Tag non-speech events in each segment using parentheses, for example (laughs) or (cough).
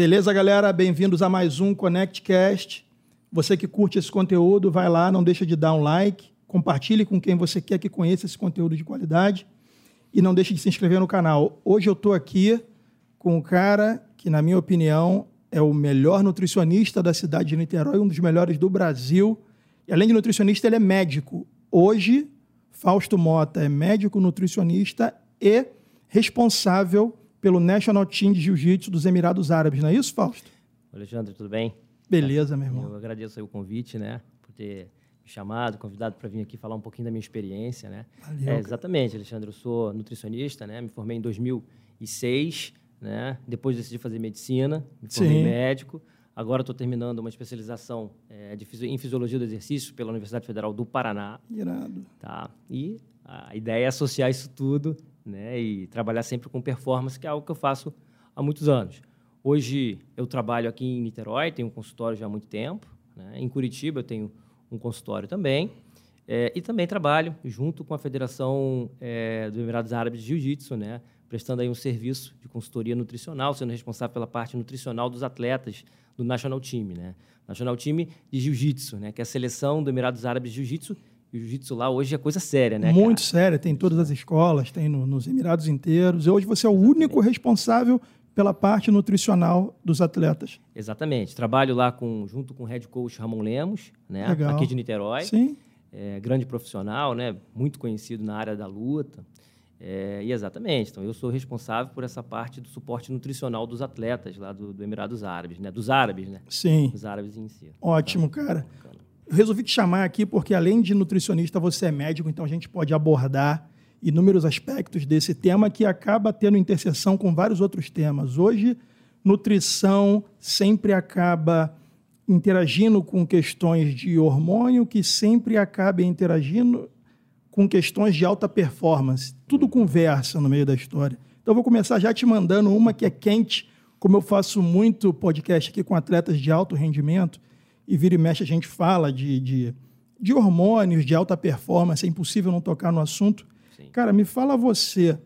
Beleza, galera? Bem-vindos a mais um ConnectCast. Você que curte esse conteúdo, vai lá, não deixa de dar um like, compartilhe com quem você quer que conheça esse conteúdo de qualidade e não deixe de se inscrever no canal. Hoje eu estou aqui com um cara que, na minha opinião, é o melhor nutricionista da cidade de Niterói, um dos melhores do Brasil. E além de nutricionista, ele é médico. Hoje, Fausto Mota é médico nutricionista e responsável pelo National Team de Jiu-Jitsu dos Emirados Árabes. Não é isso, Fausto? Alexandre, tudo bem? Beleza, meu irmão. Eu agradeço o convite, né? Por ter me chamado, convidado para vir aqui falar um pouquinho da minha experiência, né? Valeu, é, exatamente, Alexandre. Eu sou nutricionista, né? Me formei em 2006, né? Depois decidi fazer medicina, me formei Sim. médico. Agora estou terminando uma especialização é, fisi- em fisiologia do exercício pela Universidade Federal do Paraná, Irado. tá? E a ideia é associar isso tudo, né? E trabalhar sempre com performance, que é algo que eu faço há muitos anos. Hoje eu trabalho aqui em Niterói, tenho um consultório já há muito tempo. Né? Em Curitiba eu tenho um consultório também. É, e também trabalho junto com a Federação é, dos Emirados Árabes de Jiu-Jitsu, né? prestando aí um serviço de consultoria nutricional, sendo responsável pela parte nutricional dos atletas do National Team. Né? National Team de Jiu-Jitsu, né? que é a seleção dos Emirados Árabes de Jiu-Jitsu. O Jiu-Jitsu lá hoje é coisa séria, né? Muito cara? sério, tem em todas as escolas, tem no- nos Emirados inteiros. E hoje você é o único responsável pela parte nutricional dos atletas. Exatamente. Trabalho lá com, junto com o head coach Ramon Lemos, né? Legal. aqui de Niterói. Sim. É, grande profissional, né? muito conhecido na área da luta. É, e exatamente, então eu sou responsável por essa parte do suporte nutricional dos atletas lá do, do Emirados Árabes, né? Dos árabes, né? Sim. Dos árabes em si. Ótimo, cara. Bacana. Eu resolvi te chamar aqui porque, além de nutricionista, você é médico, então a gente pode abordar inúmeros aspectos desse tema que acaba tendo interseção com vários outros temas. Hoje, nutrição sempre acaba interagindo com questões de hormônio, que sempre acaba interagindo com questões de alta performance. Tudo conversa no meio da história. Então, vou começar já te mandando uma que é quente, como eu faço muito podcast aqui com atletas de alto rendimento, e vira e mexe a gente fala de, de, de hormônios, de alta performance, é impossível não tocar no assunto. Sim. Cara, me fala você,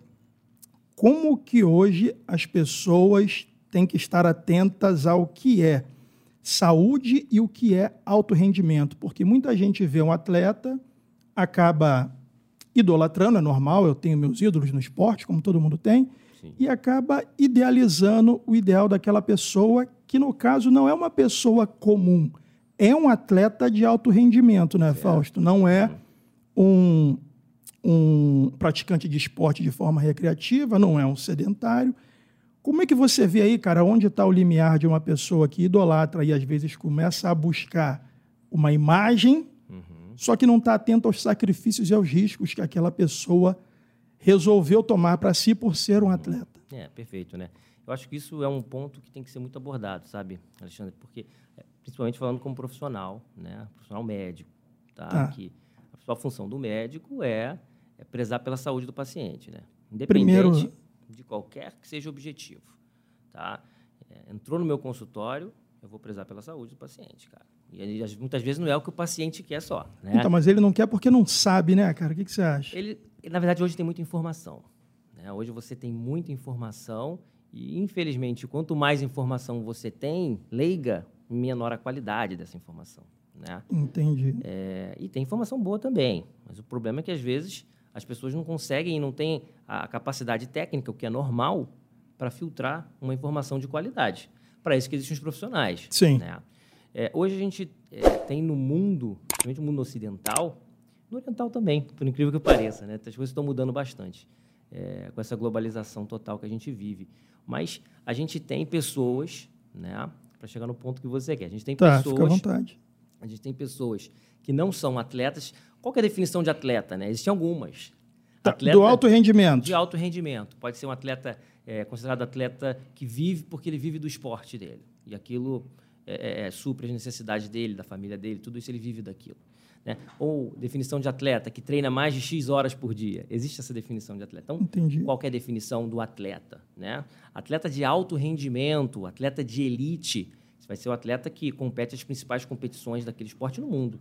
como que hoje as pessoas têm que estar atentas ao que é saúde e o que é alto rendimento? Porque muita gente vê um atleta, acaba idolatrando, é normal, eu tenho meus ídolos no esporte, como todo mundo tem, Sim. e acaba idealizando o ideal daquela pessoa, que no caso não é uma pessoa comum, é um atleta de alto rendimento, né, Fausto? Não é um, um praticante de esporte de forma recreativa, não é um sedentário. Como é que você vê aí, cara, onde está o limiar de uma pessoa que idolatra e às vezes começa a buscar uma imagem, Uhum. só que não está atento aos sacrifícios e aos riscos que aquela pessoa resolveu tomar para si por ser um atleta? É, perfeito, né? Eu acho que isso é um ponto que tem que ser muito abordado, sabe, Alexandre? Porque, principalmente falando como profissional, né? Profissional médico, tá? Tá. Que a principal função do médico é, é prezar pela saúde do paciente, né? Primeiro- Independente de qualquer que seja o objetivo, tá? É, entrou no meu consultório, eu vou prezar pela saúde do paciente, cara. E às- muitas vezes não é o que o paciente quer só, né? Então, mas ele não quer porque não sabe, né, cara? O que, que você acha? Ele, na verdade, hoje tem muita informação. né? Hoje você tem muita informação e, infelizmente, quanto mais informação você tem, leiga, menor a qualidade dessa informação. Né? Entendi. É, e tem informação boa também, mas o problema é que, às vezes, as pessoas não conseguem e não têm a capacidade técnica, o que é normal, para filtrar uma informação de qualidade. Para isso que existem os profissionais. Sim. né? É, hoje a gente é, tem no mundo, principalmente no mundo ocidental, no oriental também, por incrível que pareça, né? As coisas estão mudando bastante é, com essa globalização total que a gente vive. Mas a gente tem pessoas, né? Para chegar no ponto que você quer, a gente tem Tá, fica à pessoas vontade. a gente tem pessoas que não são atletas. Qual é a definição de atleta? Né? Existem algumas. Tá, Atleta do alto rendimento. de alto rendimento. Pode ser um atleta é, considerado atleta que vive porque ele vive do esporte dele. E aquilo é, é, supre as necessidades dele, da família dele, tudo isso ele vive daquilo. Né? Ou definição de atleta que treina mais de X horas por dia. Existe essa definição de atleta. Então, Entendi. qual é a definição do atleta? Né? Atleta de alto rendimento, atleta de elite, vai ser o atleta que compete as principais competições daquele esporte no mundo.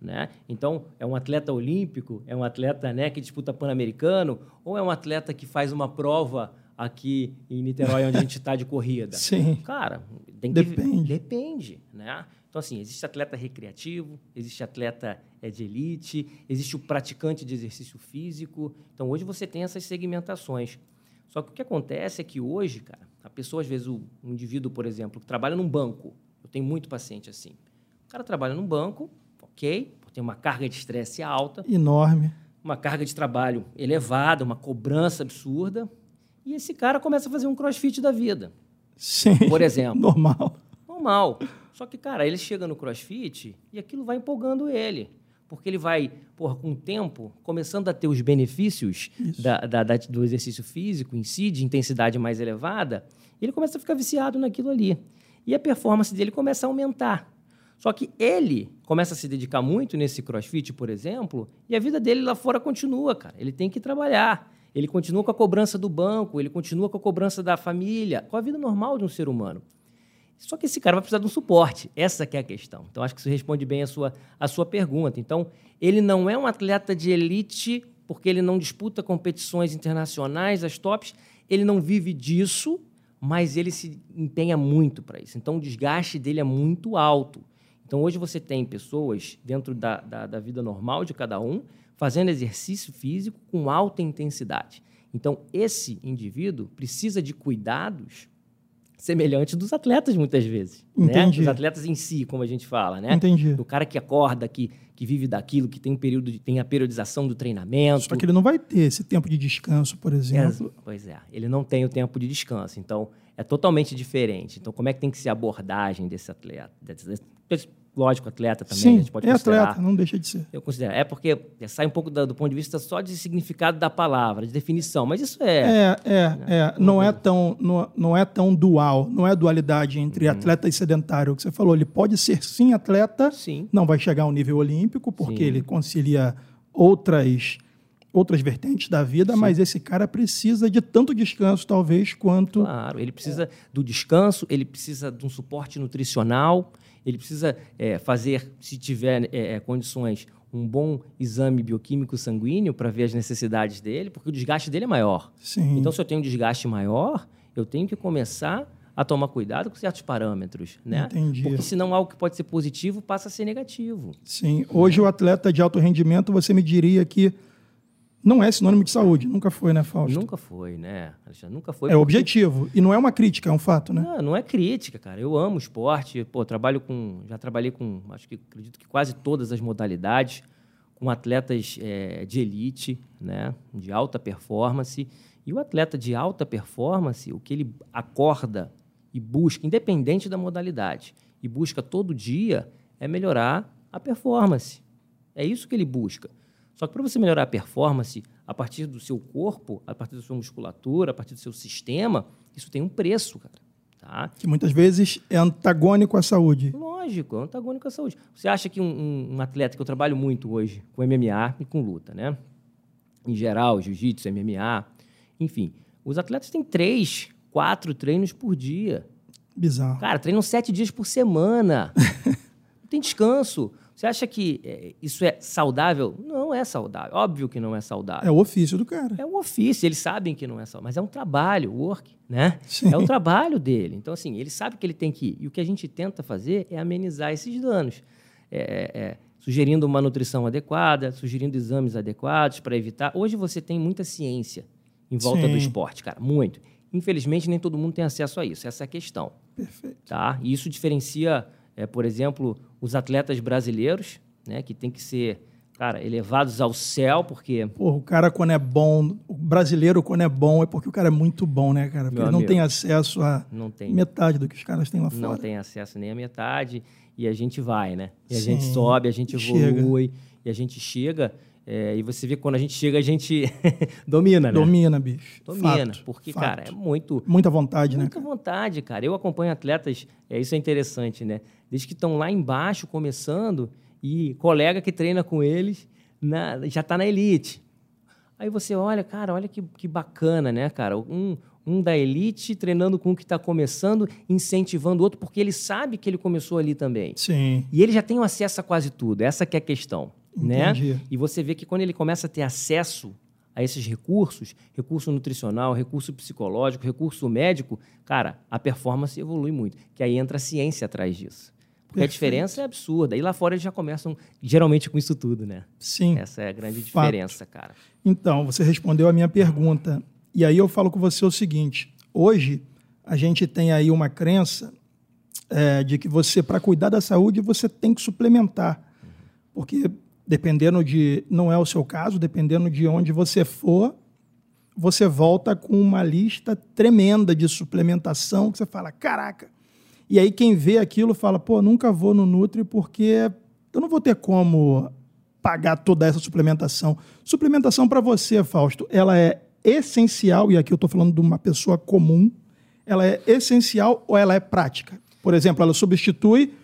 Né? Então, é um atleta olímpico, é um atleta né, que disputa pan-americano, ou é um atleta que faz uma prova aqui em Niterói, onde a gente está de corrida. (laughs) Sim. Cara, que... Depende. Depende, né? Então, assim, existe atleta recreativo, existe atleta é, de elite, existe o praticante de exercício físico. Então, hoje você tem essas segmentações. Só que o que acontece é que hoje, cara, a pessoa, às vezes, o, um indivíduo, por exemplo, que trabalha num banco, eu tenho muito paciente assim. O cara trabalha num banco, ok, tem uma carga de estresse alta. Enorme. Uma carga de trabalho elevada, uma cobrança absurda. E esse cara começa a fazer um crossfit da vida. Sim. Por exemplo. Normal. Normal. Só que, cara, ele chega no crossfit e aquilo vai empolgando ele. Porque ele vai, porra, com o tempo, começando a ter os benefícios da, da, da, do exercício físico em si, de intensidade mais elevada, ele começa a ficar viciado naquilo ali. E a performance dele começa a aumentar. Só que ele começa a se dedicar muito nesse crossfit, por exemplo, e a vida dele lá fora continua, cara. Ele tem que trabalhar. Ele continua com a cobrança do banco, ele continua com a cobrança da família, com a vida normal de um ser humano. Só que esse cara vai precisar de um suporte. Essa é a questão. Então, acho que isso responde bem a sua, a sua pergunta. Então, ele não é um atleta de elite porque ele não disputa competições internacionais, as tops. Ele não vive disso, mas ele se empenha muito para isso. Então, o desgaste dele é muito alto. Então, hoje você tem pessoas dentro da, da, da vida normal de cada um fazendo exercício físico com alta intensidade. Então, esse indivíduo precisa de cuidados semelhante dos atletas muitas vezes. Né? Entendi. Né? Os atletas em si, como a gente fala, né? Entendi. Do cara que acorda, que, que vive daquilo, que tem um período de, tem a periodização do treinamento. Só que ele não vai ter esse tempo de descanso, por exemplo. É, pois é, ele não tem o tempo de descanso. Então, é totalmente diferente. Então, como é que tem que ser a abordagem desse atleta? Desse, lógico, atleta também, Sim, a gente pode é considerar. atleta, não deixa de ser. Eu considero. É porque sai um pouco do, do, ponto de vista só de significado da palavra, de definição, mas isso é... É, é, né? é. Não, é tão, não, não é tão dual, não é dualidade entre uhum. atleta e sedentário. O que você falou, ele pode ser sim atleta, sim. não vai chegar ao nível olímpico, porque Sim. ele concilia outras outras vertentes da vida, Sim. mas esse cara precisa de tanto descanso, talvez, quanto... Claro, ele precisa do descanso, ele precisa de um suporte nutricional, ele precisa é, fazer, se tiver é, é, condições, um bom exame bioquímico sanguíneo para ver as necessidades dele, porque o desgaste dele é maior. Sim. Então, se eu tenho um desgaste maior, eu tenho que começar a tomar cuidado com certos parâmetros, né? Entendi. Porque senão algo que pode ser positivo passa a ser negativo. Sim. Hoje o atleta de alto rendimento, você me diria que não é sinônimo de saúde. Nunca foi, né, Fausto? Nunca foi, né, Alexandre? Nunca foi. É porque- objetivo. E não é uma crítica, é um fato, né? Não, não é crítica, cara. Eu amo esporte. Pô, trabalho com. Já trabalhei com, acho que acredito que quase todas as modalidades, com atletas eh, de elite, né? De alta performance. E o atleta de alta performance, o que ele acorda e busca, independente da modalidade, e busca todo dia, é melhorar a performance. É isso que ele busca. Só que para você melhorar a performance a partir do seu corpo, a partir da sua musculatura, a partir do seu sistema, isso tem um preço, cara. Tá? Que muitas vezes é antagônico à saúde. Lógico, é antagônico à saúde. Você acha que um, um- um atleta que eu trabalho muito hoje com MMA e com luta, né? Em geral, jiu-jitsu, MMA, enfim, os atletas têm três, quatro treinos por dia. Bizarro. Cara, treinam sete dias por semana. (laughs) não tem descanso. Você acha que é, isso é saudável? Não é saudável. Óbvio que não é saudável. É o ofício do cara. É um ofício, eles sabem que não é só, mas é um trabalho, work, né? Sim. É o trabalho dele. Então, assim, ele sabe que ele tem que ir. E o que a gente tenta fazer é amenizar esses danos. É, é, sugerindo uma nutrição adequada, sugerindo exames adequados para evitar. Hoje você tem muita ciência em volta Sim. do esporte, cara, muito. Infelizmente, nem todo mundo tem acesso a isso. Essa é a questão Perfeito. tá? E isso diferencia, é, por exemplo, os atletas brasileiros, né, que tem que ser, cara, elevados ao céu, porque Porra, o cara quando é bom, o brasileiro quando é bom é porque o cara é muito bom, né, cara? Porque Meu ele não amigo. tem acesso a não tem, metade do que os caras têm lá não fora. tem acesso nem à metade e a gente vai, né? E a Sim, gente sobe, a gente chega. evolui e a gente chega. É, e você vê que quando a gente chega, a gente (laughs) domina, né? Domina, bicho. Domina, Fato, porque, fato. cara, é muito, Muita vontade, né? Muita vontade, cara. Eu acompanho atletas, é, isso é interessante, né? Desde que estão lá embaixo começando e colega que treina com eles na- já está na elite. Aí você olha, cara, olha que, que bacana, né, cara? Um, um da elite treinando com o que está começando, incentivando o outro, porque ele sabe que ele começou ali também. Sim. E ele já tem acesso a quase tudo. Essa que é a questão, né? E você vê que quando ele começa a ter acesso a esses recursos, recurso nutricional, recurso psicológico, recurso médico, cara, a performance evolui muito. Que aí entra a ciência atrás disso. Porque Perfeito. a diferença é absurda. E lá fora eles já começam, geralmente, com isso tudo, né? Sim. Essa é a grande fato. diferença, cara. Então, você respondeu a minha pergunta. E aí eu falo com você o seguinte: hoje a gente tem aí uma crença é, de que você, para cuidar da saúde, você tem que suplementar. Porque dependendo de. Não é o seu caso, dependendo de onde você for, você volta com uma lista tremenda de suplementação que você fala: caraca e aí quem vê aquilo fala, pô, nunca vou no Nutri porque eu não vou ter como pagar toda essa suplementação. Suplementação para você, Fausto, ela é essencial, e aqui eu estou falando de uma pessoa comum, ela é essencial ou ela é prática? Por exemplo, ela substitui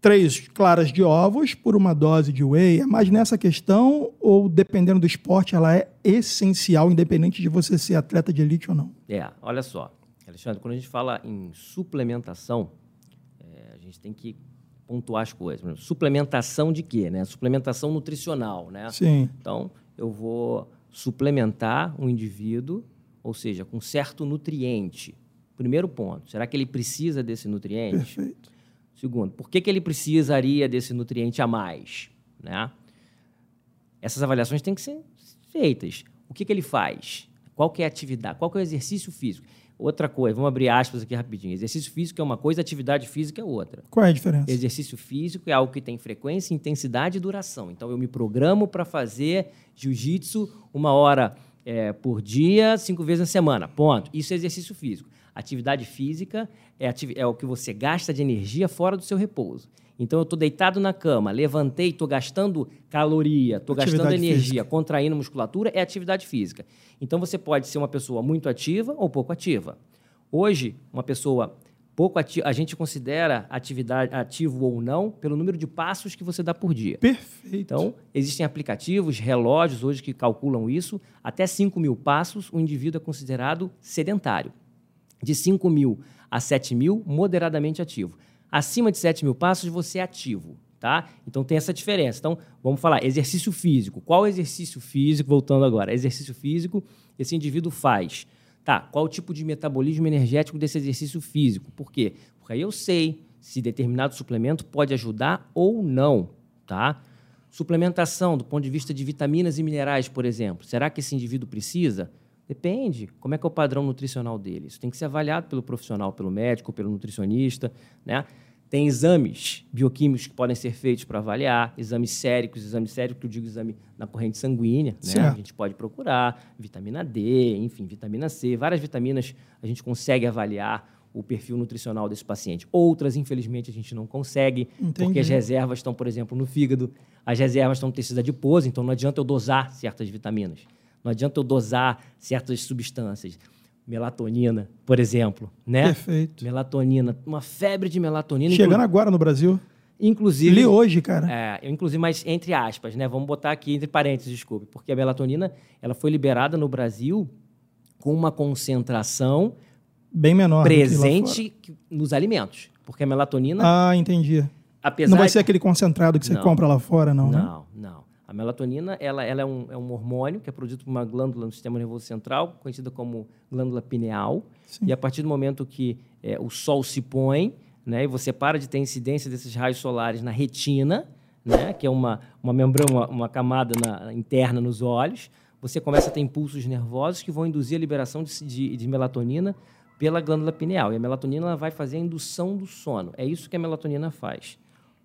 três claras de ovos por uma dose de whey. Mais nessa questão ou, dependendo do esporte, ela é essencial, independente de você ser atleta de elite ou não? É, olha só. Alexandre, quando a gente fala em suplementação, é, a gente tem que pontuar as coisas. Exemplo, suplementação de quê? Né? Suplementação nutricional, né? Sim. Então, eu vou suplementar um indivíduo, ou seja, com certo nutriente. Primeiro ponto, será que ele precisa desse nutriente? Perfeito. Segundo, por que, que ele precisaria desse nutriente a mais? Né? Essas avaliações têm que ser feitas. O que, que ele faz? Qual que é a atividade? Qual que é o exercício físico? Outra coisa, vamos abrir aspas aqui rapidinho. Exercício físico é uma coisa, atividade física é outra. Qual é a diferença? Exercício físico é algo que tem frequência, intensidade e duração. Então, eu me programo para fazer jiu-jitsu uma hora é, por dia, cinco vezes na semana. Ponto. Isso é exercício físico. Atividade física é, é o que você gasta de energia fora do seu repouso. Então, eu estou deitado na cama, levantei, estou gastando caloria, estou gastando energia, física. contraindo musculatura, é atividade física. Então, você pode ser uma pessoa muito ativa ou pouco ativa. Hoje, uma pessoa pouco ativa, a gente considera atividade ativo ou não pelo número de passos que você dá por dia. Perfeito. Então, existem aplicativos, relógios hoje que calculam isso. Até 5 mil passos, o indivíduo é considerado sedentário. De 5 mil a 7 mil, moderadamente ativo. Acima de 7 mil passos, você é ativo. Tá? Então tem essa diferença. Então, vamos falar, exercício físico. Qual exercício físico, voltando agora? Exercício físico, esse indivíduo faz. Tá, qual o tipo de metabolismo energético desse exercício físico? Por quê? Porque aí eu sei se determinado suplemento pode ajudar ou não, tá? Suplementação do ponto de vista de vitaminas e minerais, por exemplo. Será que esse indivíduo precisa? Depende. Como é que é o padrão nutricional dele? Isso tem que ser avaliado pelo profissional, pelo médico, pelo nutricionista, né? Tem exames bioquímicos que podem ser feitos para avaliar, exames séricos, exames séricos, que eu digo exame na corrente sanguínea, né? A gente pode procurar vitamina D, enfim, vitamina C, várias vitaminas a gente consegue avaliar o perfil nutricional desse paciente. Outras, infelizmente, a gente não consegue, Entendi. porque as reservas estão, por exemplo, no fígado, as reservas estão no tecido adiposo, então não adianta eu dosar certas vitaminas. Não adianta eu dosar certas substâncias. Melatonina, por exemplo, né? Perfeito. Melatonina, uma febre de melatonina. Chegando inclu... agora no Brasil. Inclusive. Li hoje, cara. É, inclusive, mas entre aspas, né? Vamos botar aqui entre parênteses, desculpe, porque a melatonina ela foi liberada no Brasil com uma concentração bem menor presente nos alimentos, porque a melatonina. Ah, entendi. Apesar não vai ser aquele concentrado que você não, compra lá fora, não? Não, né? não. A melatonina ela, ela é, um, é um hormônio que é produzido por uma glândula no sistema nervoso central, conhecida como glândula pineal. Sim. E a partir do momento que é, o sol se põe, né, e você para de ter incidência desses raios solares na retina, né, que é uma, uma membrana, uma, uma camada na, interna nos olhos, você começa a ter impulsos nervosos que vão induzir a liberação de, de, de melatonina pela glândula pineal. E a melatonina vai fazer a indução do sono. É isso que a melatonina faz.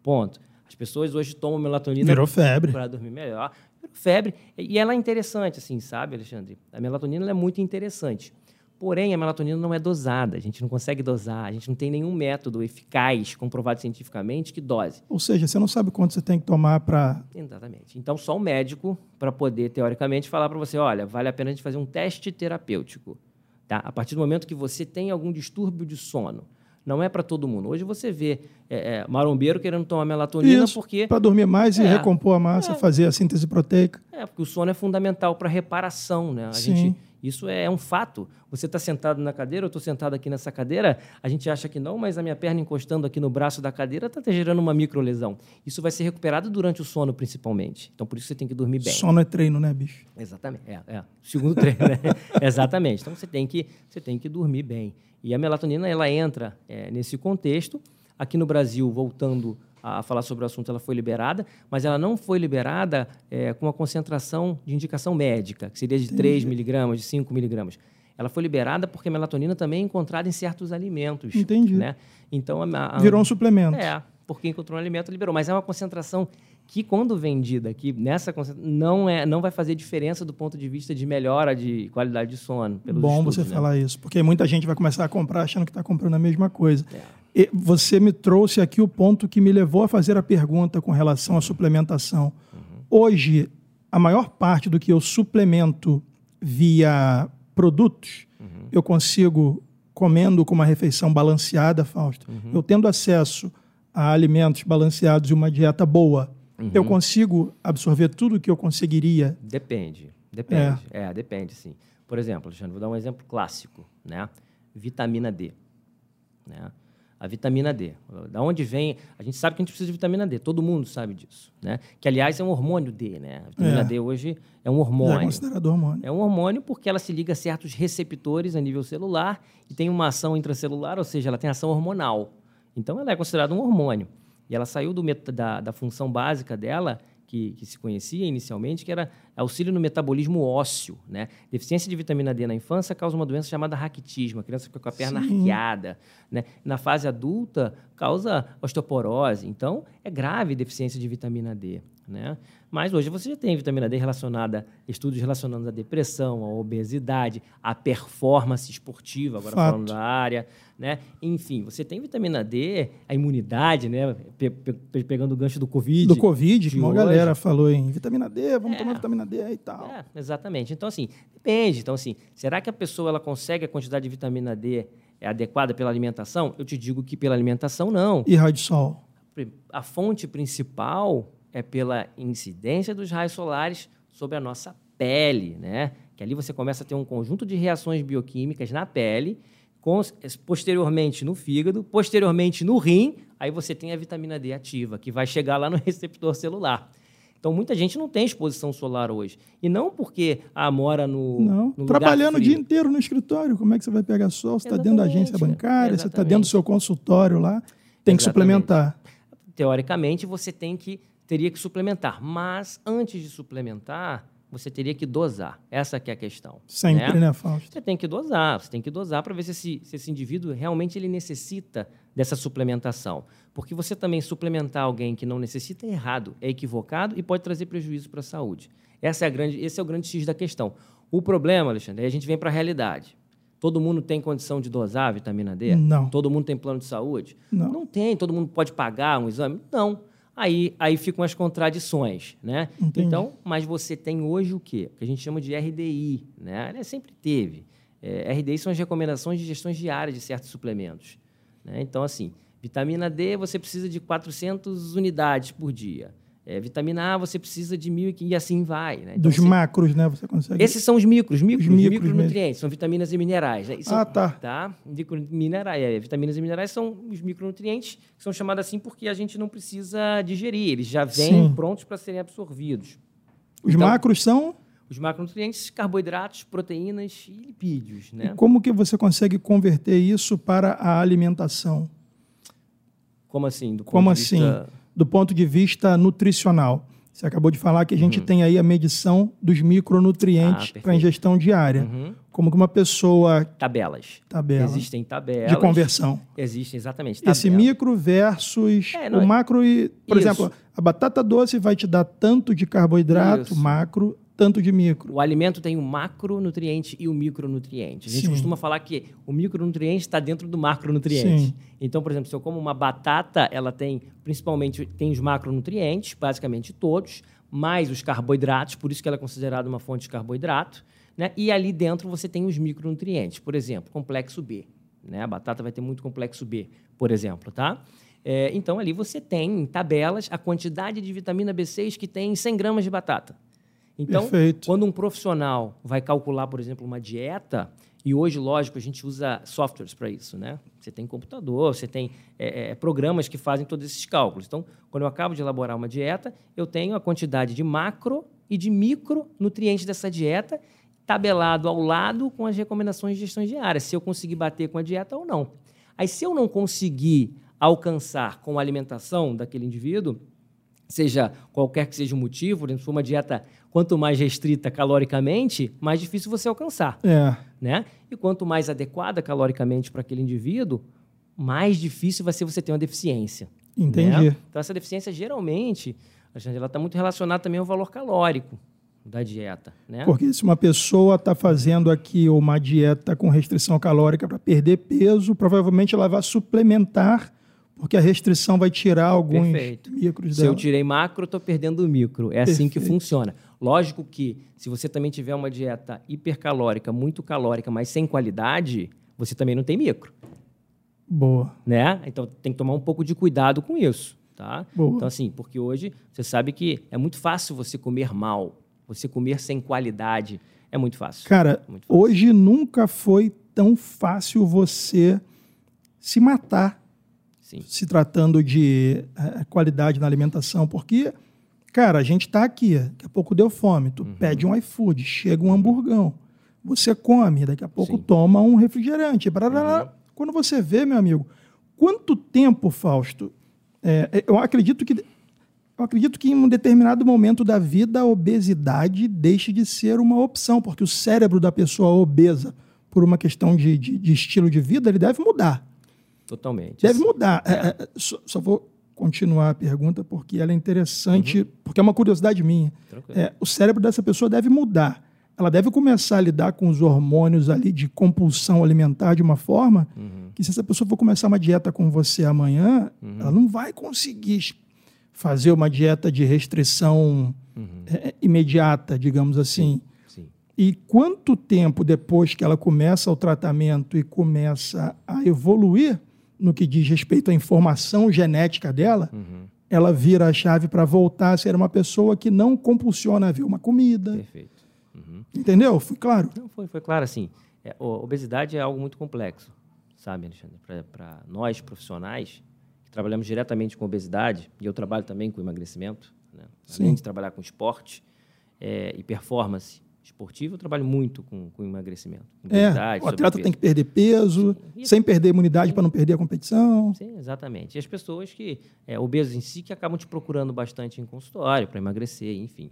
Ponto. As pessoas hoje tomam melatonina Virou febre. para dormir melhor. Virou febre. E ela é interessante, assim, sabe, Alexandre? A melatonina é muito interessante. Porém, a melatonina não é dosada. A gente não consegue dosar. A gente não tem nenhum método eficaz, comprovado cientificamente, que dose. Ou seja, você não sabe quanto você tem que tomar para. Exatamente. Então, só o médico para poder, teoricamente, falar para você: olha, vale a pena a gente fazer um teste terapêutico. Tá? A partir do momento que você tem algum distúrbio de sono, não é para todo mundo. Hoje você vê é, é, marombeiro querendo tomar melatonina Isso, porque. Para dormir mais e é, recompor a massa, é. fazer a síntese proteica. É, porque o sono é fundamental para reparação. Né? A Sim. gente, Isso é um fato. Você está sentado na cadeira, eu estou sentado aqui nessa cadeira, a gente acha que não, mas a minha perna encostando aqui no braço da cadeira está gerando uma microlesão. Isso vai ser recuperado durante o sono, principalmente. Então, por isso você tem que dormir bem. Sono é treino, né, bicho? Exatamente. É, é. Segundo treino, né? (laughs) Exatamente. Então, você tem, que, você tem que dormir bem. E a melatonina, ela entra é, nesse contexto. Aqui no Brasil, voltando a falar sobre o assunto, ela foi liberada, mas ela não foi liberada é, com uma concentração de indicação médica, que seria de Entendi. 3 miligramas, de 5 miligramas. Ela foi liberada porque a melatonina também é encontrada em certos alimentos. Entendi. Né? Então, a, a, Virou um suplemento. É, porque encontrou um alimento liberou. Mas é uma concentração que, quando vendida aqui, nessa não, é, não vai fazer diferença do ponto de vista de melhora de qualidade de sono. Bom estudos, você né? falar isso, porque muita gente vai começar a comprar achando que está comprando a mesma coisa. É. Você me trouxe aqui o ponto que me levou a fazer a pergunta com relação à suplementação. Uhum. Hoje, a maior parte do que eu suplemento via produtos, uhum. eu consigo, comendo com uma refeição balanceada, Fausto, uhum. eu tendo acesso a alimentos balanceados e uma dieta boa, eu consigo absorver tudo que eu conseguiria? Depende. Depende. É. é, depende, sim. Por exemplo, Alexandre, vou dar um exemplo clássico, né? Vitamina D. Né? A vitamina D. Da onde vem? A gente sabe que a gente precisa de vitamina D, todo mundo sabe disso, né? Que aliás é um hormônio D, né? A vitamina é. D hoje é um hormônio. É considerado hormônio. É um hormônio porque ela se liga a certos receptores a nível celular e tem uma ação intracelular, ou seja, ela tem ação hormonal. Então ela é considerada um hormônio. E ela saiu do, da, da função básica dela que, que, se conhecia inicialmente, que era auxílio no metabolismo ósseo. Né? Deficiência de vitamina D na infância causa uma doença chamada raquitismo, a criança fica com a perna Sim. arqueada. Né? Na fase adulta, causa osteoporose. Então, é grave deficiência de vitamina D. Né? Mas hoje você já tem vitamina D relacionada, estudos relacionando a depressão, a obesidade, a performance esportiva, agora Fato. falando da área, né? Enfim, você tem vitamina D, a imunidade, né? Pe pe pegando o gancho do Covid. Do Covid, que uma galera falou em vitamina D, vamos é. tomar vitamina D e tal. É, exatamente. Então, assim, depende. Então, assim, será que a pessoa ela consegue a quantidade de vitamina D é adequada pela alimentação? Eu te digo que pela alimentação, não. E raio de sol? A fonte principal é pela incidência dos raios solares sobre a nossa pele, né? Que ali você começa a ter um conjunto de reações bioquímicas na pele, posteriormente no fígado, posteriormente no rim, aí você tem a vitamina D ativa, que vai chegar lá no (laughs) receptor celular. Então, muita gente não tem exposição solar hoje. E não porque ah, mora no. Não. No Trabalhando o dia inteiro no escritório, como é que você vai pegar sol? Você está dentro da agência bancária, Exatamente. você está dentro do seu consultório lá, tem Exatamente. que suplementar. Teoricamente, você tem que teria que suplementar. Mas antes de suplementar, você teria que dosar. Essa que é a questão. Sempre, né, né Fausto? Você tem que dosar, você tem que dosar para ver se esse, se esse indivíduo realmente ele necessita dessa suplementação. Porque você também suplementar alguém que não necessita é errado, é equivocado e pode trazer prejuízo para a saúde. Essa é a grande, esse é o grande X da questão. O problema, Alexandre, é a gente vem para a realidade. Todo mundo tem condição de dosar a vitamina D? Não. Todo mundo tem plano de saúde? Não. Não tem. Todo mundo pode pagar um exame? Não aí, aí ficam as contradições, né? Entendi. Então, mas você tem hoje o quê? O que a gente chama de RDI, né? Ela sempre teve. É, RDI são as recomendações de gestões diárias de certos suplementos. Né? Então, assim, vitamina D você precisa de 400 unidades por dia. É, vitamina A você precisa de mil e assim vai. Né? Então, Dos assim, macros, né? Você consegue. Esses são os micros, micros, os micros micronutrientes, são vitaminas e minerais. Né? São, ah, tá. tá? Minerais, é, vitaminas e minerais são os micronutrientes que são chamados assim porque a gente não precisa digerir, eles já vêm Sim. prontos para serem absorvidos. Os então, macros são? Os macronutrientes, carboidratos, proteínas e lipídios. Né? E como que você consegue converter isso para a alimentação? Como assim? Do como assim? Vista do ponto de vista nutricional. Você acabou de falar que a gente uhum. tem aí a medição dos micronutrientes ah, para ingestão diária. Uhum. Como que uma pessoa. Tabelas. Tabela. Existem tabelas. De conversão. Existem, exatamente. Esse micro versus é, não, o macro. E, por isso. exemplo, a batata doce vai te dar tanto de carboidrato, isso. macro, tanto de micro. O alimento tem o macronutriente e o micronutriente. A gente Sim. costuma falar que o micronutriente está dentro do macronutriente. Sim. Então, por exemplo, se eu como uma batata, ela tem principalmente tem os macronutrientes, basicamente todos, mais os carboidratos, por isso que ela é considerada uma fonte de carboidrato. Né? E ali dentro você tem os micronutrientes, por exemplo, complexo B. Né? A batata vai ter muito complexo B, por exemplo, tá? É, então, ali você tem em tabelas a quantidade de vitamina B6 que tem em 100 gramas de batata. Então, Perfeito. quando um profissional vai calcular, por exemplo, uma dieta, e hoje, lógico, a gente usa softwares para isso, né? Você tem computador, você tem é, é, programas que fazem todos esses cálculos. Então, quando eu acabo de elaborar uma dieta, eu tenho a quantidade de macro e de micronutrientes dessa dieta tabelado ao lado com as recomendações de gestão diária, se eu conseguir bater com a dieta ou não. Aí, se eu não conseguir alcançar com a alimentação daquele indivíduo, seja qualquer que seja o motivo, por exemplo, se for uma dieta quanto mais restrita caloricamente, mais difícil você alcançar. É. Né? E quanto mais adequada caloricamente para aquele indivíduo, mais difícil vai ser você ter uma deficiência. Entendi. Né? Então, essa deficiência, geralmente, Alexandre, ela está muito relacionada também ao valor calórico da dieta. Né? Porque se uma pessoa está fazendo aqui uma dieta com restrição calórica para perder peso, provavelmente ela vai suplementar, porque a restrição vai tirar alguns Perfeito. micros Se dela. eu tirei macro, estou perdendo micro. É assim que Perfeito. funciona. Lógico que, se você também tiver uma dieta hipercalórica, muito calórica, mas sem qualidade, você também não tem micro. Boa. né? Então tem que tomar um pouco de cuidado com isso, tá? Boa. Então assim, porque hoje você sabe que é muito fácil você comer mal, você comer sem qualidade é muito fácil. Cara, Muito fácil. hoje nunca foi tão fácil você se matar Sim. se tratando de eh, qualidade na alimentação, porque, cara, a gente está aqui, daqui a pouco deu fome, tu Uhum. pede um iFood, chega um hamburgão, você come, daqui a pouco Sim. Uhum. toma um refrigerante. barará. Quando você vê, meu amigo, quanto tempo, Fausto, eh, eu acredito que eu acredito que em um determinado momento da vida a obesidade deixe de ser uma opção, porque o cérebro da pessoa obesa, por uma questão de, de- de estilo de vida, ele deve mudar. Totalmente. Deve mudar. É, é, só, só vou continuar a pergunta porque ela é interessante, porque é uma curiosidade minha. É, o cérebro dessa pessoa deve mudar. Ela deve começar a lidar com os hormônios ali de compulsão alimentar de uma forma Uhum. que se essa pessoa for começar uma dieta com você amanhã, Uhum. ela não vai conseguir fazer uma dieta de restrição é, imediata, digamos assim. Sim. E quanto tempo depois que ela começa o tratamento e começa a evoluir no que diz respeito à informação genética dela, Uhum. ela vira a chave para voltar a ser uma pessoa que não compulsiona a ver uma comida. Perfeito. Uhum. Entendeu? Fui claro? Não, foi, foi claro assim. É, obesidade é algo muito complexo, sabe, Alexandre? Para nós profissionais que trabalhamos diretamente com obesidade, e eu trabalho também com emagrecimento, né? além Sim. de trabalhar com esporte é, e performance esportiva, eu trabalho muito com, com emagrecimento. Com É, o atleta tem que perder peso, Sim. sem perder imunidade para não perder a competição. Sim, exatamente. E as pessoas que, é, obesos em si, que acabam te procurando bastante em consultório para emagrecer, enfim.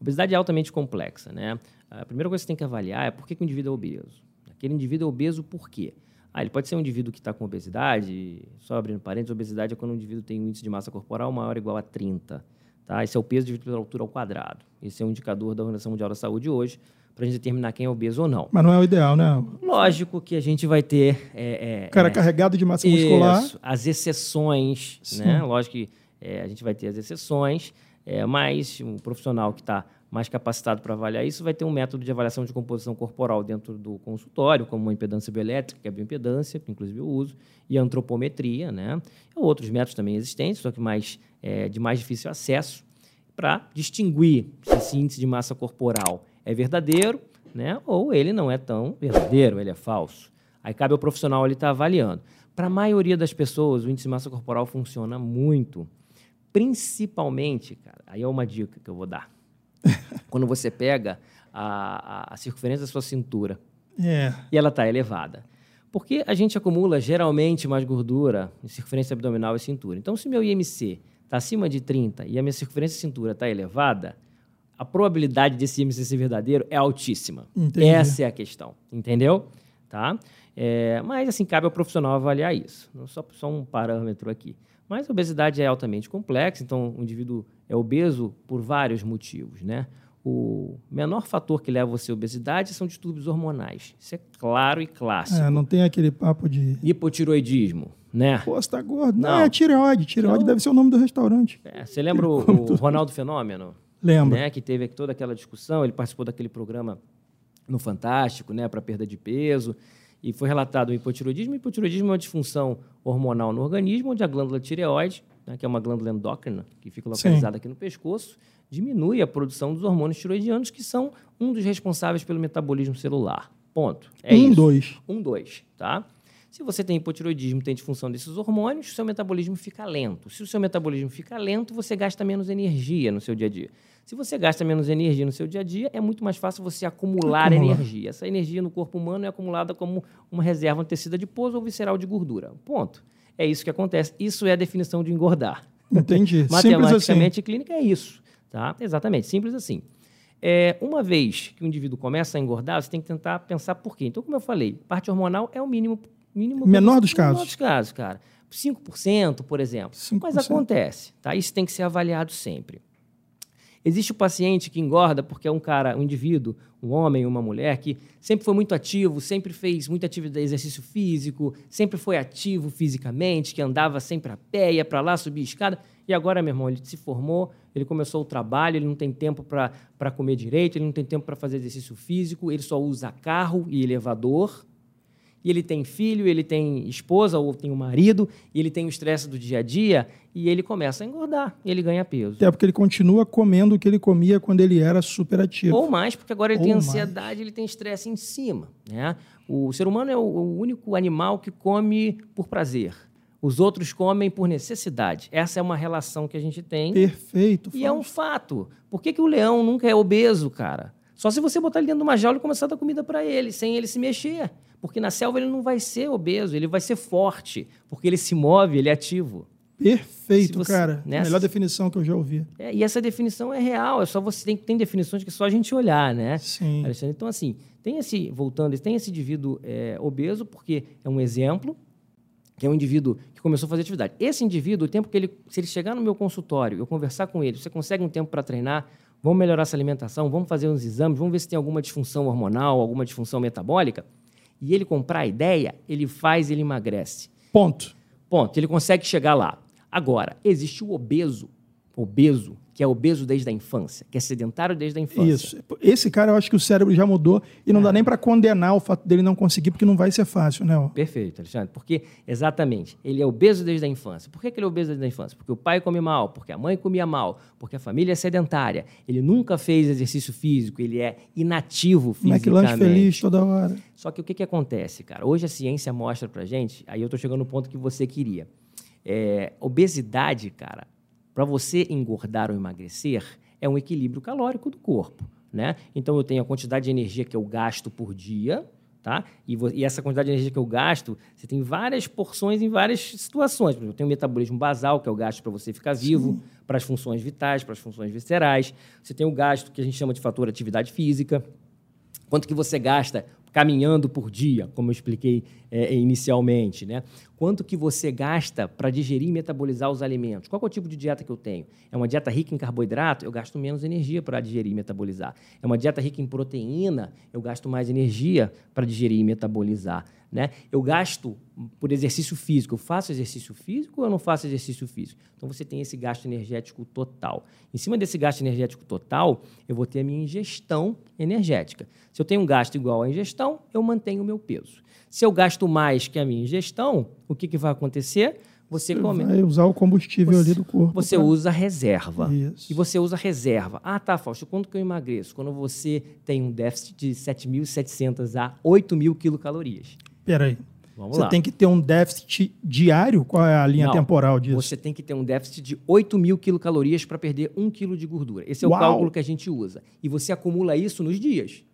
Obesidade é altamente complexa, né? A primeira coisa que você tem que avaliar é por que, que o indivíduo é obeso. Aquele indivíduo é obeso por quê? Ah, ele pode ser um indivíduo que está com obesidade, só abrindo parênteses, obesidade é quando o indivíduo tem um índice de massa corporal maior ou igual a 30. Tá? Esse é o peso dividido pela altura ao quadrado. Esse é um indicador da Organização Mundial da Saúde hoje, para a gente determinar quem é obeso ou não. Mas não é o ideal, né? Lógico que a gente vai ter... é, é, O cara é, carregado de massa muscular. isso, as exceções, Sim. né? Lógico que é, a gente vai ter as exceções, é, mas um profissional que está mais capacitado para avaliar isso vai ter um método de avaliação de composição corporal dentro do consultório, como uma impedância bioelétrica, que é a bioimpedância, que inclusive eu uso, e a antropometria, né? Outros métodos também existentes, só que mais, é, de mais difícil acesso, para distinguir se esse índice de massa corporal é verdadeiro, né? Ou ele não é tão verdadeiro, ele é falso. Aí cabe ao profissional ele estar avaliando. Para a maioria das pessoas, o índice de massa corporal funciona muito. Principalmente, cara, aí é uma dica que eu vou dar. (laughs) Quando você pega a, a- a circunferência da sua cintura É. e ela está elevada. Porque a gente acumula geralmente mais gordura em circunferência abdominal e cintura. Então, se meu IMC está acima de 30 e a minha circunferência de cintura está elevada, a probabilidade desse IMC ser verdadeiro é altíssima. Entendi. Essa é a questão, entendeu? Tá? É, mas, assim, cabe ao profissional avaliar isso. Não só, só um parâmetro aqui. Mas a obesidade é altamente complexa, então o indivíduo é obeso por vários motivos, né? O menor fator que leva você à obesidade são distúrbios hormonais. Isso é claro e clássico. É, não tem aquele papo de. Hipotiroidismo, né? Pô, você tá gordo. Não, Não. é tireoide. Tireoide deve ser o nome do restaurante. É, você lembra o, (laughs) o Ronaldo Fenômeno? Lembra? né, que teve toda aquela discussão, ele participou daquele programa no Fantástico, né, para perda de peso, e foi relatado o hipotiroidismo. O hipotiroidismo é uma disfunção hormonal no organismo, onde a glândula tireoide, né, que é uma glândula endócrina, que fica Sim. localizada aqui no pescoço, diminui a produção dos hormônios tiroidianos, que são um dos responsáveis pelo metabolismo celular. Ponto. É um, isso. dois. Um, dois, tá? Se você tem hipotiroidismo, tem disfunção desses hormônios, o seu metabolismo fica lento. Se o seu metabolismo fica lento, você gasta menos energia no seu dia a dia. Se você gasta menos energia no seu dia a dia, é muito mais fácil você acumular, acumular. energia. Essa energia no corpo humano é acumulada como uma reserva antecida de pouso ou visceral de gordura. Ponto. É isso que acontece. Isso é a definição de engordar. Entendi. (laughs) Matematicamente, assim. clínica é isso. Tá? Exatamente, simples assim. É, uma vez que o indivíduo começa a engordar, você tem que tentar pensar por quê. Então, como eu falei, parte hormonal é o mínimo. mínimo menor dos casos. Menor dos casos, cara. 5%, por exemplo. 5%. Mas acontece, tá? Isso tem que ser avaliado sempre. Existe o paciente que engorda porque é um cara, um indivíduo, um homem, uma mulher que sempre foi muito ativo, sempre fez muita atividade, exercício físico, sempre foi ativo fisicamente, que andava sempre a pé, ia para lá, subia escada. E agora, meu irmão, ele se formou, ele começou o trabalho, ele não tem tempo para comer direito, ele não tem tempo para fazer exercício físico, ele só usa carro e elevador e ele tem filho, ele tem esposa ou tem um marido, e ele tem o estresse do dia a dia, e ele começa a engordar, e ele ganha peso. Até porque ele continua comendo o que ele comia quando ele era super ativo. Ou mais, porque agora ele ou tem ansiedade, mais. ele tem estresse em cima. Né? O ser humano é o único animal que come por prazer. Os outros comem por necessidade. Essa é uma relação que a gente tem. Perfeito. E é um fato. Por que, que o leão nunca é obeso, cara? Só se você botar ele dentro de uma jaula e começar a dar comida para ele, sem ele se mexer. Porque na selva ele não vai ser obeso, ele vai ser forte, porque ele se move, ele é ativo. Perfeito, você, cara. Nessa... Melhor definição que eu já ouvi. É, e essa definição é real, é só você tem, tem definições que é só a gente olhar, né? Sim. Alexandre? Então, assim, tem esse, voltando, tem esse indivíduo é, obeso, porque é um exemplo, que é um indivíduo que começou a fazer atividade. Esse indivíduo, o tempo que ele, se ele chegar no meu consultório, eu conversar com ele, você consegue um tempo para treinar, vamos melhorar essa alimentação, vamos fazer uns exames, vamos ver se tem alguma disfunção hormonal, alguma disfunção metabólica e ele comprar a ideia, ele faz, ele emagrece. Ponto. Ponto. Ele consegue chegar lá. Agora, existe o obeso, obeso, que é obeso desde a infância, que é sedentário desde a infância. Isso. Esse cara, eu acho que o cérebro já mudou e não é. dá nem para condenar o fato dele não conseguir, porque não vai ser fácil, né? Perfeito, Alexandre. Porque, exatamente, ele é obeso desde a infância. Por que, ele é obeso desde a infância? Porque o pai come mal, porque a mãe comia mal, porque a família é sedentária. Ele nunca fez exercício físico, ele é inativo fisicamente. McLanche feliz toda hora. Só que o que, que acontece, cara? Hoje a ciência mostra pra gente, aí eu estou chegando no ponto que você queria. É, obesidade, cara, para você engordar ou emagrecer, é um equilíbrio calórico do corpo. Né? Então, eu tenho a quantidade de energia que eu gasto por dia, tá? E, e, essa quantidade de energia que eu gasto, você tem várias porções em várias situações. Por exemplo, eu tenho o metabolismo basal, que é o gasto para você ficar vivo, para as funções vitais, para as funções viscerais. Você tem o gasto que a gente chama de fator atividade física. Quanto que você gasta caminhando por dia, como eu expliquei é, inicialmente, né? Quanto que você gasta para digerir e metabolizar os alimentos? Qual é o tipo de dieta que eu tenho? É uma dieta rica em carboidrato? Eu gasto menos energia para digerir e metabolizar. É uma dieta rica em proteína? Eu gasto mais energia para digerir e metabolizar. Né? Eu gasto por exercício físico. Eu faço exercício físico ou eu não faço exercício físico? Então você tem esse gasto energético total. Em cima desse gasto energético total, eu vou ter a minha ingestão energética. Se eu tenho um gasto igual à ingestão, eu mantenho o meu peso. Se eu gasto mais que a minha ingestão, o que, que vai acontecer? Você, você come... vai usar o combustível você, ali do corpo. Você pra... usa reserva. Isso. E você usa reserva. Ah, tá, Fausto, quanto que eu emagreço? Quando você tem um déficit de 7.700 a 8.000 quilocalorias. Peraí. Vamos você lá. tem que ter um déficit diário? Qual é a linha Não, temporal disso? Você tem que ter um déficit de 8 mil quilocalorias para perder 1 quilo de gordura. Esse é Uau. o cálculo que a gente usa. E você acumula isso nos dias.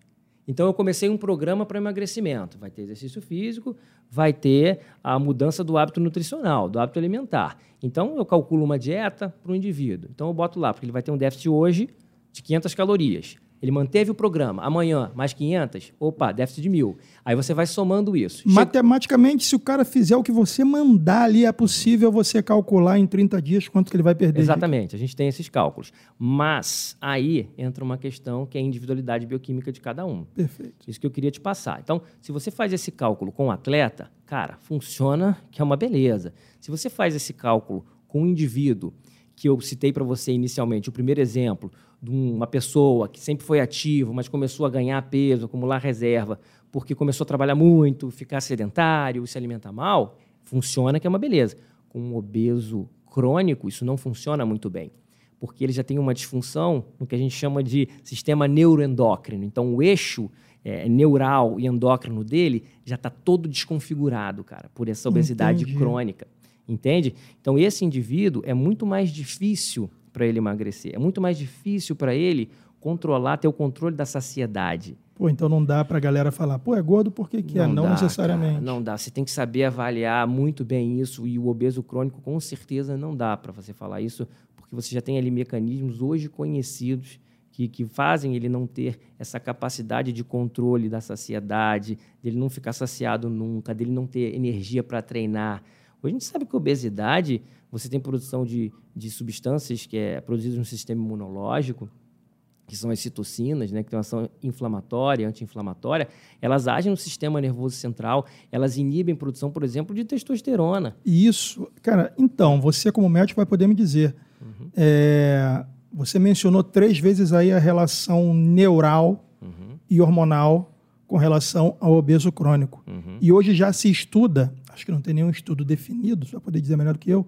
Então, eu comecei um programa para emagrecimento. Vai ter exercício físico, vai ter a mudança do hábito nutricional, do hábito alimentar. Então, eu calculo uma dieta para o indivíduo. Então, eu boto lá, porque ele vai ter um déficit hoje de 500 calorias. Ele manteve o programa. Amanhã, mais 500. Opa, déficit de mil. Aí você vai somando isso. Matematicamente, se o cara fizer o que você mandar ali, é possível você calcular em 30 dias quanto que ele vai perder. Exatamente. A gente tem esses cálculos. Mas aí entra uma questão que é a individualidade bioquímica de cada um. Perfeito. Isso que eu queria te passar. Então, se você faz esse cálculo com o atleta, cara, funciona que é uma beleza. Se você faz esse cálculo com um indivíduo que eu citei para você inicialmente, o primeiro exemplo, de uma pessoa que sempre foi ativo, mas começou a ganhar peso, acumular reserva, porque começou a trabalhar muito, ficar sedentário, se alimentar mal, funciona que é uma beleza. Com um obeso crônico, isso não funciona muito bem. porque ele já tem uma disfunção no que a gente chama de sistema neuroendócrino. Então, o eixo é, neural e endócrino dele já está todo desconfigurado, cara, por essa obesidade Entendi. crônica. Entende? Então, esse indivíduo é muito mais difícil para ele emagrecer, é muito mais difícil para ele controlar, ter o controle da saciedade. Pô, então não dá pra galera falar, pô, é gordo por que, que é? Não dá, necessariamente. cara, não dá. Você tem que saber avaliar muito bem isso. E o obeso crônico, com certeza, não dá para você falar isso, porque você já tem ali mecanismos hoje conhecidos que, que fazem ele não ter essa capacidade de controle da saciedade, dele não ficar saciado nunca, dele não ter energia para treinar. Hoje a gente sabe que a obesidade, você tem produção de, de substâncias que é produzidas no sistema imunológico, que são as citocinas, né, que têm uma ação inflamatória, anti-inflamatória, elas agem no sistema nervoso central, elas inibem produção, por exemplo, de testosterona. Isso, cara, então, você como médico vai poder me dizer. Uhum. É, você mencionou três vezes aí a relação neural Uhum, e hormonal com relação ao obeso crônico. uhum, E hoje já se estuda, acho que não tem nenhum estudo definido, você vai poder dizer melhor do que eu,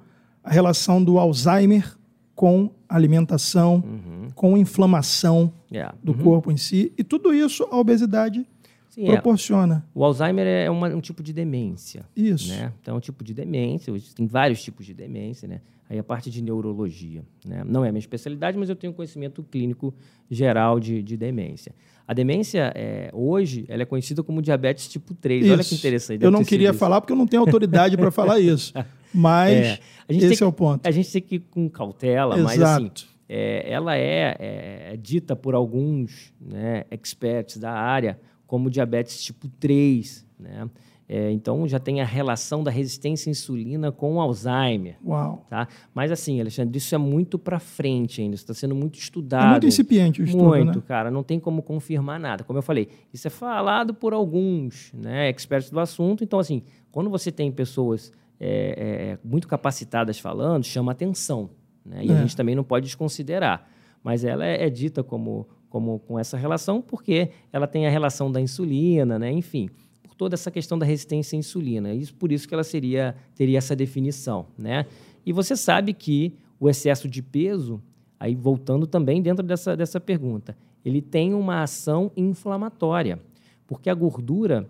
a relação do Alzheimer com alimentação, uhum. com inflamação Yeah. do Uhum. corpo em si. E tudo isso a obesidade Sim, é. proporciona. O Alzheimer é uma- um tipo de demência. Isso. né? Então, é um tipo de demência, tem vários tipos de demência, né? Aí a parte de neurologia, né? Não é a minha especialidade, mas eu tenho conhecimento clínico geral de, de demência. A demência, é, hoje, ela é conhecida como diabetes tipo 3. Olha que Isso. interessante. Eu não queria isso. falar porque eu não tenho autoridade para falar isso. (laughs) Mas É, esse é o ponto. A gente tem que ir com cautela, mas assim, Exato. é, ela é, é- é dita por alguns né, experts da área como diabetes tipo 3, né? É, então já tem a relação da resistência à insulina com o Alzheimer. Uau. Tá? Mas assim, Alexandre, isso é muito para frente ainda, está sendo muito É estudado. muito incipiente o estudo, Muito, né? cara, não tem como confirmar nada. Como eu falei, isso é falado por alguns né, expertos do assunto. Então, assim, quando você tem pessoas é, é, muito capacitadas falando, chama atenção. Né? E É. a gente também não pode desconsiderar. Mas ela é, é dita como, como com essa relação porque ela tem a relação da insulina, né? enfim, por toda essa questão da resistência à insulina. Isso, por isso que ela seria, teria essa definição. Né? E você sabe que o excesso de peso, aí voltando também dentro dessa, dessa pergunta, ele tem uma ação inflamatória, porque a gordura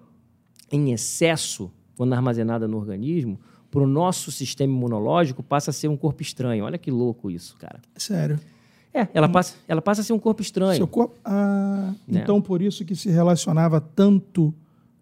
em excesso, quando armazenada no organismo, para o nosso sistema imunológico passa a ser um corpo estranho. Olha que louco isso, cara. Sério. É, ela passa, ela passa a ser um corpo estranho. Seu corpo. Ah, Né? então por isso que se relacionava tanto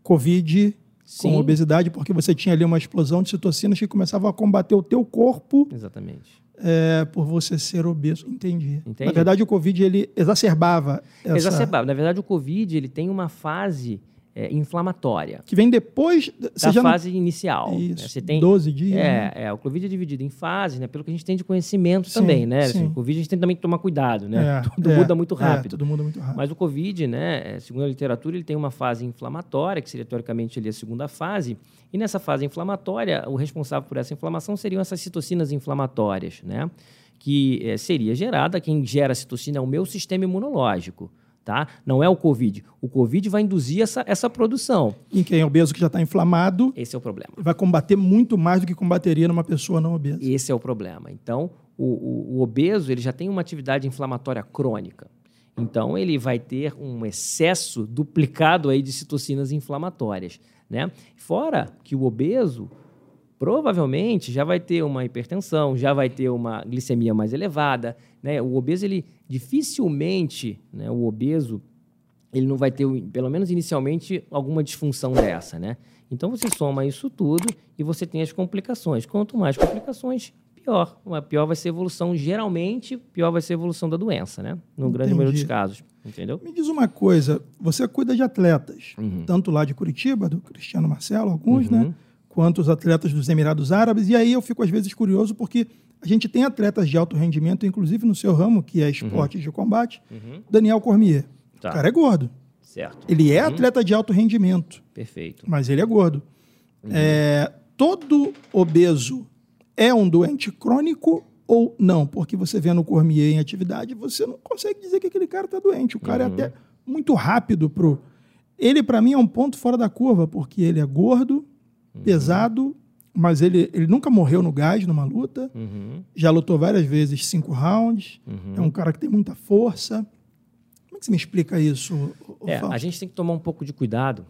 Covid Sim. com obesidade, porque você tinha ali uma explosão de citocinas que começavam a combater o teu corpo Exatamente. é, por você ser obeso. Entendi. Entende? Na verdade, o Covid ele exacerbava essa... Exacerbado. Na verdade, o Covid ele tem uma fase é, inflamatória. Que vem depois... Da já não- fase inicial. né? Isso, Você tem 12 dias. né? É, é, o Covid é dividido em fases, né? Pelo que a gente tem de conhecimento Sim, também, né? sim. Assim, o Covid a gente tem também que tomar cuidado, né? É, (laughs) Tudo é, muda muito é, rápido. tudo muda muito rápido. Mas o Covid, né, é, segundo a literatura, ele tem uma fase inflamatória, que seria teoricamente ali a segunda fase. E nessa fase inflamatória, o responsável por essa inflamação seriam essas citocinas inflamatórias, né? Que seria gerada, quem gera a citocina é o meu sistema imunológico, tá? Não é o Covid. O Covid vai induzir essa, essa produção. Em quem é obeso que já está inflamado, Esse é o problema. vai combater muito mais do que combateria numa pessoa não obesa. Esse é o problema. Então, o, o- o obeso ele já tem uma atividade inflamatória crônica. Então, ele vai ter um excesso duplicado aí de citocinas inflamatórias. Né? Fora que o obeso provavelmente já vai ter uma hipertensão, já vai ter uma glicemia mais elevada. Né? O obeso, ele dificilmente, né, o obeso, ele não vai ter, pelo menos inicialmente, alguma disfunção dessa, né? Então você soma isso tudo e você tem as complicações. Quanto mais complicações, pior. Uma pior vai ser a evolução, geralmente, pior vai ser a evolução da doença, né? No grande número dos Entendi. casos, entendeu? Me diz uma coisa, você cuida de atletas, Uhum. tanto lá de Curitiba, do Cristiano Marcelo, alguns, Uhum. né? Quanto os atletas dos Emirados Árabes. E aí eu fico às vezes curioso porque a gente tem atletas de alto rendimento, inclusive no seu ramo, que é esportes de combate. Uhum. Daniel Cormier. Tá. O cara é gordo. Certo. Ele é atleta de alto rendimento, Perfeito. mas ele é gordo. É, todo obeso é um doente crônico ou não? Porque você vê no Cormier em atividade, você não consegue dizer que aquele cara está doente. O cara é até muito rápido pro. Ele, para mim, é um ponto fora da curva, porque ele é gordo, pesado, mas ele, ele nunca morreu no gás numa luta. Uhum. Já lutou várias vezes cinco rounds. Uhum. É um cara que tem muita força. Como é que você me explica isso? É, a gente tem que tomar um pouco de cuidado,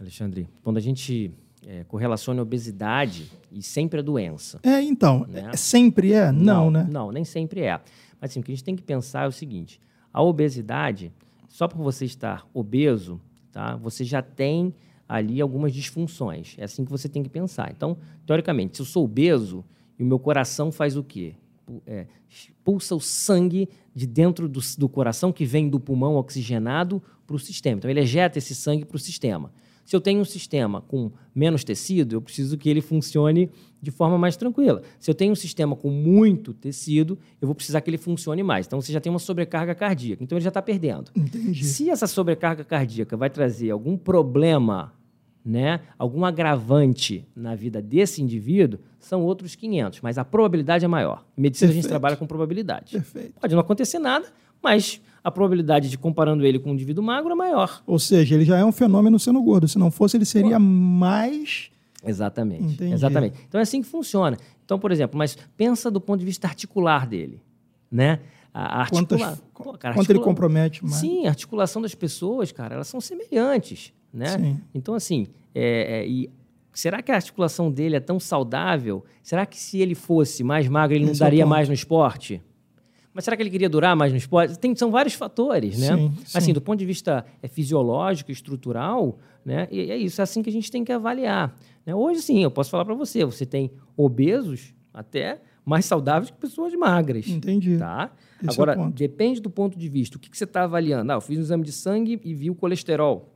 Alexandre, quando a gente é, correlaciona a obesidade e sempre a doença. É, então. Né? é- sempre é? Não, né? Não, nem sempre é. Mas assim, o que a gente tem que pensar é o seguinte: a obesidade, só por você estar obeso, tá? Você já tem ali algumas disfunções. É assim que você tem que pensar. Então, teoricamente, se eu sou obeso e o meu coração faz o quê? É, pulsa o sangue de dentro do, do coração que vem do pulmão oxigenado para o sistema. Então, ele ejeta esse sangue para o sistema. Se eu tenho um sistema com menos tecido, eu preciso que ele funcione de forma mais tranquila. Se eu tenho um sistema com muito tecido, eu vou precisar que ele funcione mais. Então, você já tem uma sobrecarga cardíaca. Então, ele já está perdendo. Entendi. Se essa sobrecarga cardíaca vai trazer algum problema, né, algum agravante na vida desse indivíduo, são outros 500, mas a probabilidade é maior. Em medicina a gente Perfeito. trabalha com probabilidade. Perfeito. Pode não acontecer nada, mas a probabilidade de comparando ele com um indivíduo magro é maior. Ou seja, ele já é um fenômeno sendo gordo. Se não fosse, ele seria mais. Exatamente. Entendi. Exatamente. Então é assim que funciona. Então, por exemplo, mas pensa do ponto de vista articular dele, né? A, articula... Pô, cara, quanto ele compromete mais. Sim, a articulação das pessoas, cara, elas são semelhantes, né? Sim. Então, assim, é, é, e será que a articulação dele é tão saudável? Será que se ele fosse mais magro, ele não Esse é o daria ponto. mais no esporte? Mas será que ele queria durar mais no esporte? Tem, são vários fatores, né? Sim, Assim, sim. do ponto de vista é, fisiológico, estrutural, né? E é isso, é assim que a gente tem que avaliar. né? Hoje, sim, eu posso falar para você, você tem obesos até mais saudáveis que pessoas magras. Entendi. Tá? Esse é Agora, ponto. depende do ponto de vista. O que, que você está avaliando? Ah, eu fiz um exame de sangue e vi o colesterol.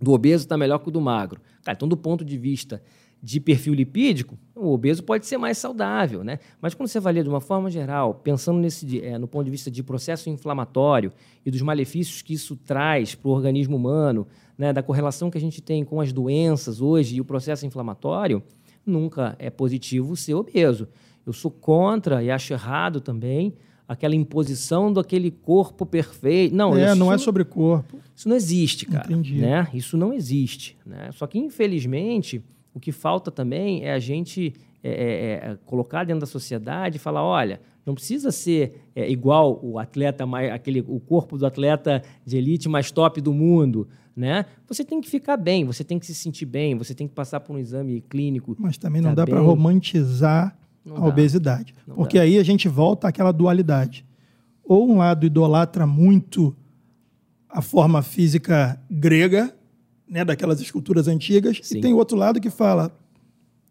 Do obeso está melhor que o do magro. Cara, então, do ponto de vista de perfil lipídico, o obeso pode ser mais saudável, né? Mas quando você avalia de uma forma geral, pensando nesse, eh, no ponto de vista de processo inflamatório e dos malefícios que isso traz para o organismo humano, né, da correlação que a gente tem com as doenças hoje e o processo inflamatório, nunca é positivo ser obeso. Eu sou contra e acho errado também aquela imposição daquele corpo perfeito. Não, é, isso não é sobre corpo. isso não existe, cara. Entendi. Né? Isso não existe. Né? Só que, infelizmente, o que falta também é a gente é, é, é, colocar dentro da sociedade e falar: olha, não precisa ser é, igual o atleta, mais, aquele, o corpo do atleta de elite mais top do mundo. Né? Você tem que ficar bem, você tem que se sentir bem, você tem que passar por um exame clínico. Mas também não Tá dá para romantizar Não a dá. obesidade. Não porque dá. aí a gente volta àquela dualidade. Ou um lado idolatra muito a forma física grega, né, daquelas esculturas antigas, Sim. e tem o outro lado que fala: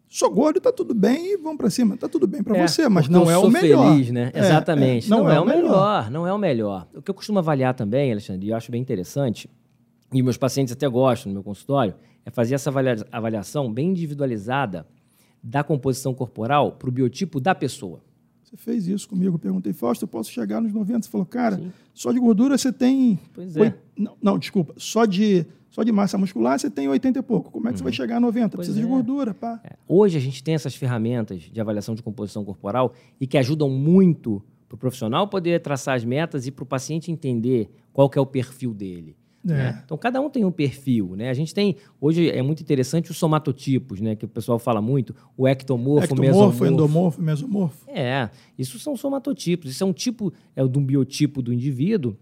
sou gordo, tá tudo bem, e vamos para cima, tá tudo bem para É, você, mas não é o melhor. feliz, né? É, Exatamente. é, não, é, o melhor. não é o melhor. O que eu costumo avaliar também, Alexandre, e eu acho bem interessante, e meus pacientes até gostam no meu consultório, é fazer essa avalia- avaliação bem individualizada da composição corporal para o biotipo da pessoa. Você fez isso comigo, eu perguntei, Fausto, eu posso chegar nos 90? Você falou, cara, Sim. só de gordura você tem. Pois é. Não, não, desculpa, só de, só de massa muscular você tem 80 e pouco. Como é que você vai chegar a 90? Pois Precisa de é. gordura, pá. É, Hoje a gente tem essas ferramentas de avaliação de composição corporal e que ajudam muito para o profissional poder traçar as metas e para o paciente entender qual é o perfil dele. É. né? Então, cada um tem um perfil, né? A gente tem, hoje é muito interessante os somatotipos, né? Que o pessoal fala muito, o ectomorfo, Ectomorfo, mesomorfo. endomorfo, mesomorfo. É, isso são somatotipos, isso é um tipo, é de um biotipo do indivíduo,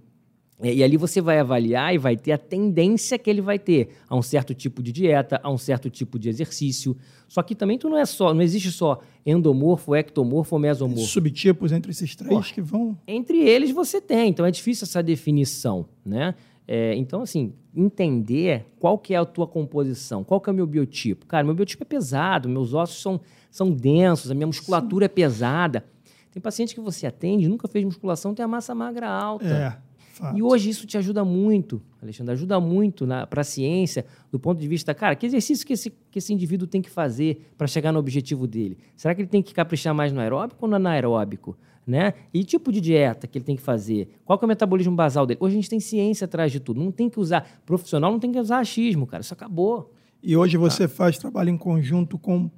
é, e ali você vai avaliar e vai ter a tendência que ele vai ter a um certo tipo de dieta, a um certo tipo de exercício. Só que também tu não é só, não existe só endomorfo, ectomorfo ou mesomorfo. Subtipos entre esses três que vão. Entre eles você tem, então é difícil essa definição, né? É, então, assim, entender qual que é a tua composição, qual que é o meu biotipo. Cara, meu biotipo é pesado, meus ossos são, são densos, a minha musculatura é pesada. Tem paciente que você atende, nunca fez musculação, tem a massa magra alta. É, fato. E hoje isso te ajuda muito, Alexandre, ajuda muito para a ciência, do ponto de vista, cara, que exercício que esse, que esse indivíduo tem que fazer para chegar no objetivo dele? Será que ele tem que caprichar mais no aeróbico ou no anaeróbico? Né? E tipo de dieta que ele tem que fazer? Qual que é o metabolismo basal dele? Hoje a gente tem ciência atrás de tudo. Não tem que usar, profissional não tem que usar achismo, cara. Isso acabou. E hoje Tá. você faz trabalho em conjunto com.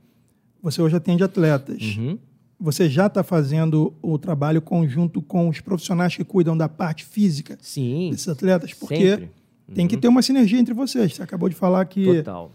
Você hoje atende atletas. Uhum. Você já está fazendo o trabalho conjunto com os profissionais que cuidam da parte física Sim, desses atletas, porque tem que ter uma sinergia entre vocês. Você acabou de falar que Total.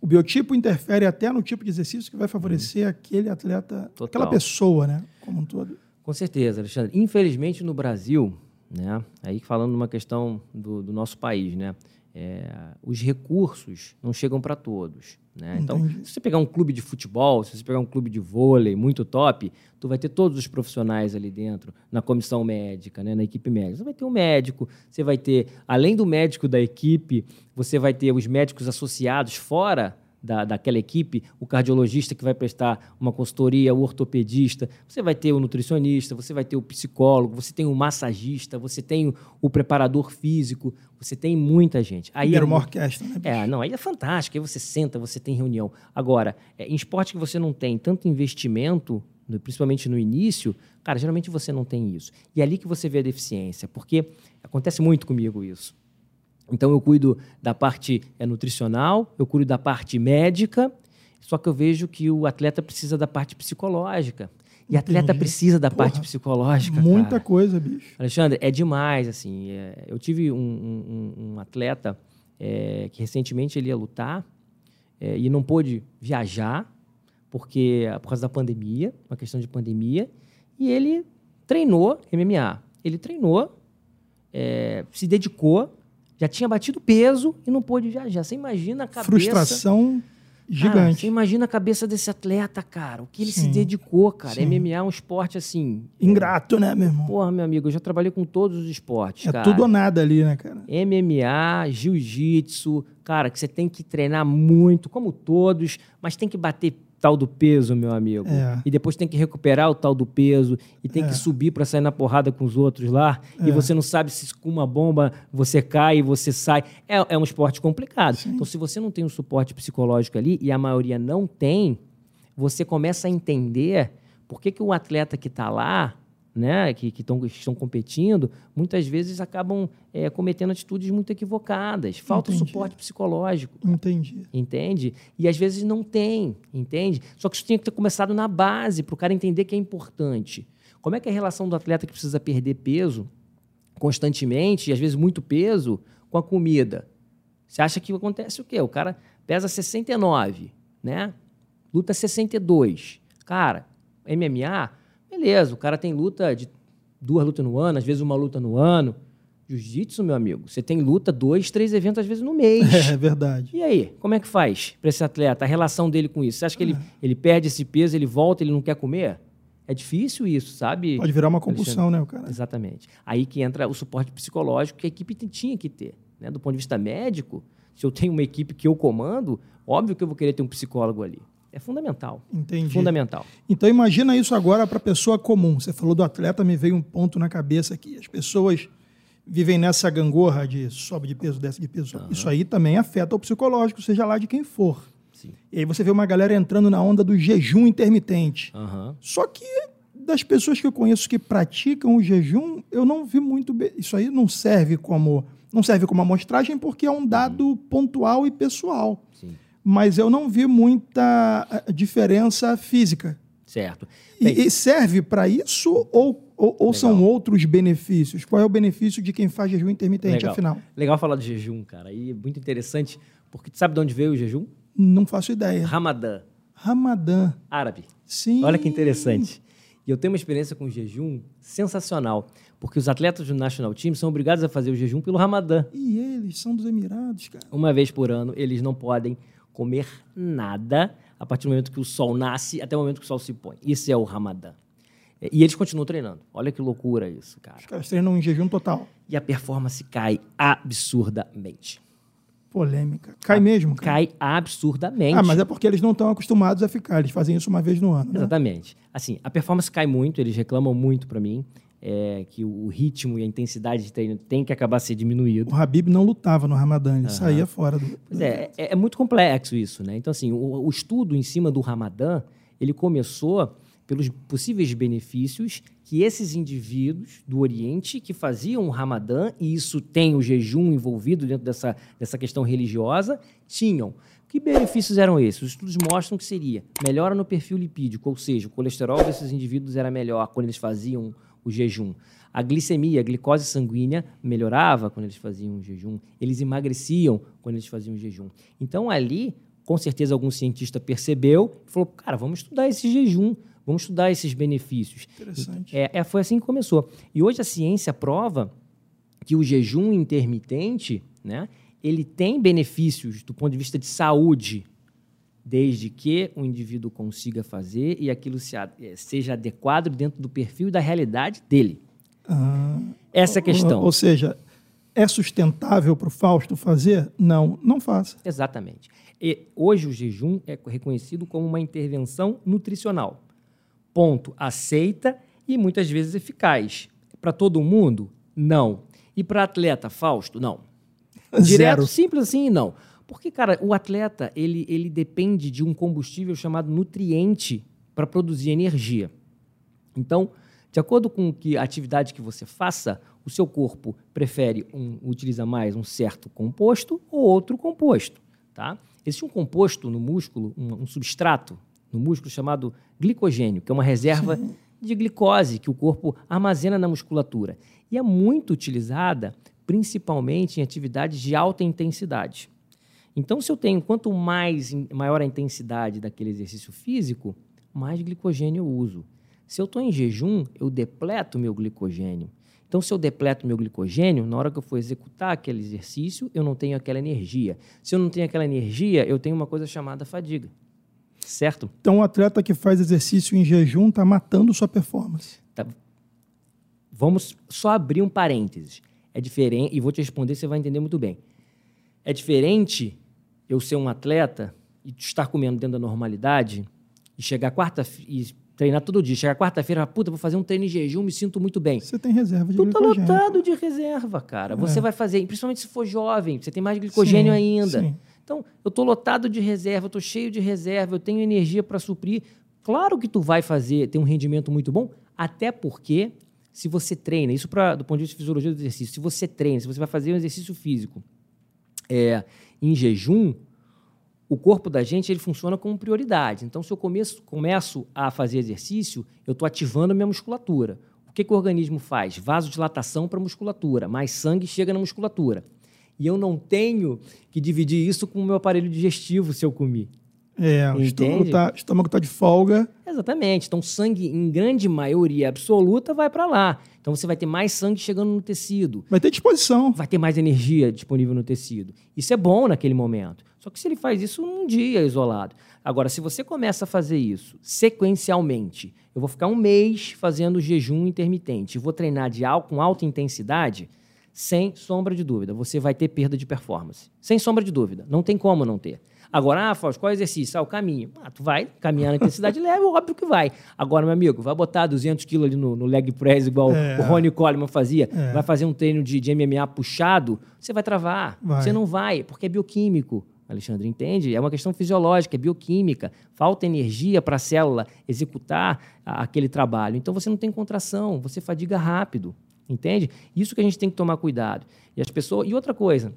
o biotipo interfere até no tipo de exercício que vai favorecer aquele atleta, Total. aquela pessoa, né? Como um todo. Com certeza, Alexandre. Infelizmente, no Brasil, né, aí falando numa questão do, do nosso país, né, é, os recursos não chegam para todos. Né? Então, se você pegar um clube de futebol, se você pegar um clube de vôlei muito top, tu vai ter todos os profissionais ali dentro, na comissão médica, né, na equipe médica. Você vai ter um médico, você vai ter, além do médico da equipe, você vai ter os médicos associados fora da, daquela equipe, o cardiologista que vai prestar uma consultoria, o ortopedista, você vai ter o nutricionista, você vai ter o psicólogo, você tem o massagista, você tem o, preparador físico, você tem muita gente. Aí Vira é uma orquestra, né? é, não, aí é fantástico. Aí você senta, você tem reunião. Agora, é, em esporte que você não tem tanto investimento, principalmente no início, cara, geralmente você não tem isso. E é ali que você vê a deficiência, porque acontece muito comigo isso. Então eu cuido da parte é, nutricional, eu cuido da parte médica, só que eu vejo que o atleta precisa da parte psicológica. E atleta Entendi. precisa da Porra, parte psicológica. Muita cara. coisa, bicho. Alexandre, é demais, assim. é, eu tive um, um- um- atleta é, que recentemente ele ia lutar é, e não pôde viajar porque por causa da pandemia, uma questão de pandemia, e ele treinou MMA. Ele treinou, é, se dedicou, já tinha batido peso e não pôde viajar. Você imagina a cabeça... Frustração gigante. você imagina a cabeça desse atleta, cara. O que ele se Sim. dedicou, cara. Sim. MMA é um esporte assim... Ingrato, né, meu irmão? Porra, meu amigo, eu já trabalhei com todos os esportes, é cara. tudo ou nada ali, né, cara? MMA, jiu-jitsu, cara, que você tem que treinar muito, como todos, mas tem que bater tal do peso, meu amigo. É. E depois tem que recuperar o tal do peso e tem É. que subir para sair na porrada com os outros lá. E É. você não sabe se com uma bomba você cai e você sai. É, é um esporte complicado. Então, se você não tem um suporte psicológico ali, e a maioria não tem, você começa a entender por que, que o atleta que está lá, né, que, que, tão, que estão competindo, muitas vezes acabam é, cometendo atitudes muito equivocadas. Falta Entendi. suporte psicológico. Entendi. Entende? E às vezes não tem, entende? Só que isso tinha que ter começado na base, para o cara entender que é importante. Como é que é a relação do atleta que precisa perder peso constantemente, e às vezes muito peso, com a comida? Você acha que acontece o quê? O cara pesa 69, né? Luta 62. Cara, MMA, beleza, o cara tem luta de duas lutas no ano, às vezes uma luta no ano. Jiu-jitsu, meu amigo, você tem luta dois, três eventos às vezes no mês. (laughs) É verdade. E aí, como é que faz para esse atleta, a relação dele com isso? Você acha que ele, ele perde esse peso, ele volta, ele não quer comer? É difícil isso, sabe? Pode virar uma compulsão, né, o cara? Exatamente. Aí que entra o suporte psicológico que a equipe tinha que ter. Né? Do ponto de vista médico, se eu tenho uma equipe que eu comando, óbvio que eu vou querer ter um psicólogo ali. É fundamental. Entendi. Fundamental. Então imagina isso agora para a pessoa comum. Você falou do atleta, me veio um ponto na cabeça aqui. As pessoas vivem nessa gangorra de sobe de peso, desce de peso. Isso aí também afeta o psicológico, seja lá de quem for. Sim. E aí você vê uma galera entrando na onda do jejum intermitente. Aham. Só que das pessoas que eu conheço que praticam o jejum, eu não vi muito. be- Isso aí não serve como não serve como amostragem porque é um dado pontual e pessoal. Mas eu não vi muita eh, diferença física. Certo. E, Bem, e serve para isso ou, ou, ou são outros benefícios? Qual é o benefício de quem faz jejum intermitente, Legal. afinal? legal falar do jejum, cara. E é muito interessante, porque sabe de onde veio o jejum? Não faço ideia. Ramadã, Ramadã. árabe. Sim. Olha que interessante. E eu tenho uma experiência com jejum sensacional, porque os atletas do National Team são obrigados a fazer o jejum pelo Ramadã. E eles são dos Emirados, cara. Uma vez por ano, eles não podem comer nada a partir do momento que o sol nasce até o momento que o sol se põe. Isso é o Ramadã. É, E eles continuam treinando. Olha que loucura isso, cara. Os caras treinam em jejum total. E a performance cai absurdamente. Polêmica. Cai mesmo, cara. Cai absurdamente. Ah, mas é porque eles não estão acostumados a ficar. Eles fazem isso uma vez no ano. Né? Exatamente. Assim, a performance cai muito, eles reclamam muito para mim é, que o ritmo e a intensidade de treino tem que acabar ser diminuído. O Habib não lutava no Ramadã, ele saía fora do. Pois é, é, é muito complexo isso, né? Então, assim, o, o estudo em cima do Ramadã, ele começou pelos possíveis benefícios que esses indivíduos do Oriente que faziam o Ramadã, e isso tem o jejum envolvido dentro dessa, dessa questão religiosa, tinham. Que benefícios eram esses? Os estudos mostram que seria melhora no perfil lipídico, ou seja, o colesterol desses indivíduos era melhor quando eles faziam o jejum. A glicemia, a glicose sanguínea melhorava quando eles faziam o jejum. Eles emagreciam quando eles faziam o jejum. Então ali com certeza algum cientista percebeu e falou, cara, vamos estudar esse jejum, vamos estudar esses benefícios. Interessante. É, é, foi assim que começou. E hoje a ciência prova que o jejum intermitente, né, ele tem benefícios do ponto de vista de saúde, desde que o indivíduo consiga fazer e aquilo se, seja adequado dentro do perfil e da realidade dele. Ah, Essa é a questão. Ou, ou seja, é sustentável para o Fausto fazer? Não, não faça. Exatamente. E hoje o jejum é reconhecido como uma intervenção nutricional. Ponto. Aceita e muitas vezes eficaz. Para todo mundo? Não. E para atleta, Fausto? Não. Direto, Zero. simples assim, não. Porque, cara, o atleta, ele, ele depende de um combustível chamado nutriente para produzir energia. Então, de acordo com que a atividade que você faça, o seu corpo prefere um, utiliza mais um certo composto ou outro composto, tá? Existe um composto no músculo, um, um substrato no músculo chamado glicogênio, que é uma reserva Sim. de glicose que o corpo armazena na musculatura e é muito utilizada principalmente em atividades de alta intensidade. Então, se eu tenho quanto mais maior a intensidade daquele exercício físico, mais glicogênio eu uso. Se eu estou em jejum, eu depleto meu glicogênio. Então, se eu depleto meu glicogênio, na hora que eu for executar aquele exercício, eu não tenho aquela energia. Se eu não tenho aquela energia, eu tenho uma coisa chamada fadiga. Certo? Então, o atleta que faz exercício em jejum está matando sua performance. Tá. Vamos só abrir um parênteses. É diferente, e vou te responder, você vai entender muito bem. É diferente eu ser um atleta e estar comendo dentro da normalidade e chegar quarta e treinar todo dia, chegar quarta-feira, puta, vou fazer um treino em jejum, me sinto muito bem. Você tem reserva de Tu tá glicogênio. lotado de reserva, cara. Você vai fazer, principalmente se for jovem, você tem mais glicogênio Sim, ainda. sim. Então, eu tô lotado de reserva, eu tô cheio de reserva, eu tenho energia para suprir. Claro que tu vai fazer, ter um rendimento muito bom, até porque se você treina, isso pra, do ponto de vista de fisiologia do exercício, se você treina, se você vai fazer um exercício físico é, em jejum, o corpo da gente ele funciona como prioridade. Então, se eu começo, começo a fazer exercício, eu estou ativando a minha musculatura. O que, que o organismo faz? Vasodilatação para a musculatura. Mais sangue chega na musculatura. E eu não tenho que dividir isso com o meu aparelho digestivo se eu comi. É, o estômago Entende? está tá de folga. Exatamente. Então, sangue, em grande maioria absoluta, vai para lá. Então, você vai ter mais sangue chegando no tecido. Vai ter disposição. vai ter mais energia disponível no tecido. Isso é bom naquele momento. Só que se ele faz isso num dia isolado. Agora, se você começa a fazer isso sequencialmente, eu vou ficar um mês fazendo jejum intermitente, vou treinar de al com alta intensidade, sem sombra de dúvida, você vai ter perda de performance. Sem sombra de dúvida. Não tem como não ter. Agora, ah, Fausto, qual é o exercício? Ah, o caminho. Ah, tu vai caminhar na intensidade (laughs) leve, óbvio que vai. Agora, meu amigo, vai botar 200 quilos ali no, no leg press, igual É. o Ronnie Coleman fazia, É. vai fazer um treino de, de MMA puxado, você vai travar. Vai. Você não vai, porque é bioquímico. Alexandre, entende? É uma questão fisiológica, é bioquímica. Falta energia para a célula executar a- aquele trabalho. Então você não tem contração, você fadiga rápido, entende? Isso que a gente tem que tomar cuidado. E as pessoas. E outra coisa.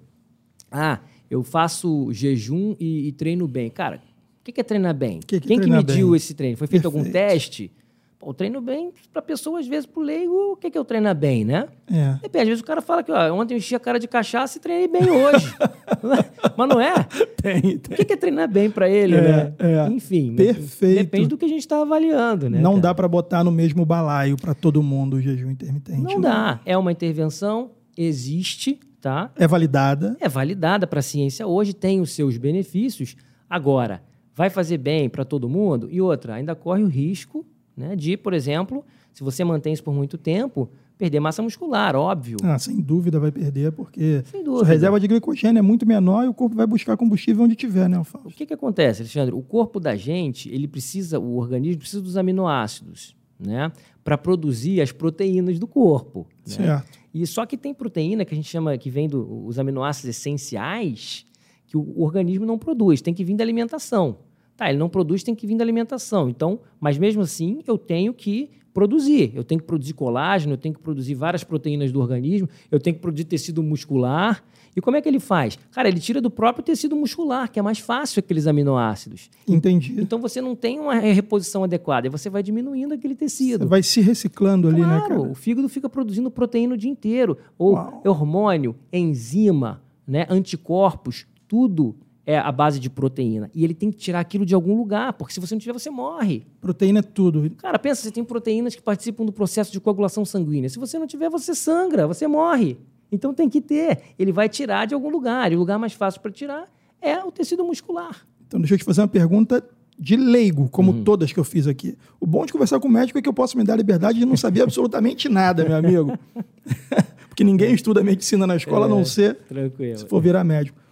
Ah, eu faço jejum e, e treino bem. Cara, o que, que é treinar bem? Que que Quem que mediu bem? esse treino? Foi feito algum Perfeito. teste? Pô, o treino bem, para pessoa, às vezes, pro leigo, o que, que é o treinar bem, né? É. Depende, às vezes o cara fala que ó, ontem eu enchi a cara de cachaça e treinei bem hoje. (laughs) Mas não é? Tem, O tem. que que é treinar bem para ele, É, né? é. Enfim, Perfeito. depende do que a gente está avaliando, né? não cara? dá para botar no mesmo balaio para todo mundo o jejum intermitente. Não dá. É uma intervenção, existe, tá? É validada. É validada para a ciência hoje, tem os seus benefícios. Agora, vai fazer bem para todo mundo? E outra, ainda corre o risco né, de, por exemplo, se você mantém isso por muito tempo, perder massa muscular, óbvio. Ah, sem dúvida vai perder, porque dúvida. reserva de glicogênio é muito menor e o corpo vai buscar combustível onde tiver, né, O Alfaro? que, que acontece, Alexandre? O corpo da gente, ele precisa, o organismo precisa dos aminoácidos, né? Para produzir as proteínas do corpo. né? E só que tem proteína que a gente chama, que vem dos aminoácidos essenciais, que o, o organismo não produz, tem que vir da alimentação. Tá, ele não produz, tem que vir da alimentação. Então, mas mesmo assim, eu tenho que produzir. Eu tenho que produzir colágeno, eu tenho que produzir várias proteínas do organismo, eu tenho que produzir tecido muscular. E como é que ele faz? Cara, ele tira do próprio tecido muscular, que é mais fácil aqueles aminoácidos. Entendi. Então você não tem uma reposição adequada, e você vai diminuindo aquele tecido. Você vai se reciclando ali, né, Claro, cara? o fígado fica produzindo proteína o dia inteiro. Ou Uau. hormônio, enzima, né, anticorpos, tudo é a base de proteína. E ele tem que tirar aquilo de algum lugar, porque se você não tiver, você morre. Proteína é tudo. Cara, pensa, você tem proteínas que participam do processo de coagulação sanguínea. Se você não tiver, você sangra, você morre. Então tem que ter. Ele vai tirar de algum lugar. E o lugar mais fácil para tirar é o tecido muscular. Então deixa eu te fazer uma pergunta de leigo, como uhum. todas que eu fiz aqui. O bom de conversar com o médico é que eu posso me dar a liberdade de não saber (laughs) absolutamente nada, meu amigo. (laughs) Porque ninguém estuda medicina na escola, a não ser tranquilo. se for virar médico.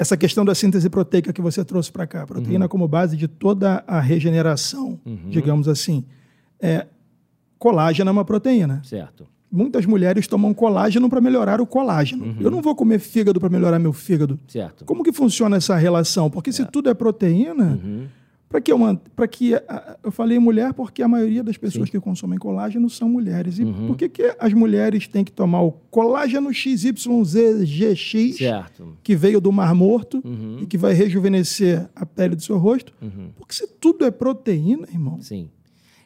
Essa questão da síntese proteica que você trouxe para cá, proteína uhum. como base de toda a regeneração, uhum. digamos assim. É, colágeno é uma proteína. Certo. Muitas mulheres tomam colágeno para melhorar o colágeno. Uhum. Eu não vou comer fígado para melhorar meu fígado. Certo. Como que funciona essa relação? Porque se tudo é proteína, uhum. Para que, eu, para que eu falei mulher porque a maioria das pessoas Sim. que consomem colágeno são mulheres. E uhum. por que, que as mulheres têm que tomar o colágeno XYZGX, certo. que veio do Mar Morto uhum. e que vai rejuvenescer a pele do seu rosto? Uhum. Porque se tudo é proteína, irmão. Sim.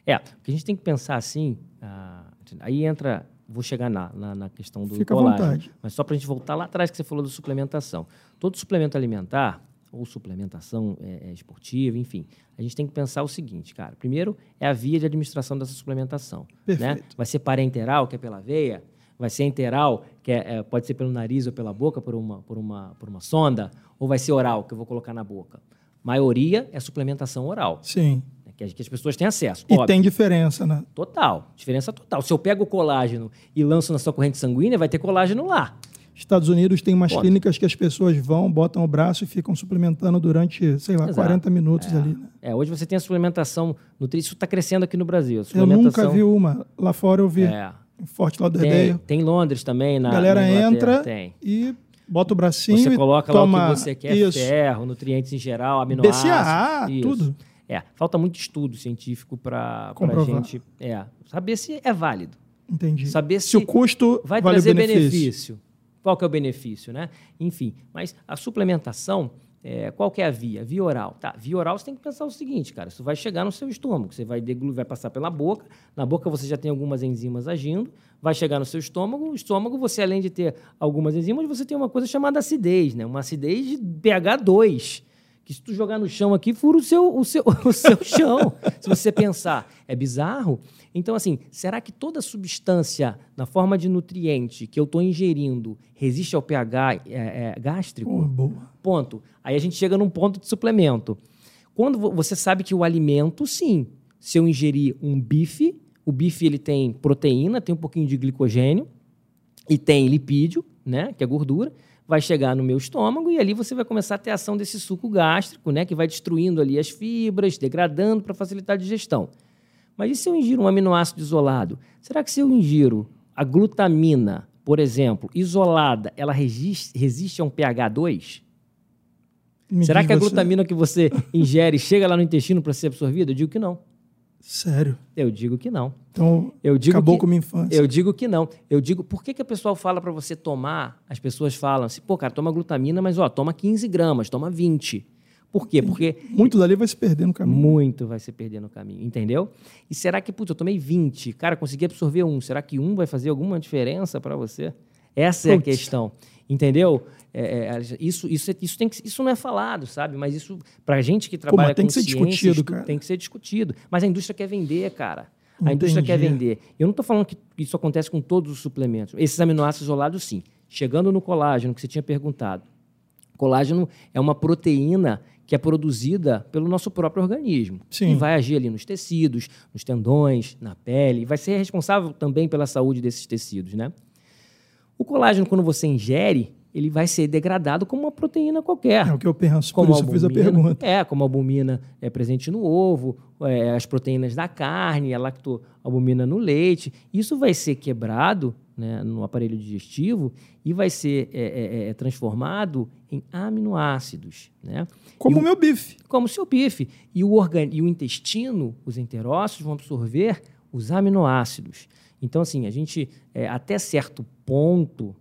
É, porque a gente tem que pensar assim. Ah, aí entra. Vou chegar na, na, na questão do Fica colágeno. À vontade. Mas só para a gente voltar lá atrás que você falou da suplementação. Todo suplemento alimentar ou suplementação é, é, esportiva, enfim. A gente tem que pensar o seguinte, cara. Primeiro é a via de administração dessa suplementação. Né? Vai ser parenteral, que é pela veia, vai ser enteral, que é, é, pode ser pelo nariz ou pela boca, por uma, por, uma, por uma sonda, ou vai ser oral, que eu vou colocar na boca. Maioria é suplementação oral. Sim. Né? Que, que as pessoas têm acesso. E óbvio. tem diferença, né? Total. Diferença total. Se eu pego o colágeno e lanço na sua corrente sanguínea, vai ter colágeno lá. Estados Unidos tem umas Pode. clínicas que as pessoas vão, botam o braço e ficam suplementando durante, sei lá, Exato. 40 minutos é. ali. Né? É, hoje você tem a suplementação nutricional, isso está crescendo aqui no Brasil. Eu nunca vi uma. Lá fora eu vi. É. Forte Lauderdale. Tem, tem em Londres também. Na, a galera na entra tem. e bota o bracinho Você coloca toma lá o que você quer, isso. ferro, nutrientes em geral, aminoácidos. BCAA, isso. tudo. É, falta muito estudo científico para a gente é, saber se é válido. Entendi. Saber se, se o custo vai vale trazer benefício. benefício. Qual que é o benefício, né? Enfim, mas a suplementação, é, qual que é a via? Via oral. Tá, via oral você tem que pensar o seguinte, cara, isso vai chegar no seu estômago, você vai deglutir, vai passar pela boca, na boca você já tem algumas enzimas agindo, vai chegar no seu estômago, o estômago você além de ter algumas enzimas, você tem uma coisa chamada acidez, né? Uma acidez de pH 2 que se tu jogar no chão aqui, fura o seu, o seu, (laughs) o seu chão. se você pensar, é bizarro. Então, assim, será que toda substância na forma de nutriente que eu estou ingerindo resiste ao pH é, é, gástrico? Oh, boa. Ponto. Aí a gente chega num ponto de suplemento. Quando você sabe que o alimento, sim, se eu ingerir um bife, o bife ele tem proteína, tem um pouquinho de glicogênio e tem lipídio, né, que é gordura vai chegar no meu estômago e ali você vai começar a ter ação desse suco gástrico, né, que vai destruindo ali as fibras, degradando para facilitar a digestão. Mas e se eu ingiro um aminoácido isolado? Será que se eu ingiro a glutamina, por exemplo, isolada, ela resiste, resiste a um pH 2? Me Será que a glutamina você... que você ingere chega lá no intestino para ser absorvida? Eu digo que não. Sério? Eu digo que não. Então, eu digo acabou que, com a minha infância. Eu digo que não. Eu digo, por que, que a pessoa fala para você tomar? As pessoas falam assim, pô, cara, toma glutamina, mas ó, toma 15 gramas, toma 20. Por quê? Porque. Muito dali vai se perder no caminho. Muito vai se perder no caminho, entendeu? E será que, putz, eu tomei 20, cara, consegui absorver um. Será que um vai fazer alguma diferença para você? Essa é a questão. Entendeu? É, é, isso, isso, isso, tem que, isso não é falado, sabe? Mas isso, para gente que trabalha Pô, tem com que ser discutido, cara. tem que ser discutido. Mas a indústria quer vender, cara. A Entendi. indústria quer vender. Eu não estou falando que isso acontece com todos os suplementos. Esses aminoácidos isolados, sim. Chegando no colágeno, que você tinha perguntado. Colágeno é uma proteína que é produzida pelo nosso próprio organismo. Sim. E vai agir ali nos tecidos, nos tendões, na pele. E vai ser responsável também pela saúde desses tecidos, né? O colágeno, quando você ingere, ele vai ser degradado como uma proteína qualquer. É o que eu penso, como por isso albumina, fiz a pergunta. É, como a albumina é presente no ovo, é, as proteínas da carne, a lactoalbumina no leite. Isso vai ser quebrado né, no aparelho digestivo e vai ser é, é, é, é transformado em aminoácidos. Né? Como o meu bife. Como o seu bife. E o, organ... e o intestino, os enterócitos, vão absorver os aminoácidos. Então, assim, a gente, é, até certo ponto,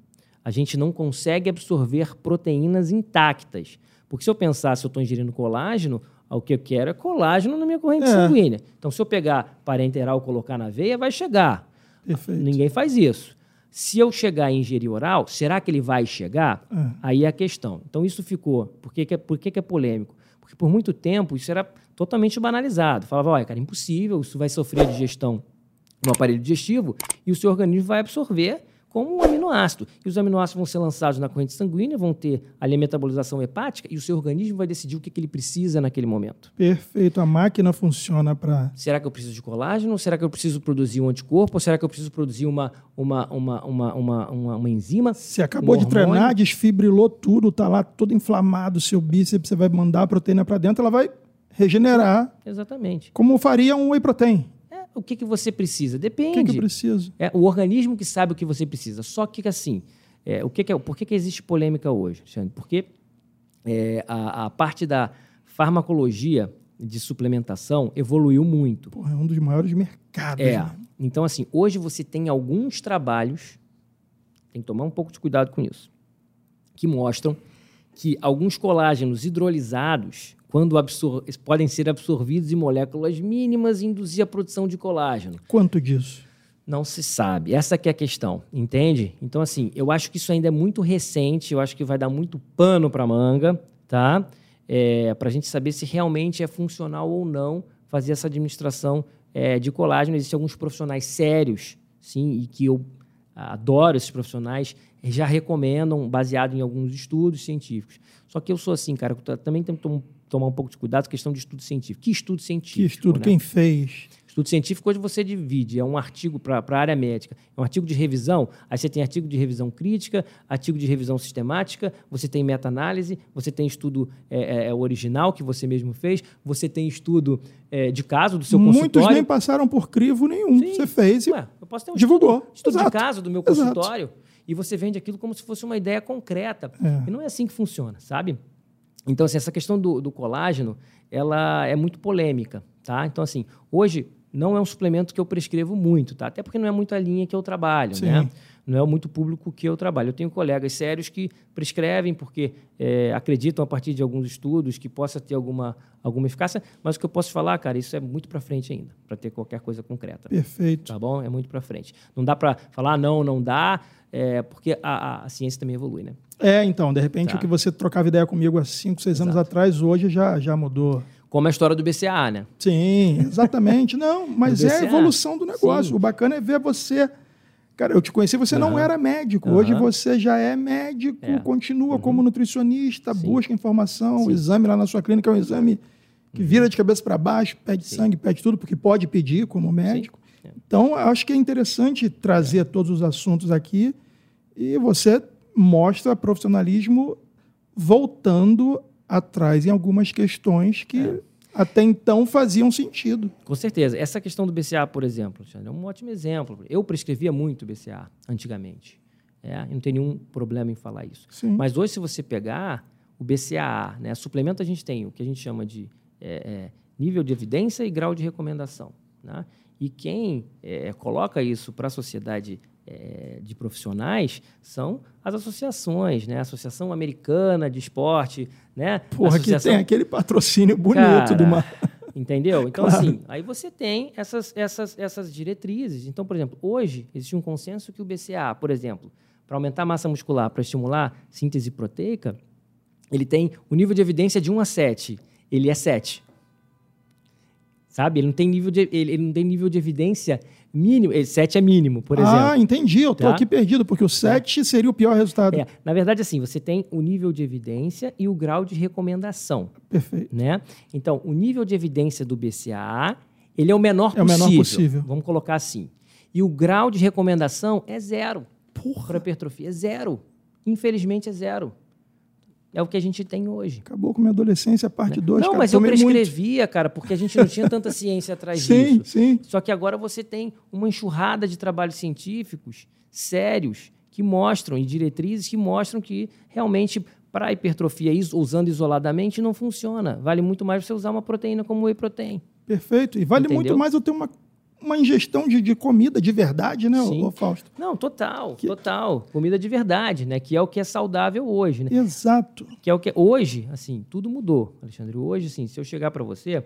a gente não consegue absorver proteínas intactas. Porque se eu pensar, se eu estou ingerindo colágeno, o que eu quero é colágeno na minha corrente é. sanguínea. Então, se eu pegar parenteral e colocar na veia, vai chegar. Perfeito. Ninguém faz isso. Se eu chegar em ingerir oral, será que ele vai chegar? É. Aí é a questão. Então, isso ficou. Por que, que, é, por que, que é polêmico? Porque por muito tempo isso era totalmente banalizado. Falava, olha, cara, impossível, isso vai sofrer digestão no aparelho digestivo e o seu organismo vai absorver como um aminoácido. E os aminoácidos vão ser lançados na corrente sanguínea, vão ter ali a metabolização hepática e o seu organismo vai decidir o que, que ele precisa naquele momento. Perfeito. A máquina funciona para. Será que eu preciso de colágeno? Será que eu preciso produzir um anticorpo? Ou será que eu preciso produzir uma, uma, uma, uma, uma, uma, uma enzima? Você acabou um de hormônio? treinar, desfibrilou tudo, tá lá todo inflamado, seu bíceps, você vai mandar a proteína para dentro, ela vai regenerar, Exatamente. como faria um whey protein. O que, que você precisa? O Depende. que, que eu preciso? É o organismo que sabe o que você precisa. Só que, assim, é, o que que é, por que, que existe polêmica hoje, Alexandre? Porque é, a, a parte da farmacologia de suplementação evoluiu muito. Porra, é um dos maiores mercados. É. né? Então, assim, hoje você tem alguns trabalhos, tem que tomar um pouco de cuidado com isso, que mostram que alguns colágenos hidrolisados, quando podem ser absorvidos em moléculas mínimas e induzir a produção de colágeno. Quanto disso? Não se sabe. Essa que é a questão, entende? Então, assim, eu acho que isso ainda é muito recente, eu acho que vai dar muito pano para manga, tá? É, para a gente saber se realmente é funcional ou não fazer essa administração é, de colágeno. Existem alguns profissionais sérios, sim, e que eu adoro esses profissionais, já recomendam, baseado em alguns estudos científicos. Só que eu sou assim, cara, eu também tenho que tom- tomar um pouco de cuidado com a questão de estudo científico. Que estudo científico? Que estudo, né? quem fez? Estudo científico hoje você divide, é um artigo para a área médica, é um artigo de revisão, aí você tem artigo de revisão crítica, artigo de revisão sistemática, você tem meta-análise, você tem estudo é, é, é, original que você mesmo fez, você tem estudo é, de caso do seu Muitos consultório. nem passaram por crivo nenhum. Sim. Você fez e Ué, eu posso ter um divulgou. estudo, estudo de Exato. caso do meu Exato. consultório e você vende aquilo como se fosse uma ideia concreta. É. E não é assim que funciona, sabe? Então, assim, essa questão do, do colágeno, ela é muito polêmica, tá? Então, assim, hoje não é um suplemento que eu prescrevo muito, tá? Até porque não é muito a linha que eu trabalho, Sim. né? Não é muito público que eu trabalho. Eu tenho colegas sérios que prescrevem porque é, acreditam a partir de alguns estudos que possa ter alguma, alguma eficácia, mas o que eu posso falar, cara, isso é muito para frente ainda, para ter qualquer coisa concreta. Perfeito. Tá bom? É muito para frente. Não dá para falar não, não dá, é, porque a, a- a ciência também evolui, né? É, então, de repente Tá. o que você trocava ideia comigo há 5, 6 anos atrás, hoje já, já mudou. Como a história do BCA, né? Sim, exatamente. Não, mas é a evolução do negócio. Sim. O bacana é ver você. Cara, eu te conheci, você não Aham. era médico. Hoje Aham. você já é médico, É. continua como nutricionista, Sim. busca informação. O Sim. exame lá na sua clínica é um exame que vira de cabeça para baixo, pede Sim. sangue, pede tudo, porque pode pedir como médico. É. Então, eu acho que é interessante trazer todos os assuntos aqui e você mostra profissionalismo voltando atrás em algumas questões que É. até então faziam sentido. Com certeza. Essa questão do BCA, por exemplo, Alexandre, é um ótimo exemplo. Eu prescrevia muito BCA antigamente. É, não tenho nenhum problema em falar isso. Sim. Mas hoje, se você pegar o BCAA, né, suplemento a gente tem o que a gente chama de é, é, nível de evidência e grau de recomendação. Né? E quem é, coloca isso para a sociedade é, de profissionais são as associações, né? A Associação Americana de Esporte, né? Porra, que Associação... tem aquele patrocínio bonito Cara, de uma. Entendeu? Então, Claro. assim, aí você tem essas, essas, essas diretrizes. Então, por exemplo, hoje existe um consenso que o BCA, por exemplo, para aumentar a massa muscular, para estimular síntese proteica, ele tem o nível de evidência de 1 a 7. Ele é 7. Sabe? Ele não tem nível de, ele, ele não tem nível de evidência mínimo. Ele, 7 é mínimo, por exemplo. ah, entendi. Eu tô Tá? aqui perdido, porque o 7 seria o pior resultado. É, na verdade, assim, você tem o nível de evidência e o grau de recomendação. Perfeito. né? Então, o nível de evidência do BCAA, ele é o menor É o possível. menor possível. Vamos colocar assim. E o grau de recomendação é zero. Porra. Para hipertrofia, é zero. Infelizmente, é zero. É o que a gente tem hoje. Acabou com minha adolescência, parte 2. Não, cara. mas eu muito. prescrevia, cara, porque a gente não tinha tanta (laughs) ciência atrás Sim, disso. sim. Só que agora você tem uma enxurrada de trabalhos científicos sérios que mostram, e diretrizes que mostram que realmente para hipertrofia, usando isoladamente, não funciona. Vale muito mais você usar uma proteína como o whey protein. Perfeito. E vale Entendeu? muito mais eu ter uma, uma ingestão de, de comida de verdade, né, Sim. ô, Fausto? Não, total, total. Comida de verdade, né? Que é o que é saudável hoje, né? Exato. Que é o que hoje, assim, tudo mudou, Alexandre. Hoje, assim, se eu chegar para você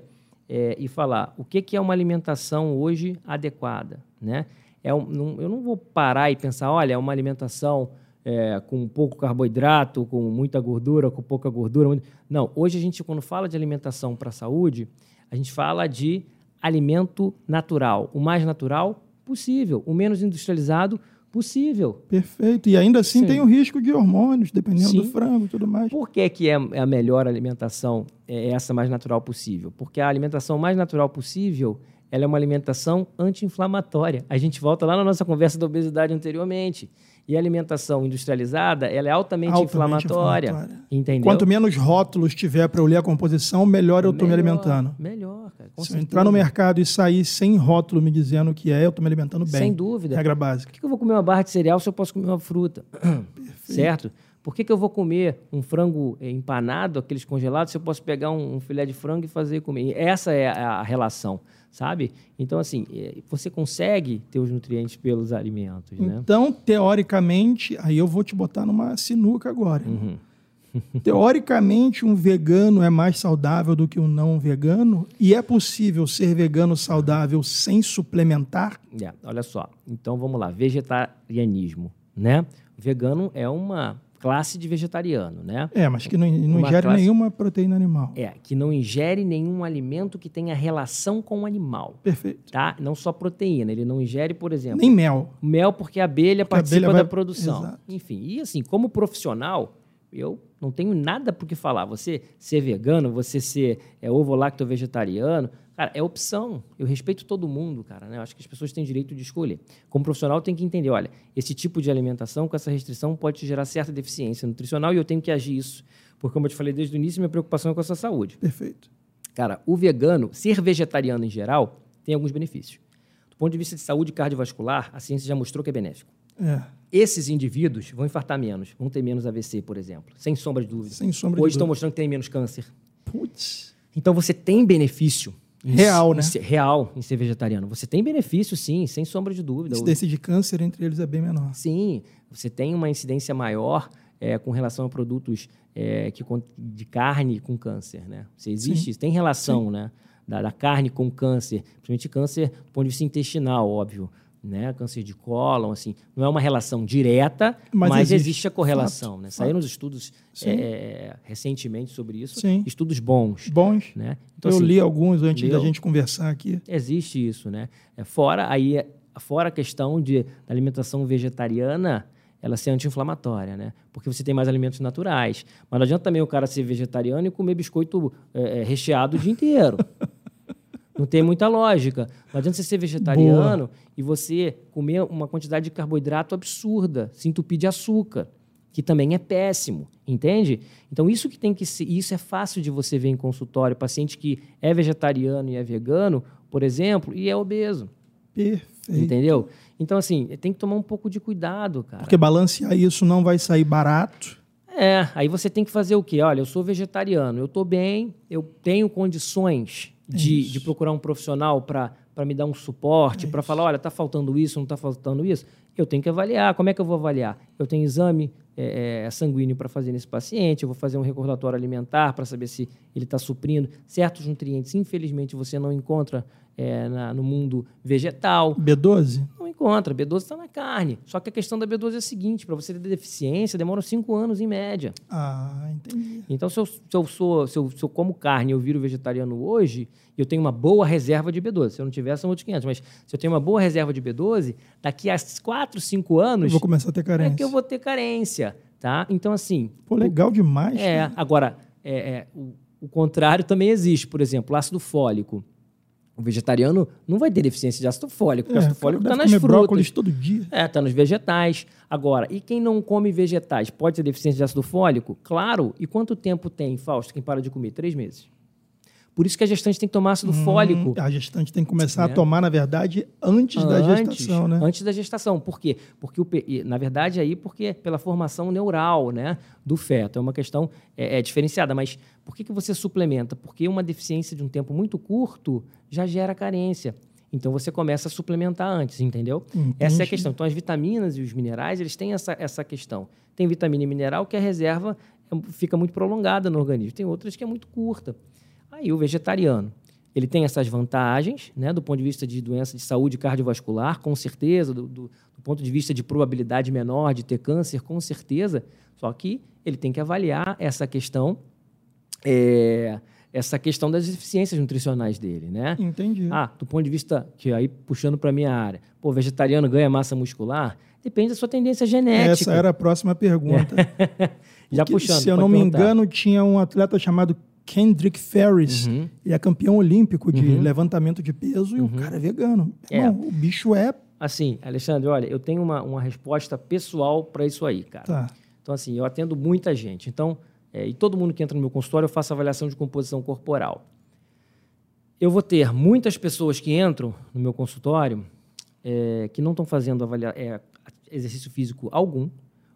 é, e falar o que, que é uma alimentação hoje adequada, né? é um, não, eu não vou parar e pensar, olha, é uma alimentação é, com pouco carboidrato, com muita gordura, com pouca gordura. Não, hoje a gente, quando fala de alimentação para a saúde, a gente fala de alimento natural, o mais natural possível, o menos industrializado possível. Perfeito. E ainda assim Sim. tem o risco de hormônios, dependendo Sim. do frango e tudo mais. Por que, que é a melhor alimentação é essa mais natural possível? Porque a alimentação mais natural possível ela é uma alimentação anti-inflamatória. A gente volta lá na nossa conversa da obesidade anteriormente. E a alimentação industrializada, ela é altamente, altamente inflamatória, inflamatória, Entendeu? Quanto menos rótulos tiver para eu ler a composição, melhor eu estou me alimentando. Melhor, cara. Se eu entrar no mercado e sair sem rótulo me dizendo o que é, eu estou me alimentando bem. Sem dúvida. Regra básica. Por que eu vou comer uma barra de cereal se eu posso comer uma fruta? (clears throat) Certo? Por que, que eu vou comer um frango eh, empanado, aqueles congelados, se eu posso pegar um, um filé de frango e fazer comer? Essa é a relação sabe? Então, assim, é, você consegue ter os nutrientes pelos alimentos, né? Então, teoricamente, aí eu vou te botar numa sinuca agora. Uhum. (laughs) Teoricamente, um vegano é mais saudável do que um não vegano? E é possível ser vegano saudável sem suplementar? É, olha só. Então, vamos lá. Vegetarianismo, né? vegano é uma classe de vegetariano, né? É, mas que não, não ingere classe... nenhuma proteína animal. É, que não ingere nenhum alimento que tenha relação com o animal. Perfeito. Tá? Não só proteína, ele não ingere, por exemplo... Nem mel. Mel porque a abelha porque participa a abelha vai... da produção. Exato. Enfim, e assim, como profissional, eu não tenho nada por que falar. Você ser vegano, você ser é, ovo-lacto vegetariano, cara, é opção. Eu respeito todo mundo, cara. Né? Eu acho que as pessoas têm direito de escolher. Como profissional, tem que entender, olha, esse tipo de alimentação com essa restrição pode gerar certa deficiência nutricional e eu tenho que agir isso. Porque, como eu te falei desde o início, minha preocupação é com a sua saúde. Perfeito. Cara, o vegano, ser vegetariano em geral, tem alguns benefícios. Do ponto de vista de saúde cardiovascular, a ciência já mostrou que é benéfico. É. Esses indivíduos vão infartar menos, vão ter menos AVC, por exemplo, sem sombra de dúvida. Sem sombra Hoje de estão mostrando que tem menos câncer. Putz. Então você tem benefício real, né? Ser, real em ser vegetariano. Você tem benefício, sim, sem sombra de dúvida. A incidência de câncer entre eles é bem menor. Sim, você tem uma incidência maior é, com relação a produtos é, que, de carne com câncer, né? Você existe, sim. tem relação, sim. né? Da, da, carne com câncer, principalmente câncer do ponto de vista intestinal, óbvio né? Câncer de cólon, assim, não é uma relação direta, mas, mas existe, existe, a correlação, fato, né? Saíram os estudos é, recentemente sobre isso, Sim. estudos bons. Bons. Né? Então, Eu assim, li alguns antes leu, da gente conversar aqui. Existe isso, né? É, fora aí, fora a questão de da alimentação vegetariana, ela ser anti-inflamatória, né? Porque você tem mais alimentos naturais. Mas não adianta também o cara ser vegetariano e comer biscoito é, é recheado o dia inteiro. (laughs) Não tem muita lógica. Não adianta você ser vegetariano Boa. e você comer uma quantidade de carboidrato absurda, se entupir de açúcar, que também é péssimo, entende? Então isso que tem que ser, isso é fácil de você ver em consultório, paciente que é vegetariano e é vegano, por exemplo, e é obeso. Perfeito. Entendeu? Então assim, tem que tomar um pouco de cuidado, cara. Porque balancear isso não vai sair barato. É, aí você tem que fazer o quê? Olha, eu sou vegetariano, eu estou bem, eu tenho condições de, de procurar um profissional para me dar um suporte, é para falar, olha, está faltando isso, não está faltando isso, eu tenho que avaliar. Como é que eu vou avaliar? Eu tenho exame é, é, sanguíneo para fazer nesse paciente, eu vou fazer um recordatório alimentar para saber se ele está suprindo certos nutrientes. Infelizmente, você não encontra é, na, no mundo vegetal. B12? Não encontra. B12 está na carne. Só que a questão da B12 é a seguinte: para você ter deficiência, demora cinco anos em média. Ah, entendi. Então, se eu, se eu, sou, se eu, se eu como carne e eu viro vegetariano hoje, eu tenho uma boa reserva de B12. Se eu não tiver, são outros 500. Mas se eu tenho uma boa reserva de B12, daqui a 4, 5 anos. Eu vou começar a ter carência. É que eu vou ter carência. Tá? Então, assim. Pô, legal demais. É, cara. agora, é, é, o, o contrário também existe. Por exemplo, ácido fólico. O vegetariano não vai ter deficiência de ácido fólico, porque é, ácido fólico está nas frutas. todo dia. É, está nos vegetais. Agora, e quem não come vegetais pode ter deficiência de ácido fólico? Claro. E quanto tempo tem, Fausto, quem para de comer? Três meses. Por isso que a gestante tem que tomar ácido hum, fólico. A gestante tem que começar né? a tomar, na verdade, antes, antes, da gestação, né? Antes da gestação. Por quê? Porque, o, na verdade, aí, porque é pela formação neural né, do feto. É uma questão é, é diferenciada. Mas por que, que você suplementa? Porque uma deficiência de um tempo muito curto já gera carência. Então você começa a suplementar antes, entendeu? Entendi. Essa é a questão. Então as vitaminas e os minerais, eles têm essa, essa questão. Tem vitamina e mineral que a reserva é, fica muito prolongada no organismo. Tem outras que é muito curta. Aí o vegetariano, ele tem essas vantagens, né, do ponto de vista de doença de saúde cardiovascular, com certeza, do, do, do ponto de vista de probabilidade menor de ter câncer, com certeza. Só que ele tem que avaliar essa questão. É, essa questão das deficiências nutricionais dele, né? Entendi. Ah, do ponto de vista que aí puxando para minha área, pô, vegetariano ganha massa muscular? Depende da sua tendência genética. Essa era a próxima pergunta. (laughs) Já Porque, puxando. Se eu não me perguntar. engano, tinha um atleta chamado Kendrick Ferris. Uhum. Ele é campeão olímpico de Uhum. levantamento de peso e o cara é vegano. É. Irmão, o bicho é. Assim, Alexandre, olha, eu tenho uma, uma resposta pessoal para isso aí, cara. Tá. Então, assim, eu atendo muita gente. Então, é, e todo mundo que entra no meu consultório, eu faço avaliação de composição corporal. Eu vou ter muitas pessoas que entram no meu consultório é, que não estão fazendo é, exercício físico algum,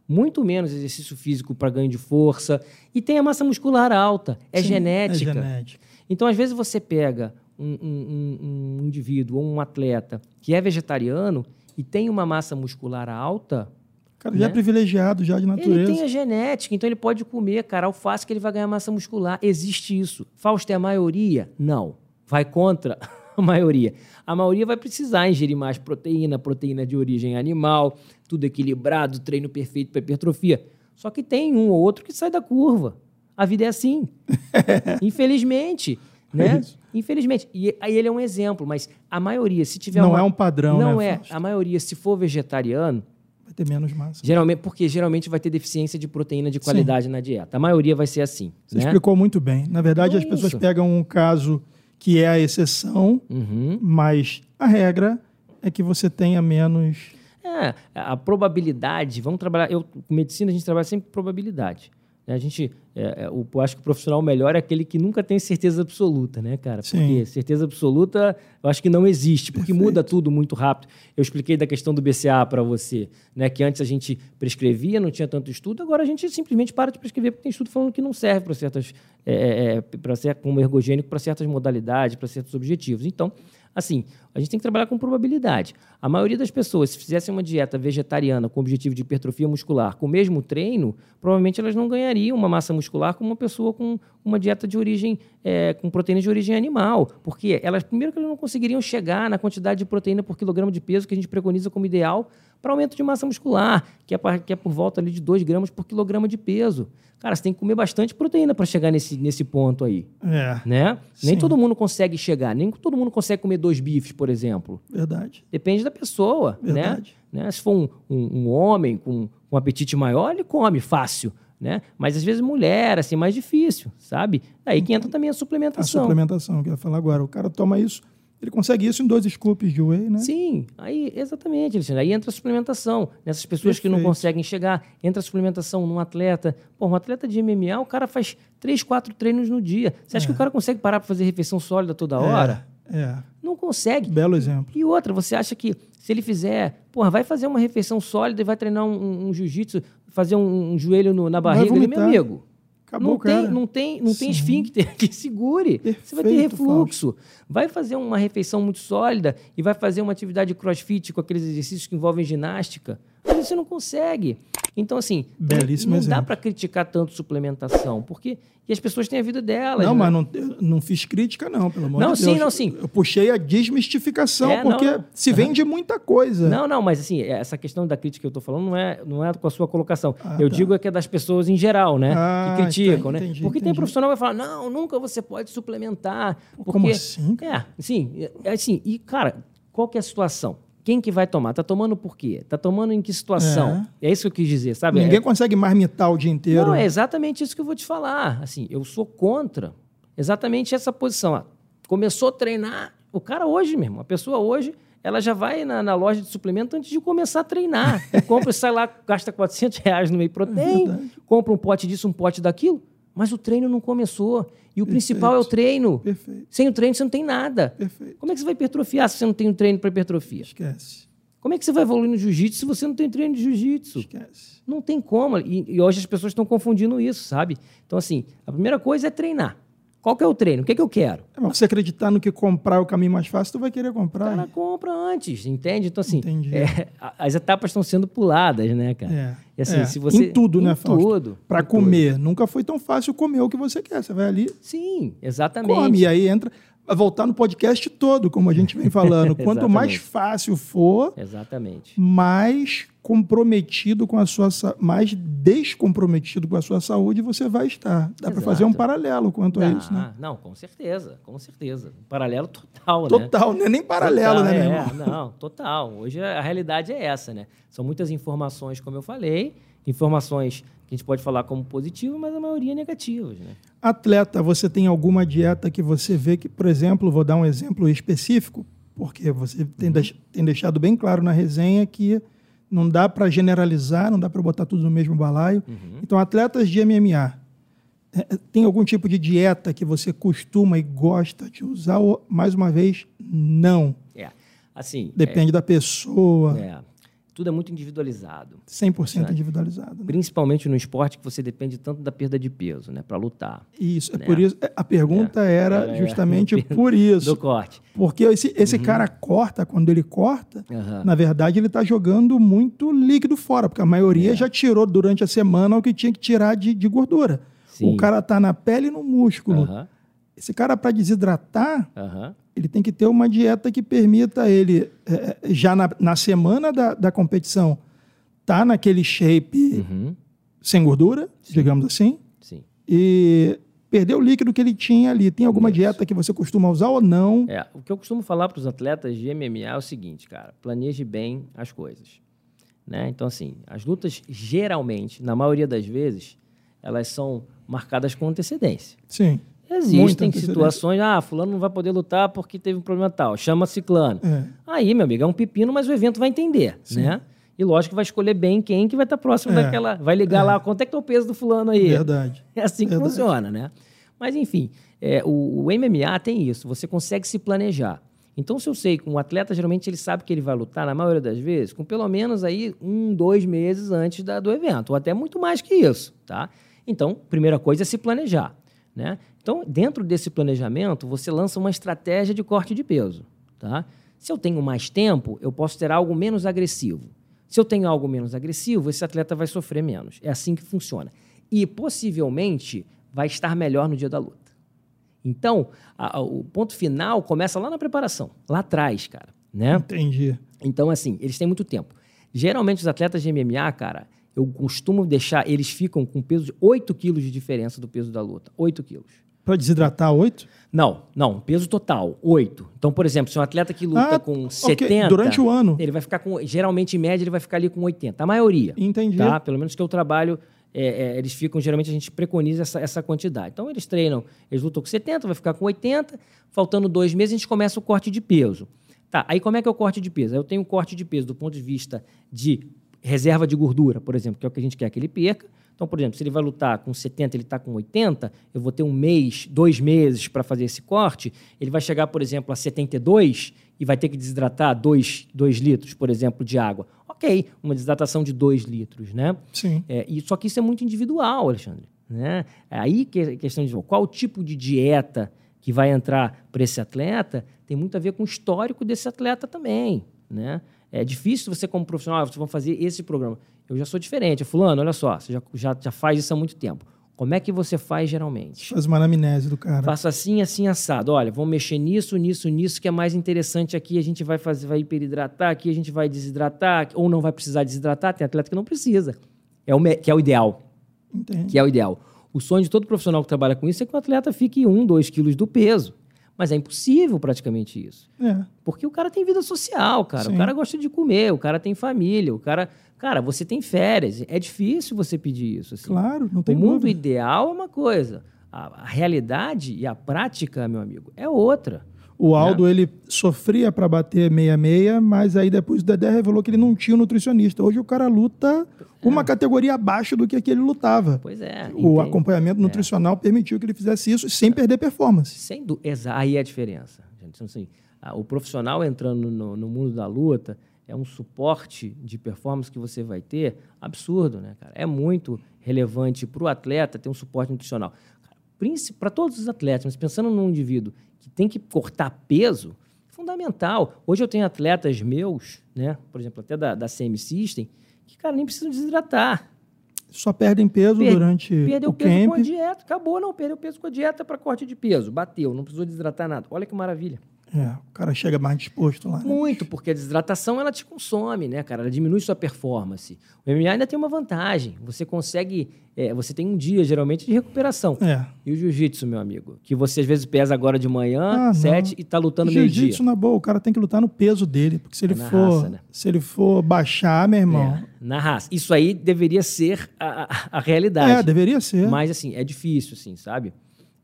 muito menos exercício físico para ganho de força, e tem a massa muscular alta. É Sim, genética. É genética. Então, às vezes, você pega um, um- um- indivíduo ou um atleta que é vegetariano e tem uma massa muscular alta, cara já é Né? privilegiado, já de ele natureza. tem a genética, então ele pode comer, cara, alface que ele vai ganhar massa muscular. Existe isso. Fausto é a maioria? Não. Vai contra (laughs) (laughs) a maioria. A maioria vai precisar ingerir mais proteína, proteína de origem animal, tudo equilibrado, treino perfeito para hipertrofia. Só que tem um ou outro que sai da curva. A vida é assim. (laughs) Infelizmente. É Né? isso. Infelizmente. E aí ele é um exemplo, mas a maioria, se tiver Não uma- é um padrão, Não né, é. Fausto? A maioria, se for vegetariano, Vai ter menos massa. Geralmente, porque geralmente vai ter deficiência de proteína de qualidade na dieta. A maioria vai ser assim. Você né? explicou muito bem. Na verdade, Então as é pessoas isso. pegam um caso que é a exceção, Uhum. mas a regra é que você tenha menos. É, a probabilidade, vamos trabalhar. Eu, com medicina, a gente trabalha sempre com probabilidade. Né? A gente, é, é, o, eu acho que o profissional melhor é aquele que nunca tem certeza absoluta, né, cara? Sim. Porque certeza absoluta eu acho que não existe, porque Perfeito. muda tudo muito rápido. Eu expliquei da questão do BCA para você, né? Que antes a gente prescrevia, não tinha tanto estudo, agora a gente simplesmente para de prescrever porque tem estudo falando que não serve para certas, é, é, para ser como ergogênico para certas modalidades, para certos objetivos. Então, assim, a gente tem que trabalhar com probabilidade. A maioria das pessoas, se fizessem uma dieta vegetariana com objetivo de hipertrofia muscular, com o mesmo treino, provavelmente elas não ganhariam uma massa muscular como uma pessoa com uma dieta de origem, é, com proteínas de origem animal. Porque elas, primeiro que elas não conseguiriam chegar na quantidade de proteína por quilograma de peso que a gente preconiza como ideal para aumento de massa muscular, que é, pa- que é por volta ali de 2 gramas por quilograma de peso. Cara, você tem que comer bastante proteína para chegar nesse, nesse ponto aí É, né? Nem todo mundo consegue chegar, nem todo mundo consegue comer dois bifes, por exemplo. verdade. Depende da pessoa, Verdade. né? né? Se for um, um- um homem com um apetite maior, ele come fácil, né? Mas às vezes mulher, assim, mais difícil, sabe? Aí que entra também a A suplementação. suplementação, que eu ia falar agora. O cara toma isso, ele consegue isso em dois scoops de whey, né? Sim, aí, exatamente, Alexandre. Aí entra a suplementação. Nessas pessoas que não Perfeito. conseguem chegar, entra a suplementação num atleta. Pô, um atleta de MMA, o cara faz três, quatro treinos no dia. Você acha que o cara consegue parar para fazer refeição sólida toda hora? É, é. Não consegue. Belo exemplo. E outra, você acha que se ele fizer, porra, vai fazer uma refeição sólida e vai treinar um, um- um jiu-jitsu, fazer um, um joelho no- na barriga, ele, meu vomitar. amigo. Acabou não cara. tem, não tem, não tem esfíncter (laughs) que segure. você vai ter Perfeito, refluxo. Vai fazer uma refeição muito sólida e vai fazer uma atividade de crossfit com aqueles exercícios que envolvem ginástica. Você não consegue. Então, assim, Belíssimo não, não dá para criticar tanto suplementação, porque e as pessoas têm a vida delas. Não, né? mas não, não fiz crítica, não, pelo amor Não, de sim, Deus. não, sim. Eu puxei a desmistificação, É, não, porque não. se vende muita coisa. Não, não, mas assim, essa questão da crítica que eu estou falando não é, não é com a sua colocação. Ah, eu tá. digo é que é das pessoas em geral, né? Ah, que criticam, tá, né? entendi, porque tem entendi. profissional que vai falar, não, nunca você pode suplementar. Porque... como assim, É, sim, é assim, e cara, qual que é a situação? Quem que vai tomar? Tá tomando por quê? Tá tomando em que situação? É, isso que eu quis dizer, sabe? Ninguém É- consegue marmitar o dia inteiro. não, é exatamente isso que eu vou te falar. Assim, eu sou contra exatamente essa posição. Ah, começou a treinar, o cara hoje mesmo, a pessoa hoje, ela já vai na, na loja de suplemento antes de começar a treinar. (laughs) Compra, sai lá, gasta 400 reais no meio protein, verdade. compra um pote disso, um pote daquilo, mas o treino não começou. E o principal é o treino. Perfeito, Sem o treino você não tem nada. perfeito. Como é que você vai hipertrofiar se você não tem um treino para hipertrofia? Esquece, Como é que você vai evoluir no jiu-jitsu se você não tem treino de jiu-jitsu? esquece. Não tem como. E, e hoje as pessoas estão confundindo isso, sabe? Então, assim, a primeira coisa é treinar. Qual que é o treino? O que, é que eu quero? É, mas você acreditar no que comprar é o caminho mais fácil, tu vai querer O comprar. cara compra antes, entende? Então, assim, Entendi. é, as etapas estão sendo puladas, né, cara? É, assim, é. se você- Em tudo, em né, Fausto? tudo, Para em tudo. comer, nunca foi tão fácil comer o que você quer. Você vai ali, Sim, exatamente. come, e aí entra. Vai voltar no podcast todo, como a gente vem falando. (laughs) Quanto mais fácil for, Exatamente. mais comprometido com a sua mais descomprometido com a sua saúde você vai estar. Dá para fazer um paralelo quanto a Ah, isso, né? Não, com certeza, com certeza. Um paralelo total, né? Total, não é nem paralelo, Total, né, meu é, irmão? Não, total. Hoje a realidade é essa, né? São muitas informações, como eu falei, informações a gente pode falar como positivas, mas a maioria negativas, né? Atleta, você tem alguma dieta que você vê que, por exemplo, vou dar um exemplo específico, porque você tem, Uhum. deix- tem deixado bem claro na resenha que não dá para generalizar, não dá para botar tudo no mesmo balaio. Uhum. Então, atletas de MMA, é, é, tem algum tipo de dieta que você costuma e gosta de usar? Ou, mais uma vez, não. É. Assim, Depende da pessoa, é, é, tudo é muito individualizado. 100% individualizado. né? Principalmente no esporte que você depende tanto da perda de peso, né? Para lutar. Isso, é Né? por isso. é, A pergunta era Era, é, justamente (laughs) por isso. Do corte. Porque esse, esse Uhum. cara corta, quando ele corta, Aham. na verdade ele está jogando muito líquido fora, porque a maioria É. já tirou durante a semana o que tinha que tirar de, de gordura. Sim. O cara tá na pele e no músculo. Aham, Esse cara, para desidratar, aham. Ele tem que ter uma dieta que permita ele, é, já na, na semana da, da competição, tá naquele shape Uhum. sem gordura, digamos assim, Sim. e perder o líquido que ele tinha ali. Tem alguma Isso. dieta que você costuma usar ou não? É, o que eu costumo falar para os atletas de MMA é o seguinte, cara, planeje bem as coisas. Né? Então, assim, as lutas, geralmente, na maioria das vezes, elas são marcadas com antecedência. Sim. Existem situações, ah, fulano não vai poder lutar porque teve um problema tal, chama ciclano. É. Aí, meu amigo, é um pepino, mas o evento vai entender, né? E lógico que vai escolher bem quem que vai estar próximo É. daquela... Vai ligar lá, quanto é que tá o peso do fulano aí? Verdade. (laughs) É assim que Verdade. funciona, né? Mas, enfim, é, o, o MMA tem isso. Você consegue se planejar. Então, se eu sei que um atleta, geralmente, ele sabe que ele vai lutar, na maioria das vezes, com pelo menos aí um, dois meses antes da- do evento, ou até muito mais que isso, tá? Então, primeira coisa é se planejar, né? Então, dentro desse planejamento, você lança uma estratégia de corte de peso, tá? Se eu tenho mais tempo, eu posso ter algo menos agressivo. Se eu tenho algo menos agressivo, esse atleta vai sofrer menos. É assim que funciona. E possivelmente vai estar melhor no dia da luta. Então, a- a- o ponto final começa lá na preparação, lá atrás, cara, né? Entendi. Então, assim, eles têm muito tempo. Geralmente, os atletas de MMA, cara, eu costumo deixar, eles ficam com peso de 8 quilos de diferença do peso da luta. 8 quilos. Para desidratar, oito? Não, não, peso total, 8. Então, por exemplo, se um atleta que luta Ah, com ok, 70... durante o ano. Ele vai ficar com, geralmente, em média, ele vai ficar ali com 80. A maioria. Entendi. Tá? Pelo menos que eu trabalho, é, é, eles ficam, geralmente a gente preconiza essa, essa quantidade. Então eles treinam, eles lutam com 70, vai ficar com 80, faltando dois meses a gente começa o corte de peso. Tá, aí como é que é o corte de peso? Eu tenho um corte de peso do ponto de vista de reserva de gordura, por exemplo, que é o que a gente quer que ele perca. Então, por exemplo, se ele vai lutar com 70, ele está com 80, eu vou ter um mês, dois meses para fazer esse corte, ele vai chegar, por exemplo, a 72 e vai ter que desidratar 2 litros, por exemplo, de água. Ok, uma desidratação de 2 litros, né? Sim. É, e, só que isso é muito individual, Alexandre. Né? É aí que é a questão de qual tipo de dieta que vai entrar para esse atleta tem muito a ver com o histórico desse atleta também. Né? É difícil você, como profissional, ah, vocês vão fazer esse programa. Eu já sou diferente. Fulano, olha só, você já, já, já faz isso há muito tempo. Como é que você faz geralmente? Faz uma anamnese do cara. Faço assim, assim, assado. Olha, vamos mexer nisso, nisso, nisso, que é mais interessante aqui. A gente vai fazer, vai hiperidratar, aqui a gente vai desidratar, ou não vai precisar desidratar. Tem atleta que não precisa. É o, que é o ideal. Entendi. Que é o ideal. O sonho de todo profissional que trabalha com isso é que o atleta fique um, dois quilos do peso. Mas é impossível praticamente isso. É. Porque o cara tem vida social, cara. Sim. O cara gosta de comer, o cara tem família, o cara. Cara, você tem férias. É difícil você pedir isso. assim. Claro, não tem O mundo dúvida. ideal é uma coisa. A, a realidade e a prática, meu amigo, é outra. O Aldo, ele sofria para bater 66, mas aí depois o Dedé revelou que ele não tinha um nutricionista. Hoje o cara luta uma categoria abaixo do que aquele lutava. Pois é. O acompanhamento nutricional permitiu que ele fizesse isso sem perder performance. Sem du- exa- Aí é a diferença. Gente. Então, assim, o profissional entrando no, no mundo da luta é um suporte de performance que você vai ter absurdo, né, cara? É muito relevante para o atleta ter um suporte nutricional. Para todos os atletas, mas pensando num indivíduo que tem que cortar peso, fundamental. Hoje eu tenho atletas meus, né, por exemplo, até da, da CM System, que, cara, nem precisam desidratar. Só perdem peso Per- durante Perdeu o peso com a camp. dieta. Acabou, não. Perdeu peso com a dieta para corte de peso. Bateu, não precisou desidratar nada. Olha que maravilha. É, o cara chega mais disposto lá. né? Muito, porque a desidratação ela te consome, né, cara? Ela diminui sua performance. O MMA ainda tem uma vantagem. Você consegue. é, você tem um dia, geralmente, de recuperação. É. E o jiu-jitsu, meu amigo? Que você às vezes pesa agora de manhã, Ah, não. sete, e tá lutando meio-dia. Jiu-jitsu na boa, o cara tem que lutar no peso dele, porque se ele É for, raça, né? se ele for baixar, meu irmão. É, na raça. Isso aí deveria ser a, a, a realidade. É, deveria ser. Mas, assim, é difícil, assim, sabe?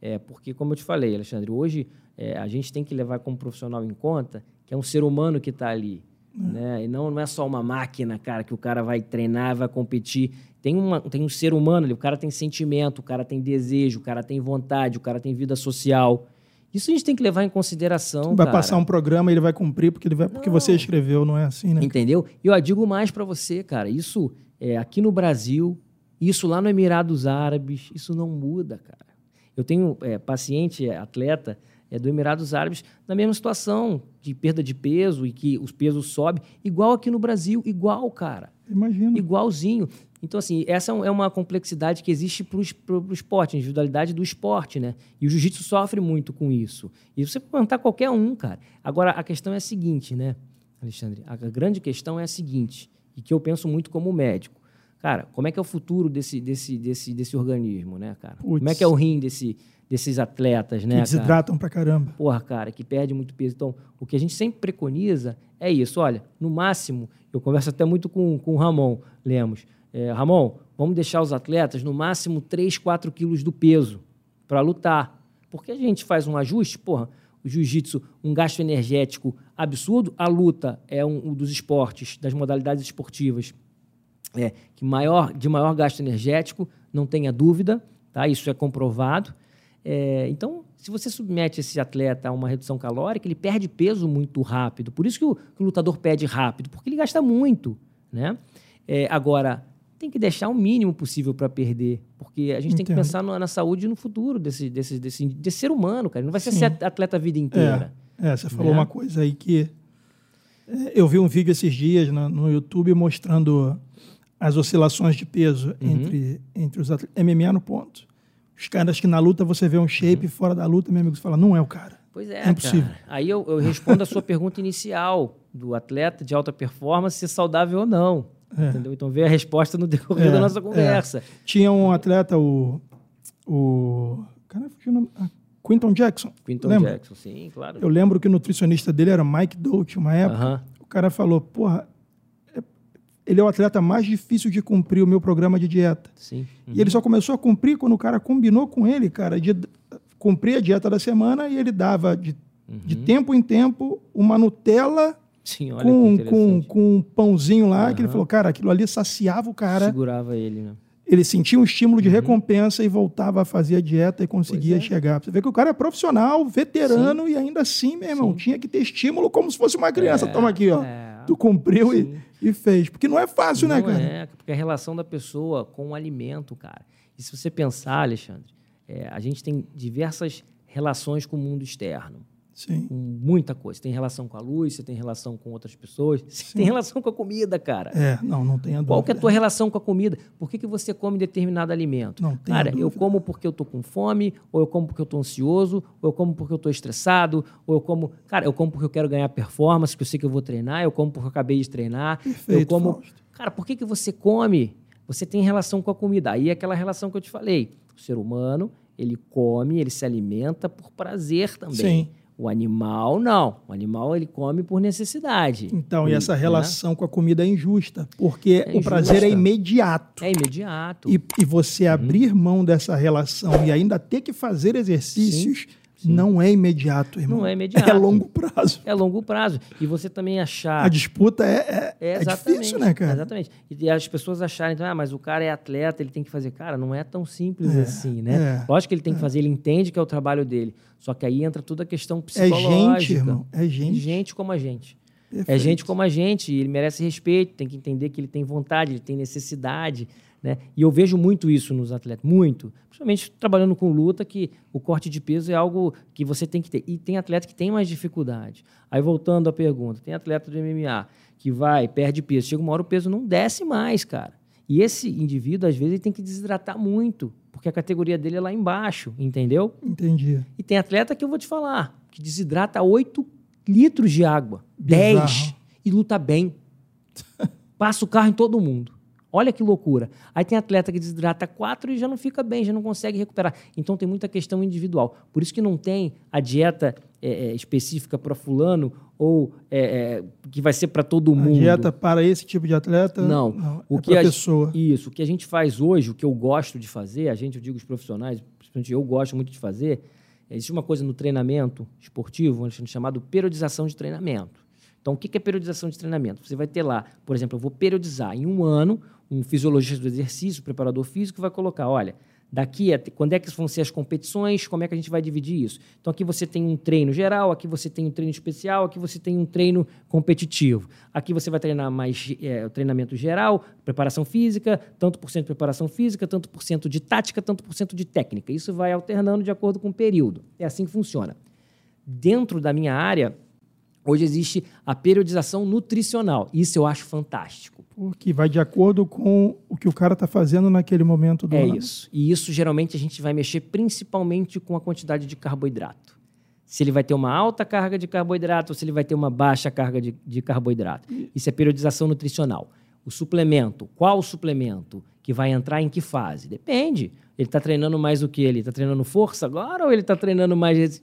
É, porque, como eu te falei, Alexandre, hoje é, a gente tem que levar como profissional em conta que é um ser humano que está ali. Né? E não, não é só uma máquina, cara, que o cara vai treinar, vai competir. Tem, uma, tem um ser humano ali, o cara tem sentimento, o cara tem desejo, o cara tem vontade, o cara tem vida social. Isso a gente tem que levar em consideração. vai cara. passar um programa, ele vai cumprir porque, ele vai, porque você escreveu, não é assim, né? Entendeu? E eu digo mais pra você, cara. Isso é aqui no Brasil, isso lá no Emirados Árabes, isso não muda, cara. Eu tenho é, paciente, é, atleta é, do Emirados Árabes na mesma situação de perda de peso e que os pesos sobem, igual aqui no Brasil, igual, cara. Imagina. Igualzinho. Então, assim, essa é uma complexidade que existe para o esporte, a individualidade do esporte, né? E o jiu-jitsu sofre muito com isso. E você pode perguntar qualquer um, cara. Agora, a questão é a seguinte, né, Alexandre? A grande questão é a seguinte, e que eu penso muito como médico. Cara, como é que é o futuro desse, desse, desse, desse organismo, né, cara? Putz. Como é que é o rim desse, desses atletas, que né, cara? desidratam pra caramba. porra, cara, que perde muito peso. Então, o que a gente sempre preconiza é isso. Olha, no máximo, eu converso até muito com, com o Ramon Lemos. É, Ramon, vamos deixar os atletas no máximo 3, 4 quilos do peso para lutar. Porque a gente faz um ajuste, porra, o jiu-jitsu, um gasto energético absurdo, a luta é um, um dos esportes, das modalidades esportivas é, que maior, de maior gasto energético, não tenha dúvida, tá? isso é comprovado. É, então, se você submete esse atleta a uma redução calórica, ele perde peso muito rápido. Por isso que o, que o lutador perde rápido, porque ele gasta muito. Né? É, agora, tem que deixar o mínimo possível para perder, porque a gente tem que Entendo. pensar no- na saúde e no futuro desse, desse, desse, desse ser humano, cara. Ele Não vai ser Sim. atleta a vida inteira. É, você falou Né? uma coisa aí que. é, Eu vi um vídeo esses dias no, no YouTube mostrando as oscilações de peso Uhum. entre, entre os atletas. MMA no ponto. Os caras que na luta você vê um shape, Uhum. fora da luta, meu amigo, você fala, não é o cara. Pois é, É impossível. cara. Aí eu, eu respondo a sua pergunta inicial do atleta de alta performance ser saudável ou não. É. Entendeu? Então vê a resposta no decorrer É, da nossa é. conversa. Tinha um atleta, o. o cara, fugiu o nome. Ah, Quinton Jackson. Quinton Lembra? Jackson, sim, claro. Eu lembro que o nutricionista dele era Mike Dolce, uma época. Aham. O cara falou, porra, é- ele é o atleta mais difícil de cumprir o meu programa de dieta. Sim. E ele só começou a cumprir quando o cara combinou com ele, cara, de cumprir a dieta da semana e ele dava de, de tempo em tempo uma Nutella Sim, com, com, com um pãozinho lá, que ele falou, cara, aquilo ali saciava o cara. Segurava ele, né? Ele sentia um estímulo de recompensa e voltava a fazer a dieta e conseguia Uhum. É. chegar. Você vê que o cara é profissional, veterano, e ainda assim, meu irmão, tinha que ter estímulo como se fosse uma criança. É, Toma aqui, ó. é. Tu cumpriu Sim. e fez. Porque não é fácil, né, Não cara? é, porque a relação da pessoa com o alimento, cara. E se você pensar, Alexandre, é, a gente tem diversas relações com o mundo externo. Sim. com muita coisa. Você tem relação com a luz, você tem relação com outras pessoas, (laughs) tem relação com a comida, cara. É, não, não tenha dúvida. Qual que é a tua relação com a comida? Por que, que você come determinado alimento? Não tenha Cara, eu como porque eu tô com fome, ou eu como porque eu tô ansioso, ou eu como porque eu tô estressado, ou eu como... Cara, eu como porque eu quero ganhar performance, que eu sei que eu vou treinar, eu como porque eu acabei de treinar. eu Perfeito, como... Fausto. Cara, por que, que você come? Você tem relação com a comida. Aí é aquela relação que eu te falei. O ser humano, ele come, ele se alimenta por prazer também. Sim. O animal, não. O animal, ele come por necessidade. Então, e essa Né? relação com a comida é injusta, porque É o prazer é injusta. imediato. É imediato. E, e você Uhum. abrir mão dessa relação e ainda ter que fazer exercícios não é imediato, irmão. Não é imediato. É longo prazo. É longo prazo. E você também achar... A disputa é, é, É, é difícil, né, cara? Exatamente. E as pessoas acharem, então, ah, mas o cara é atleta, ele tem que fazer. Cara, não é tão simples É, assim, né? é, Lógico que ele tem que fazer, ele entende que é o trabalho dele. Só que aí entra toda a questão É psicológica. gente, irmão. É É gente. gente como a gente. É Perfeito. gente como a gente, e ele merece respeito, tem que entender que ele tem vontade, ele tem necessidade, né? E eu vejo muito isso nos atletas, muito. Principalmente trabalhando com luta, que o corte de peso é algo que você tem que ter. E tem atleta que tem mais dificuldade. Aí, voltando à pergunta, tem atleta do MMA que vai, perde peso, chega uma hora o peso não desce mais, cara. E esse indivíduo, às vezes, ele tem que desidratar muito, porque a categoria dele é lá embaixo, entendeu? Entendi. E tem atleta que eu vou te falar, que desidrata 8 litros de água, Bizarro. 10, e luta bem. Passa o carro em todo mundo. Olha que loucura. Aí tem atleta que desidrata quatro e já não fica bem, já não consegue recuperar. Então tem muita questão individual. Por isso que não tem a dieta é, específica para fulano ou é, é, que vai ser para todo mundo. A dieta para esse tipo de atleta? Não. não o é que a pessoa. Isso. O que a gente faz hoje, o que eu gosto de fazer, a gente, eu digo os profissionais, principalmente eu gosto muito de fazer, existe uma coisa no treinamento esportivo, chamado periodização de treinamento. Então, o que é periodização de treinamento? Você vai ter lá, por exemplo, eu vou periodizar em um ano um fisiologista do exercício, um preparador físico, vai colocar, olha, daqui a, quando é que vão ser as competições, como é que a gente vai dividir isso. Então aqui você tem um treino geral, aqui você tem um treino especial, aqui você tem um treino competitivo. Aqui você vai treinar mais é, treinamento geral, preparação física, tanto por cento de preparação física, tanto por cento de tática, tanto por cento de técnica. Isso vai alternando de acordo com o período. É assim que funciona. Dentro da minha área, Hoje existe a periodização nutricional. Isso eu acho fantástico. Que vai de acordo com o que o cara está fazendo naquele momento do É ano. isso. E isso geralmente a gente vai mexer principalmente com a quantidade de carboidrato. Se ele vai ter uma alta carga de carboidrato ou se ele vai ter uma baixa carga de, de carboidrato. Isso é periodização nutricional. O suplemento, qual o suplemento que vai entrar em que fase? Depende. Ele está treinando mais o que? Ele está treinando força agora ou ele está treinando mais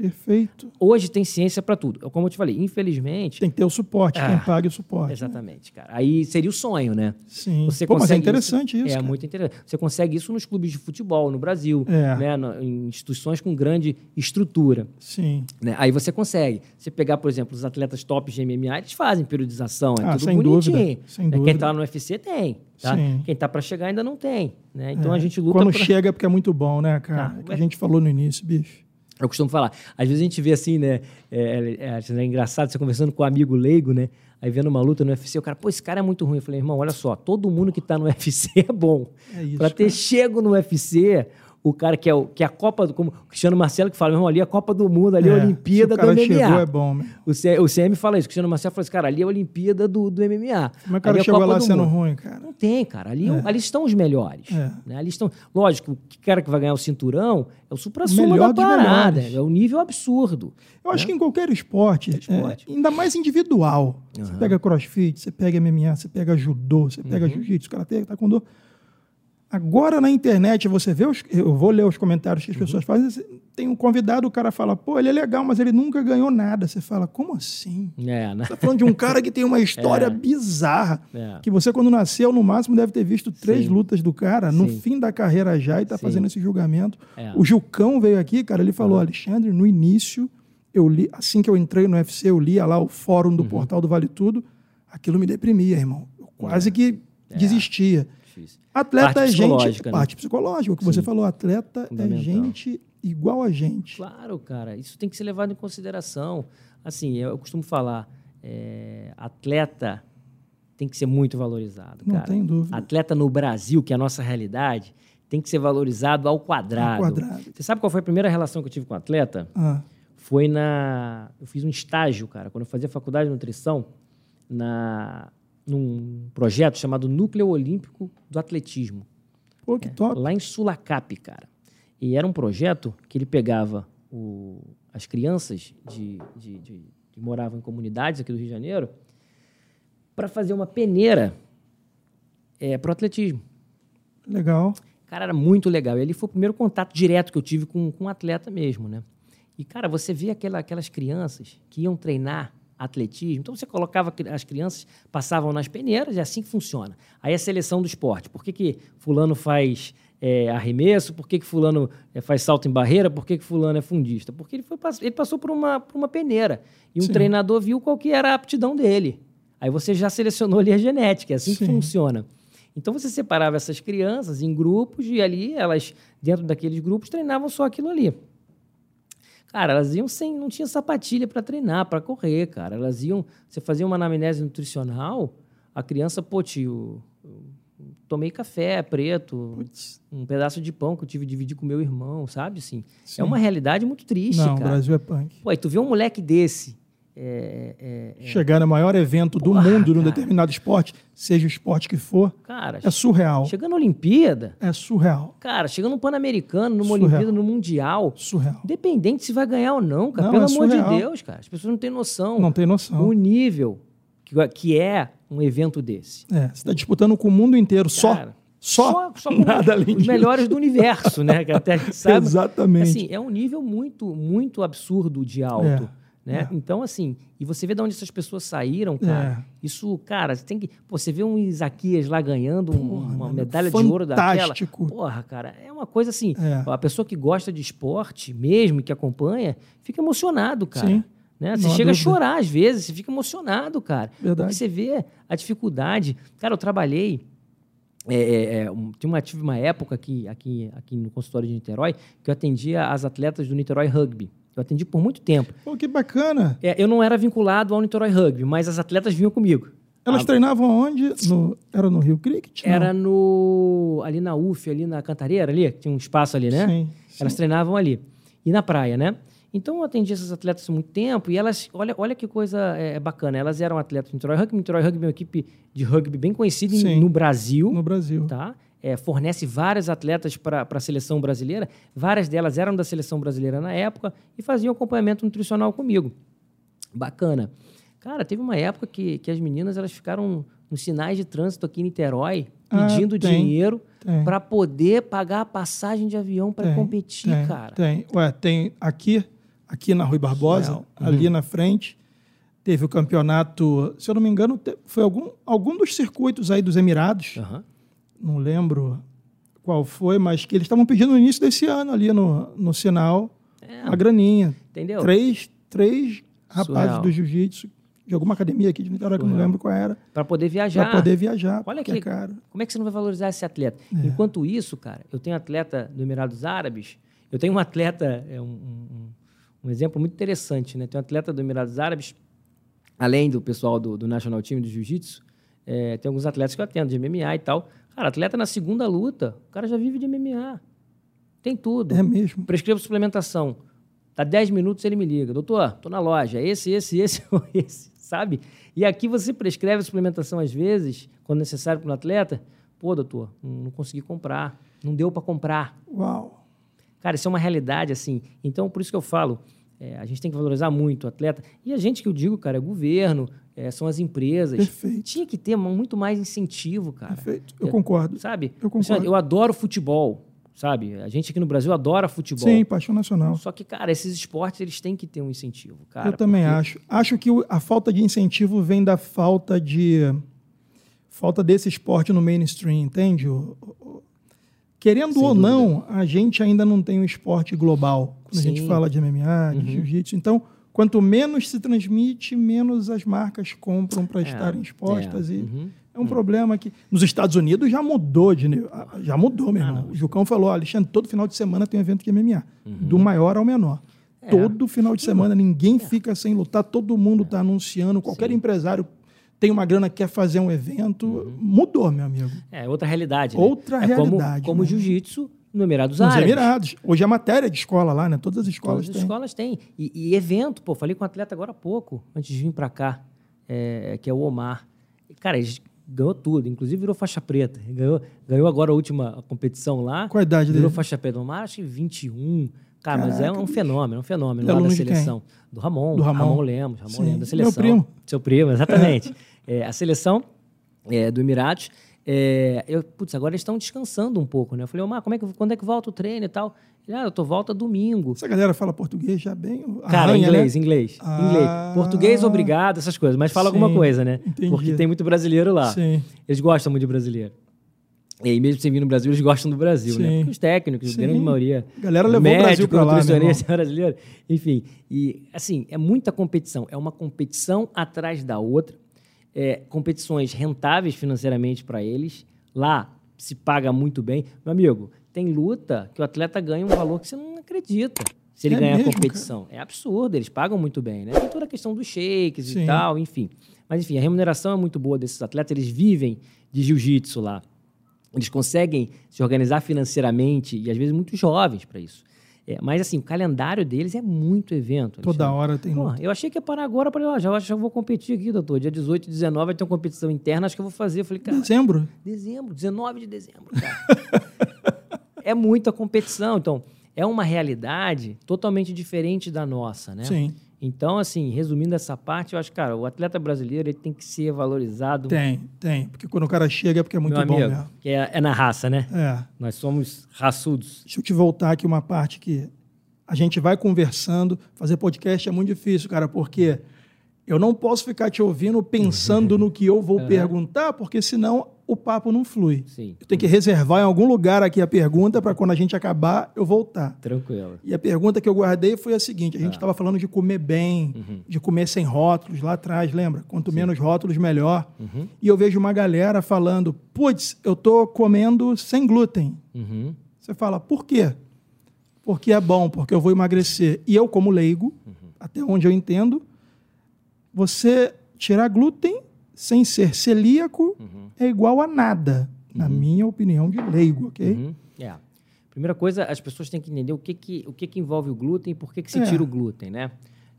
Perfeito. Hoje tem ciência para tudo. Como eu te falei, infelizmente. Tem que ter o suporte, ah, quem pague o suporte. Exatamente, né? cara. Aí seria o sonho, né? Sim. Você Pô, mas é interessante isso. isso é muito interessante. Você consegue isso nos clubes de futebol no Brasil, é. né? Em instituições com grande estrutura. Sim. Né? Aí você consegue. Você pegar, por exemplo, os atletas top de MMA, eles fazem periodização, é ah, tudo sem bonitinho. Dúvida, sem né? dúvida. Quem está no UFC tem. Tá? Quem está para chegar ainda não tem. Né? Então é. a gente luta. Quando pra... chega é porque é muito bom, né, cara? Ah, que a gente falou no início, bicho. Eu costumo falar. Às vezes a gente vê assim, né? É, é, é, engraçado você conversando com um amigo leigo, né? Aí vendo uma luta no UFC, o cara, pô, esse cara é muito ruim. Eu falei, irmão, olha só, todo mundo que tá no UFC (laughs) é bom. É isso. Pra ter cara. chego no UFC, o cara que é, o, que é a Copa, do, como o Cristiano Marcelo que fala, meu irmão, ali é a Copa do Mundo, ali é, a Olimpíada do MMA. Chegou, é bom, né? o, C, o CM fala isso, o Cristiano Marcelo fala assim, cara, ali é a Olimpíada do, do MMA. Mas o cara é chegou lá sendo mundo. ruim, cara. Não tem, cara. Ali, é. ali estão os melhores. É. Né? Ali estão. Lógico, o cara que vai ganhar o cinturão é o supra-sumo da parada. É o nível absurdo. Eu né? acho que em qualquer esporte, esporte. É, ainda mais individual. Uhum. Você pega crossfit, você pega MMA, você pega judô, você pega uhum. jiu-jitsu, karatê, taekwondo. Agora na internet você vê, os, eu vou ler os comentários que as uhum. pessoas fazem, tem um convidado, o cara fala, pô, ele é legal, mas ele nunca ganhou nada. Você fala, como assim? É, né? Você tá falando de um cara que tem uma (laughs) história é. bizarra, é. que você quando nasceu, no máximo, deve ter visto três Sim. lutas do cara, no Sim. fim da carreira já, e tá Sim. fazendo esse julgamento. É. O Gilcão veio aqui, cara, ele falou, Alexandre, no início, eu li, assim que eu entrei no UFC, eu lia lá o fórum do Uhum. portal do Vale Tudo, aquilo me deprimia, irmão. Eu quase É. que desistia. Atleta Parte é gente. né? Parte psicológica. O que você Sim. falou, atleta é gente igual a gente. Claro, cara. Isso tem que ser levado em consideração. Assim, eu costumo falar, é, atleta tem que ser muito valorizado, Não cara. tem dúvida. Atleta no Brasil, que é a nossa realidade, tem que ser valorizado ao quadrado. Ao quadrado. Você sabe qual foi a primeira relação que eu tive com atleta? Ah, Foi na. Eu fiz um estágio, cara, quando eu fazia faculdade de nutrição, na, num projeto chamado Núcleo Olímpico do Atletismo, pô, que top. lá em Sulacap, cara. E era um projeto que ele pegava o- as crianças de, de- de- que moravam em comunidades aqui do Rio de Janeiro para fazer uma peneira para o atletismo. Legal. Cara, era muito legal. E ali foi o primeiro contato direto que eu tive com, com um atleta mesmo, né? E, cara, você via aquela, aquelas crianças que iam treinar atletismo. Então, você colocava as crianças, passavam nas peneiras, é assim que funciona. Aí a seleção do esporte. Por que, que fulano faz é, arremesso? Por que, que fulano é, faz salto em barreira? Por que, que fulano é fundista? Porque ele, foi, ele passou por uma, por uma peneira. E um Sim. treinador viu qual que era a aptidão dele. Aí você já selecionou ali a genética. É assim que Sim. funciona. Então você separava essas crianças em grupos e ali elas, dentro daqueles grupos, treinavam só aquilo ali. Cara, elas iam sem. Não tinha sapatilha para treinar, para correr, cara. Elas iam. Você fazia uma anamnese nutricional, a criança, pô, tio, tomei café preto, Putz. um pedaço de pão que eu tive que dividir com meu irmão, sabe? Assim, Sim. é uma realidade muito triste, Não, o cara. Brasil é punk. Pô, aí tu vê um moleque desse É, é, é, Chegar no maior evento do Porra, mundo num determinado esporte, seja o esporte que for, cara, é surreal. chegando na Olimpíada, É surreal. cara, chegando no Pan-Americano, numa Surreal. Olimpíada, no Mundial, Surreal. independente se vai ganhar ou não, cara, Não, pelo é amor de. Deus, cara, as pessoas não têm noção Não tem noção. o nível que, que é um evento desse. É, você está disputando com o mundo inteiro só. Cara, Só. só com Nada além os disso. melhores do universo, né? Que até a gente (laughs) sabe. Exatamente. Assim, é um nível muito, muito absurdo de alto. É, Né? é. Então, assim, e você vê de onde essas pessoas saíram, cara. É. Isso, cara, você tem que. Pô, você vê um Isaquias lá ganhando Porra, uma mano, medalha de ouro daquela. fantástico. Porra, cara, é uma coisa assim. É. A pessoa que gosta de esporte mesmo, que acompanha, fica emocionado, cara. Sim. Né? Você Não chega a chorar às vezes, você fica emocionado, cara. Verdade. Porque você vê a dificuldade. Cara, eu trabalhei. é, é, é, um- tinha uma, tive uma época aqui, aqui, aqui no consultório de Niterói que eu atendia as atletas do Niterói Rugby. Eu atendi por muito tempo. Pô, que bacana. É, eu não era vinculado ao Niterói Rugby, mas as atletas vinham comigo. Elas Ah, treinavam onde? No, era no Rio Cricket? Não. Era no ali na UF, ali na Cantareira, ali, tinha um espaço ali, né? Sim, sim. Elas treinavam ali. E na praia, né? Então eu atendi essas atletas há muito tempo e elas, olha, olha que coisa é, bacana. Elas eram atletas do Niterói Rugby. Niterói Rugby é uma equipe de rugby bem conhecida em- Sim. no Brasil. No Brasil. tá? É, fornece vários atletas para a seleção brasileira. Várias delas eram da seleção brasileira na época e faziam acompanhamento nutricional comigo. Bacana. Cara, teve uma época que, que as meninas elas ficaram nos sinais de trânsito aqui em Niterói Ah, pedindo tem, dinheiro para poder pagar a passagem de avião para competir, tem, cara. Tem. Ué, tem aqui, aqui na Rui Barbosa, ali Uhum. na frente, teve o campeonato, se eu não me engano, foi algum, algum dos circuitos aí dos Emirados, Aham. Não lembro qual foi, mas que eles estavam pedindo no início desse ano ali no, no sinal, É, uma graninha. entendeu? Três, três rapazes Surreal. do jiu-jitsu, de alguma academia aqui de Niterói, que eu não lembro qual era, Para poder viajar. para poder viajar, Olha que é caro. Como é que você não vai valorizar esse atleta? É. Enquanto isso, cara, eu tenho atleta do Emirados Árabes, eu tenho um atleta, é um, um- um exemplo muito interessante, né? Tem um atleta do Emirados Árabes, além do pessoal do, do National Team do Jiu-Jitsu, é, tem alguns atletas que eu atendo de MMA e tal. Cara, atleta na segunda luta, o cara já vive de MMA. Tem tudo. É mesmo. Prescrevo suplementação. Dá 10 minutos ele me liga. Doutor, tô na loja. Esse, esse, esse (laughs) esse, sabe? E aqui você prescreve suplementação às vezes, quando necessário para um atleta. Pô, doutor, não não consegui comprar. Não deu para comprar. Uau. Cara, isso é uma realidade, assim. Então, por isso que eu falo, é, a gente tem que valorizar muito o atleta. E a gente que eu digo, cara, é governo, é, são as empresas. Perfeito. Tinha que ter muito mais incentivo, cara. Perfeito. Eu É, concordo. Sabe? Eu concordo. Assim, Eu adoro futebol, sabe? A gente aqui no Brasil adora futebol. Sim, paixão nacional. Só que, cara, esses esportes eles têm que ter um incentivo, cara. eu também porque- acho. Acho que a falta de incentivo vem da falta de falta desse esporte no mainstream, entende? Querendo Sem ou dúvida. não, a gente ainda não tem um esporte global. Quando a gente Sim. fala de MMA, de Uhum. jiu-jitsu. Então, quanto menos se transmite, menos as marcas compram para É, estarem expostas. é, E uhum. é um problema que nos Estados Unidos já mudou de. Ah, Já mudou, meu Ah, irmão. não. O Jucão falou, Alexandre, todo final de semana tem um evento de MMA. Do maior ao menor. Uhum. É. Todo final de semana, ninguém fica sem lutar, todo mundo está anunciando, qualquer empresário tem uma grana, quer fazer um evento. Mudou, meu amigo. É outra realidade. né? Outra é realidade, Como, como né? jiu-jitsu no Emirados Nos Árabes. Emirados. Hoje é matéria de escola lá, né? Todas as escolas Todas as têm. escolas têm. E, e evento, pô, falei com um atleta agora há pouco, antes de vir para cá, é, que é o Omar. Cara, ele ganhou tudo, inclusive virou faixa preta. Ganhou, ganhou agora a última competição lá. Qual a idade Virou dele? faixa preta. O Omar, acho que 21. Cara, mas é Caraca, um fenômeno, é um fenômeno é lá da seleção. Do Ramon. Do Ramon. Lemos, Ramon Sim. Lemos, da Meu seleção. primo. Seu primo, exatamente. (laughs) É, a seleção é, do Emirados. É, eu, putz, agora eles estão descansando um pouco, né? Eu falei, Omar, como é que, quando é que volta o treino e tal? Ele, ah, eu tô volta domingo. Essa galera fala português já bem. Cara, arranha, inglês, né? inglês, Ah. inglês. Português, obrigado, essas coisas. Mas fala alguma Sim, coisa, né? entendi. Porque tem muito brasileiro lá. Sim. Eles gostam muito de brasileiro. E aí, mesmo sem vir no Brasil, eles gostam do Brasil, né? Sim. Porque os técnicos, a grande maioria. A galera levou o médico, Brasil pra lá, (laughs) brasileiro. Enfim, e assim, é muita competição. É uma competição atrás da outra. É, competições rentáveis financeiramente para eles. Lá se paga muito bem. Meu amigo, tem luta que o atleta ganha um valor que você não acredita. Se ele É ganhar mesmo, a competição. É absurdo, eles pagam muito bem, né? Tem toda a questão dos shakes Sim. e tal, enfim. Mas, enfim, a remuneração é muito boa desses atletas, eles vivem de jiu-jitsu lá. Eles conseguem se organizar financeiramente e, às vezes, muito jovens para isso. É, mas assim, o calendário deles é muito evento. Toda Alexandre. hora tem Pô, eu achei que ia parar agora, ó, já acho que eu vou competir aqui, doutor. Dia 18 e 19 vai ter uma competição interna, acho que eu vou fazer. Eu falei, cara, Dezembro? dezembro, 19 de dezembro, cara. (laughs) é muita competição. Então, é uma realidade totalmente diferente da nossa, né? Sim. Então, assim, resumindo essa parte, eu acho, cara, o atleta brasileiro ele tem que ser valorizado. Tem, tem. Porque quando o cara chega é porque é muito meu bom amigo, mesmo. é, é na raça, né? É. Nós somos raçudos. Deixa eu te voltar aqui uma parte que a gente vai conversando. Fazer podcast é muito difícil, cara, porque eu não posso ficar te ouvindo pensando no que eu vou perguntar, porque senão o papo não flui. Sim, Eu tenho que reservar em algum lugar aqui a pergunta para quando a gente acabar eu voltar. tranquilo. E a pergunta que eu guardei foi a seguinte: a gente estava falando de comer bem, de comer sem rótulos lá atrás, lembra? Quanto menos rótulos, melhor. E eu vejo uma galera falando: putz, eu tô comendo sem glúten. Uhum. Você fala, por quê? Porque é bom, porque eu vou emagrecer. E eu, como leigo, até onde eu entendo, você tirar glúten sem ser celíaco é igual a nada, na minha opinião de leigo, ok? Uhum. É. Primeira coisa, as pessoas têm que entender o que, que, o que, que envolve o glúten e por que, que se É. tira o glúten, né?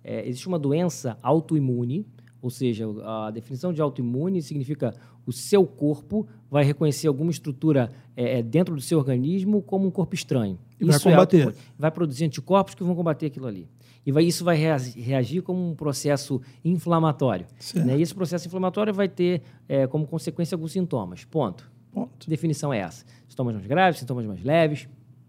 É, existe uma doença autoimune, ou seja, a definição de autoimune significa o seu corpo vai reconhecer alguma estrutura é, é, dentro do seu organismo como um corpo estranho. E vai é combater. autoimune. vai produzir anticorpos que vão combater aquilo ali. E vai, isso vai reagi- reagir como um processo inflamatório. Né? E esse processo inflamatório vai ter é, como consequência alguns sintomas. Ponto. Ponto. Definição é essa. Sintomas mais graves, sintomas mais leves,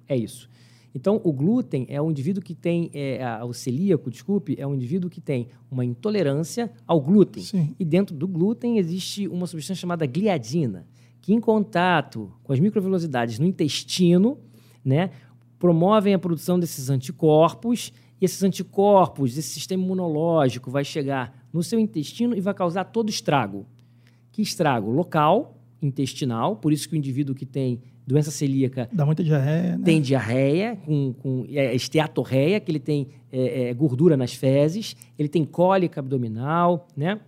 é isso. Então, o glúten é um indivíduo que tem, é, a- o celíaco, desculpe, é um indivíduo que tem uma intolerância ao glúten. Sim. E dentro do glúten existe uma substância chamada gliadina, que em contato com as microvelocidades no intestino, né, promovem a produção desses anticorpos, e esses anticorpos, esse sistema imunológico vai chegar no seu intestino e vai causar todo estrago. Que estrago? Local, intestinal, por isso que o indivíduo que tem doença celíaca Dá muita diarreia, né? tem diarreia, com, com é, esteatorreia, que ele tem é, é, gordura nas fezes, ele tem cólica abdominal, né?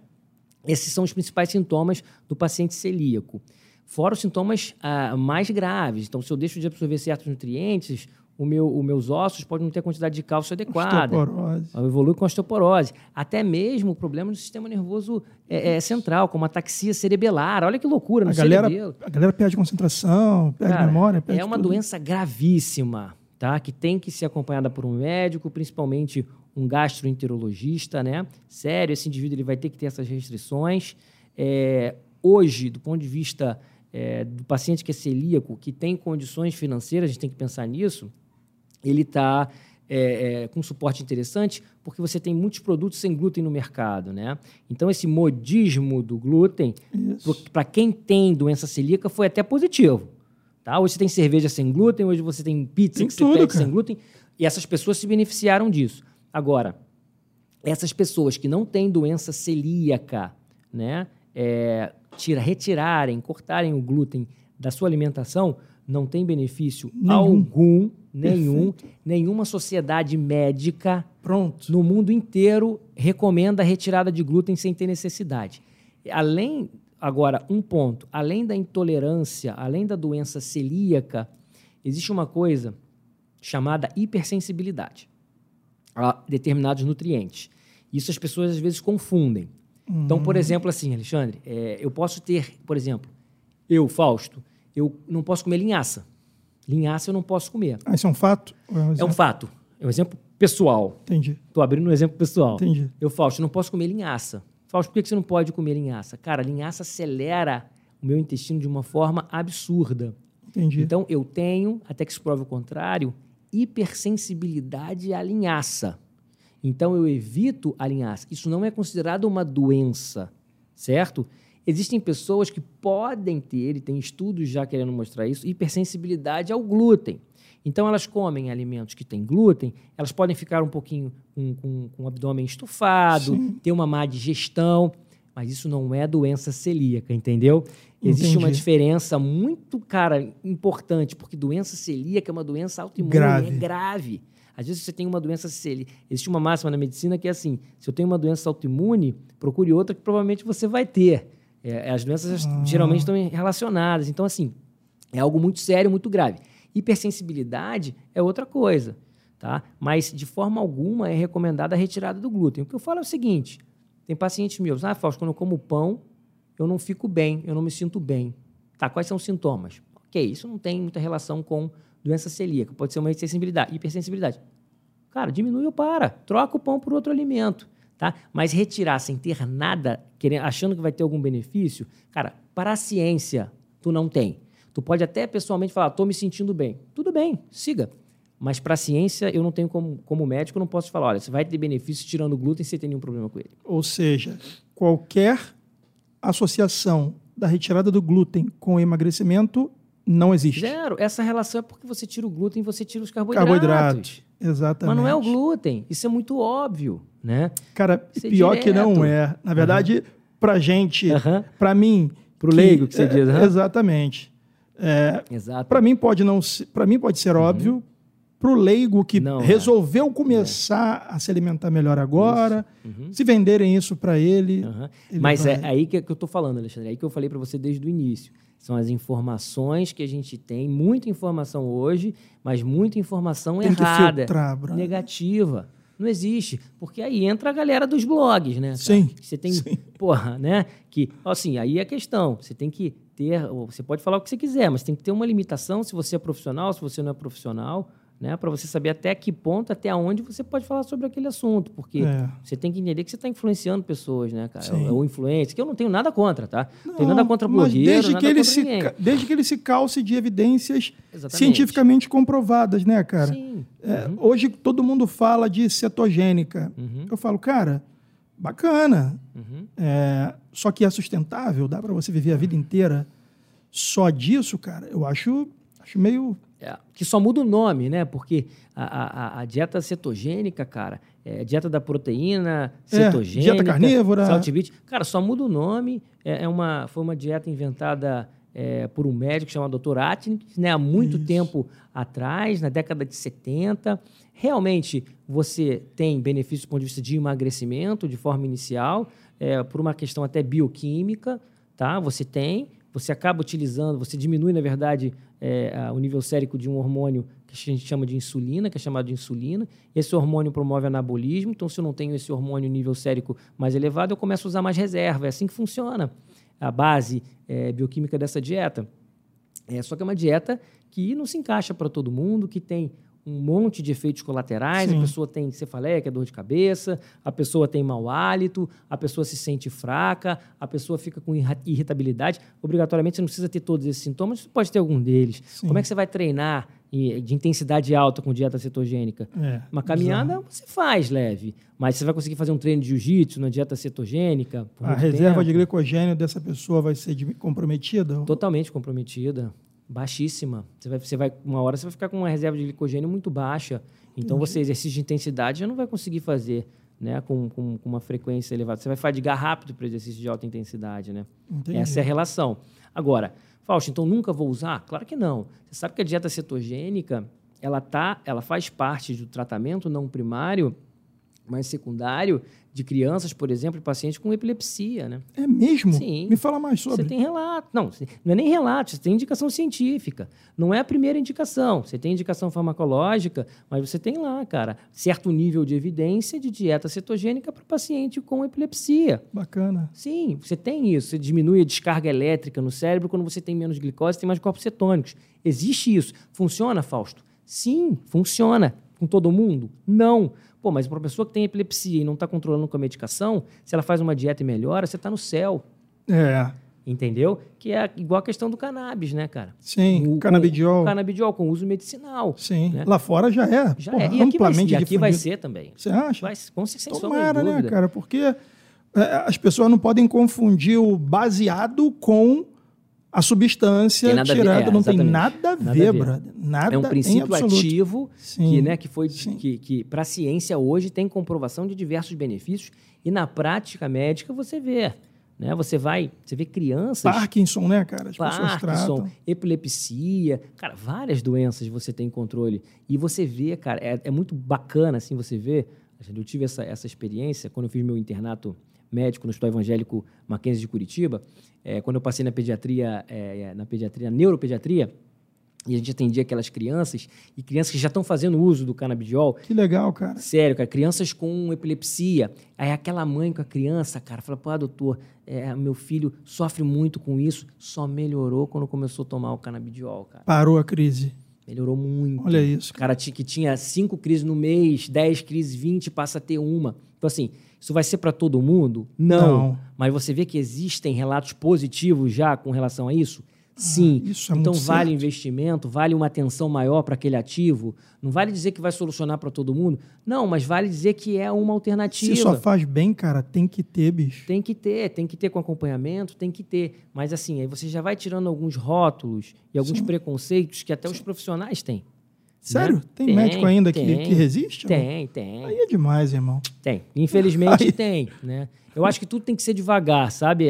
Esses são os principais sintomas do paciente celíaco. Fora os sintomas ah, mais graves. Então, se eu deixo de absorver certos nutrientes, o meu, os meus ossos podem não ter a quantidade de cálcio adequada. Osteoporose. Eu evolui com osteoporose. Até mesmo o problema do sistema nervoso é, é central, como ataxia cerebelar. Olha que loucura no A galera, cerebelo. a galera perde concentração, perde Cara, memória, perde é uma tudo. doença gravíssima, tá? Que tem que ser acompanhada por um médico, principalmente um gastroenterologista, né? Sério, esse indivíduo ele vai ter que ter essas restrições. É, hoje, do ponto de vista é, do paciente que é celíaco, que tem condições financeiras, a gente tem que pensar nisso, ele está com um suporte interessante porque você tem muitos produtos sem glúten no mercado, né? Então, esse modismo do glúten, para quem tem doença celíaca, foi até positivo. Tá? Hoje você tem cerveja sem glúten, hoje você tem pizza Tem que tudo, você pede cara. sem glúten, e essas pessoas se beneficiaram disso. Agora, essas pessoas que não têm doença celíaca, né, é, tira, retirarem, cortarem o glúten da sua alimentação, não tem benefício Nenhum. algum, nenhum, nenhuma sociedade médica Pronto. no mundo inteiro recomenda a retirada de glúten sem ter necessidade. Além, agora, um ponto, além da intolerância, além da doença celíaca, existe uma coisa chamada hipersensibilidade a determinados nutrientes. Isso as pessoas às vezes confundem. Então, por exemplo, assim, Alexandre, é, eu posso ter, por exemplo, eu, Fausto, eu não posso comer linhaça. Linhaça eu não posso comer. Ah, isso é um fato? É um É um fato. É um exemplo pessoal. Entendi, Estou abrindo um exemplo pessoal. entendi. Eu, Fausto, não posso comer linhaça. Fausto, por que você não pode comer linhaça? Cara, linhaça acelera o meu intestino de uma forma absurda. Entendi. Então, eu tenho, até que se prove o contrário, hipersensibilidade à linhaça. Então, eu evito a linhaça. Isso não é considerado uma doença, certo? Existem pessoas que podem ter, e tem estudos já querendo mostrar isso, hipersensibilidade ao glúten. Então, elas comem alimentos que têm glúten, elas podem ficar um pouquinho com, com, com o abdômen estufado, Sim. ter uma má digestão, mas isso não é doença celíaca, entendeu? Existe uma Entendi. diferença muito, cara, importante, porque doença celíaca é uma doença autoimune, Grave. é grave. Às vezes você tem uma doença celíaca. Existe uma máxima na medicina que é assim: se eu tenho uma doença autoimune, procure outra que provavelmente você vai ter. É, as doenças Ah. geralmente estão relacionadas. Então, assim, é algo muito sério, muito grave. Hipersensibilidade é outra coisa. tá? Mas de forma alguma é recomendada a retirada do glúten. O que eu falo é o seguinte: tem pacientes meus, ah, Fausto, quando eu como pão, eu não fico bem, eu não me sinto bem. Tá, quais são os sintomas? Ok, isso não tem muita relação com doença celíaca, pode ser uma hipersensibilidade. hipersensibilidade. Cara, diminui ou para, troca o pão por outro alimento, tá? Mas retirar sem ter nada, querendo, achando que vai ter algum benefício, cara, para a ciência, tu não tem. Tu pode até pessoalmente falar, estou me sentindo bem. Tudo bem, siga. Mas para a ciência, eu não tenho como, como médico, eu não posso falar, olha, você vai ter benefício tirando o glúten sem ter nenhum problema com ele. Ou seja, qualquer associação da retirada do glúten com o emagrecimento não existe. Zero. Essa relação é porque você tira o glúten e você tira os carboidratos. Carboidrato. Exatamente. Mas não é o glúten. Isso é muito óbvio, né? Cara, Isso pior é que não é. Na verdade, uhum. pra gente, uhum. pra mim... Pro leigo que você é, diz. Exatamente. É, Exato. Para mim pode não, para mim pode ser uhum. óbvio. Para o leigo que não, é. resolveu começar é. a se alimentar melhor agora, uhum. se venderem isso para ele, ele, Mas vai... é aí que, eu estou falando, Alexandre. É aí que eu falei para você desde o início. São as informações que a gente tem, muita informação hoje, mas muita informação tem errada, filtrar, negativa. Não existe, porque aí entra a galera dos blogs, né? Cara? Sim. Você tem, sim. porra, né? Que, assim, aí é a questão. Você tem que ter, você pode falar o que você quiser, mas tem que ter uma limitação se você é profissional, se você não é profissional, né? Para você saber até que ponto, até onde você pode falar sobre aquele assunto, porque é. você tem que entender que você está influenciando pessoas, né, cara? Sim. Ou influência, que eu não tenho nada contra, tá? Não tenho nada contra blogueiro, desde que ele se, ninguém. Desde que ele se calce de evidências Exatamente. cientificamente comprovadas, né, cara? Sim. É, uhum. Hoje todo mundo fala de cetogênica. Uhum. Eu falo, cara, bacana. Uhum. É, só que é sustentável, dá para você viver a vida inteira só disso, cara. Eu acho, acho meio. É, que só muda o nome, né? Porque a, a, a dieta cetogênica, cara, é dieta da proteína é, cetogênica, dieta carnívora. Saltibite. Cara, só muda o nome. É, é uma, foi uma dieta inventada é, por um médico chamado Dr. Atkins, né, há muito Isso. tempo atrás, na década de 70. Realmente, você tem benefícios do ponto de vista de emagrecimento, de forma inicial, é, por uma questão até bioquímica, tá? Você tem, você acaba utilizando, você diminui, na verdade, é, o nível sérico de um hormônio que a gente chama de insulina, que é chamado de insulina. Esse hormônio promove anabolismo, então se eu não tenho esse hormônio nível sérico mais elevado, eu começo a usar mais reserva. É assim que funciona a base é, bioquímica dessa dieta. É, só que é uma dieta que não se encaixa para todo mundo, que tem um monte de efeitos colaterais, Sim. a pessoa tem cefaleia, que é dor de cabeça, a pessoa tem mau hálito, a pessoa se sente fraca, a pessoa fica com irritabilidade. Obrigatoriamente você não precisa ter todos esses sintomas, você pode ter algum deles. Sim. Como é que você vai treinar de intensidade alta com dieta cetogênica? É, Uma caminhada exato. você faz leve, mas você vai conseguir fazer um treino de jiu-jitsu na dieta cetogênica. a reserva tempo. de glicogênio dessa pessoa vai ser comprometida? Totalmente comprometida baixíssima. Você vai, você vai, uma hora você vai ficar com uma reserva de glicogênio muito baixa. Então, você, exercício de intensidade, já não vai conseguir fazer né, com, com, com uma frequência elevada. Você vai fadigar rápido para exercício de alta intensidade. Né? Entendi. Essa é a relação. Agora, Fausto, então nunca vou usar? Claro que não. Você sabe que a dieta cetogênica ela, tá, ela faz parte do tratamento não primário, mas secundário, de crianças, por exemplo, pacientes com epilepsia, né? É mesmo? Sim. Me fala mais sobre. Você tem relato. Não, não é nem relato, você tem indicação científica. Não é a primeira indicação. Você tem indicação farmacológica, mas você tem lá, cara, certo nível de evidência de dieta cetogênica para paciente com epilepsia. Bacana. Sim, você tem isso. Você diminui a descarga elétrica no cérebro quando você tem menos glicose, tem mais corpos cetônicos. Existe isso. Funciona, Fausto? Sim, funciona. Com todo mundo? Não. Pô, mas para uma pessoa que tem epilepsia e não está controlando com a medicação, se ela faz uma dieta e melhora, você está no céu. É. Entendeu? Que é igual a questão do cannabis, né, cara? Sim, o, canabidiol. Com, canabidiol, com uso medicinal. Sim. Né? Lá fora já é. Já porra, é. E aqui, vai, e aqui vai ser também. Você acha? Vai, com sem Tomara, né, cara? Porque é, as pessoas não podem confundir o baseado com a substância tirada é, não tem nada a ver, nada Nada é um princípio ativo que, né, que foi que, que para a ciência hoje tem comprovação de diversos benefícios e na prática médica você vê. Né? Você vai, você vê crianças. Parkinson, né, cara? As Parkinson, epilepsia, cara, várias doenças você tem controle. E você vê, cara, é, é muito bacana assim você vê. Eu tive essa, essa experiência quando eu fiz meu internato médico no Hospital Evangélico Mackenzie de Curitiba, é, quando eu passei na pediatria, é, na pediatria, neuropediatria, E a gente atendia aquelas crianças, e crianças que já estão fazendo uso do canabidiol. Que legal, cara. Sério, cara. Crianças com epilepsia. Aí aquela mãe com a criança, cara, fala, pô, doutor, é, meu filho sofre muito com isso, só melhorou quando começou a tomar o canabidiol, cara. Parou a crise. Melhorou muito. Olha isso. O cara que tinha cinco crises no mês, dez crises, vinte, passa a ter uma. Então, assim, isso vai ser para todo mundo? Não. Não. Mas você vê que existem relatos positivos já com relação a isso? Sim. Ah, isso é então muito vale certo. investimento, vale uma atenção maior para aquele ativo. Não vale dizer que vai solucionar para todo mundo. Não, mas vale dizer que é uma Se alternativa. só faz bem, cara, tem que ter, bicho. Tem que ter, tem que ter com acompanhamento, tem que ter. Mas assim, aí você já vai tirando alguns rótulos e alguns Sim. preconceitos que até os profissionais têm. Sério? Né? Tem, médico ainda que, tem, que resiste? Tem, tem. Aí é demais, irmão. Tem. Infelizmente (laughs) Aí- tem, né? Eu acho que tudo tem que ser devagar, sabe?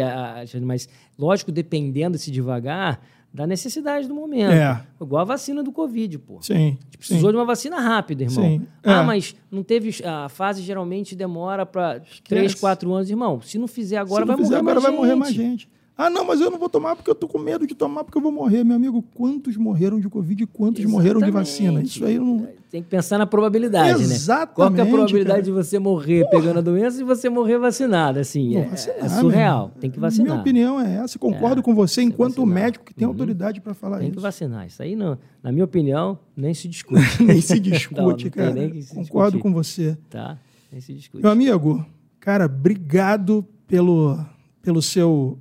Mas, lógico, dependendo desse devagar, da necessidade do momento. É. Igual a vacina do Covid, pô. Sim. A gente precisou sim. de uma vacina rápida, irmão. Sim, Ah, é. mas não teve. A fase geralmente demora para 3, 4 anos, irmão. Se não fizer agora, Se não vai fizer morrer agora, vai morrer mais gente. Ah, não, mas eu não vou tomar porque eu tô com medo de tomar porque eu vou morrer. Meu amigo, quantos morreram de Covid e quantos morreram de vacina? Exatamente. Isso aí não. Tem que pensar na probabilidade, né? Qual que é Exatamente, a probabilidade cara. de você morrer pegando a doença e você morrer vacinado? Assim, é, vacinar, é surreal. Tem que vacinar. Minha opinião é essa. Concordo com você tem que enquanto vacinar. médico que tem autoridade para falar Tem que isso. vacinar. Isso aí, não, na minha opinião, nem se (laughs) discute. Nem se discute, não tem cara. nem que se Concordo discutir. com você. Tá? Nem se discute. Meu amigo, cara, obrigado pelo, pelo seu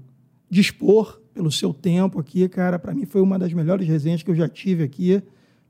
dispor, pelo seu tempo aqui, cara. Para mim foi uma das melhores resenhas que eu já tive aqui.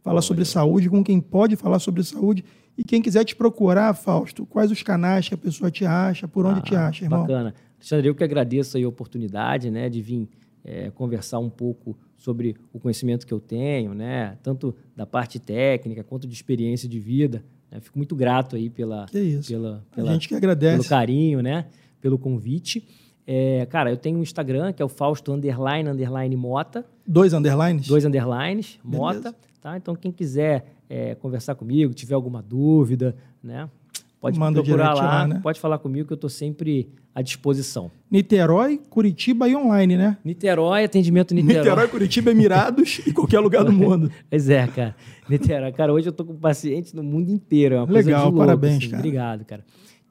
Falar sobre saúde com quem pode falar sobre saúde. E quem quiser te procurar, Fausto, quais os canais que a pessoa te acha, por onde te acha, irmão? Ah, Bacana. Alexandre, eu que agradeço aí a oportunidade, né, de vir é, conversar um pouco sobre o conhecimento que eu tenho, né, tanto da parte técnica quanto de experiência de vida. né. Fico muito grato aí pela, isso. pela, A pela, gente que pelo agradece. carinho, né, pelo convite. É, cara, eu tenho um Instagram que é o Fausto underline underline Mota, Dois underlines? dois underlines, Beleza. Mota, tá? Então quem quiser é, conversar comigo, tiver alguma dúvida, né, pode Manda procurar lá, lá, né? pode falar comigo que eu estou sempre à disposição. Niterói, Curitiba e online, né? Niterói, atendimento Niterói. Niterói, Curitiba, Emirados (laughs) e qualquer lugar do mundo. Pois é, cara. Niterói. Cara, hoje eu tô com pacientes no mundo inteiro. É Legal, louco, parabéns, assim. cara. Obrigado, cara.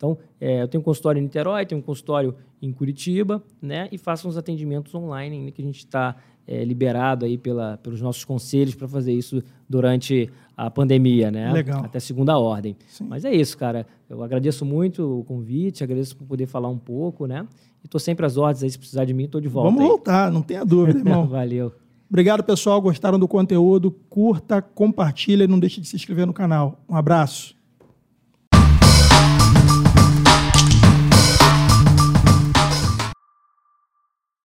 Então, é, eu tenho um consultório em Niterói, tenho um consultório em Curitiba, né? E faço uns atendimentos online, ainda que a gente está liberado aí pela, pelos nossos conselhos para fazer isso durante a pandemia, né? Legal. Até segunda ordem. Sim. Mas é isso, cara. Eu agradeço muito o convite, agradeço por poder falar um pouco, né? E tô sempre às ordens aí, se precisar de mim, tô de volta. Vamos aí. voltar, não tenha dúvida, (laughs) irmão. Valeu. Obrigado, pessoal. Gostaram do conteúdo? Curta, compartilha e não deixe de se inscrever no canal. Um abraço.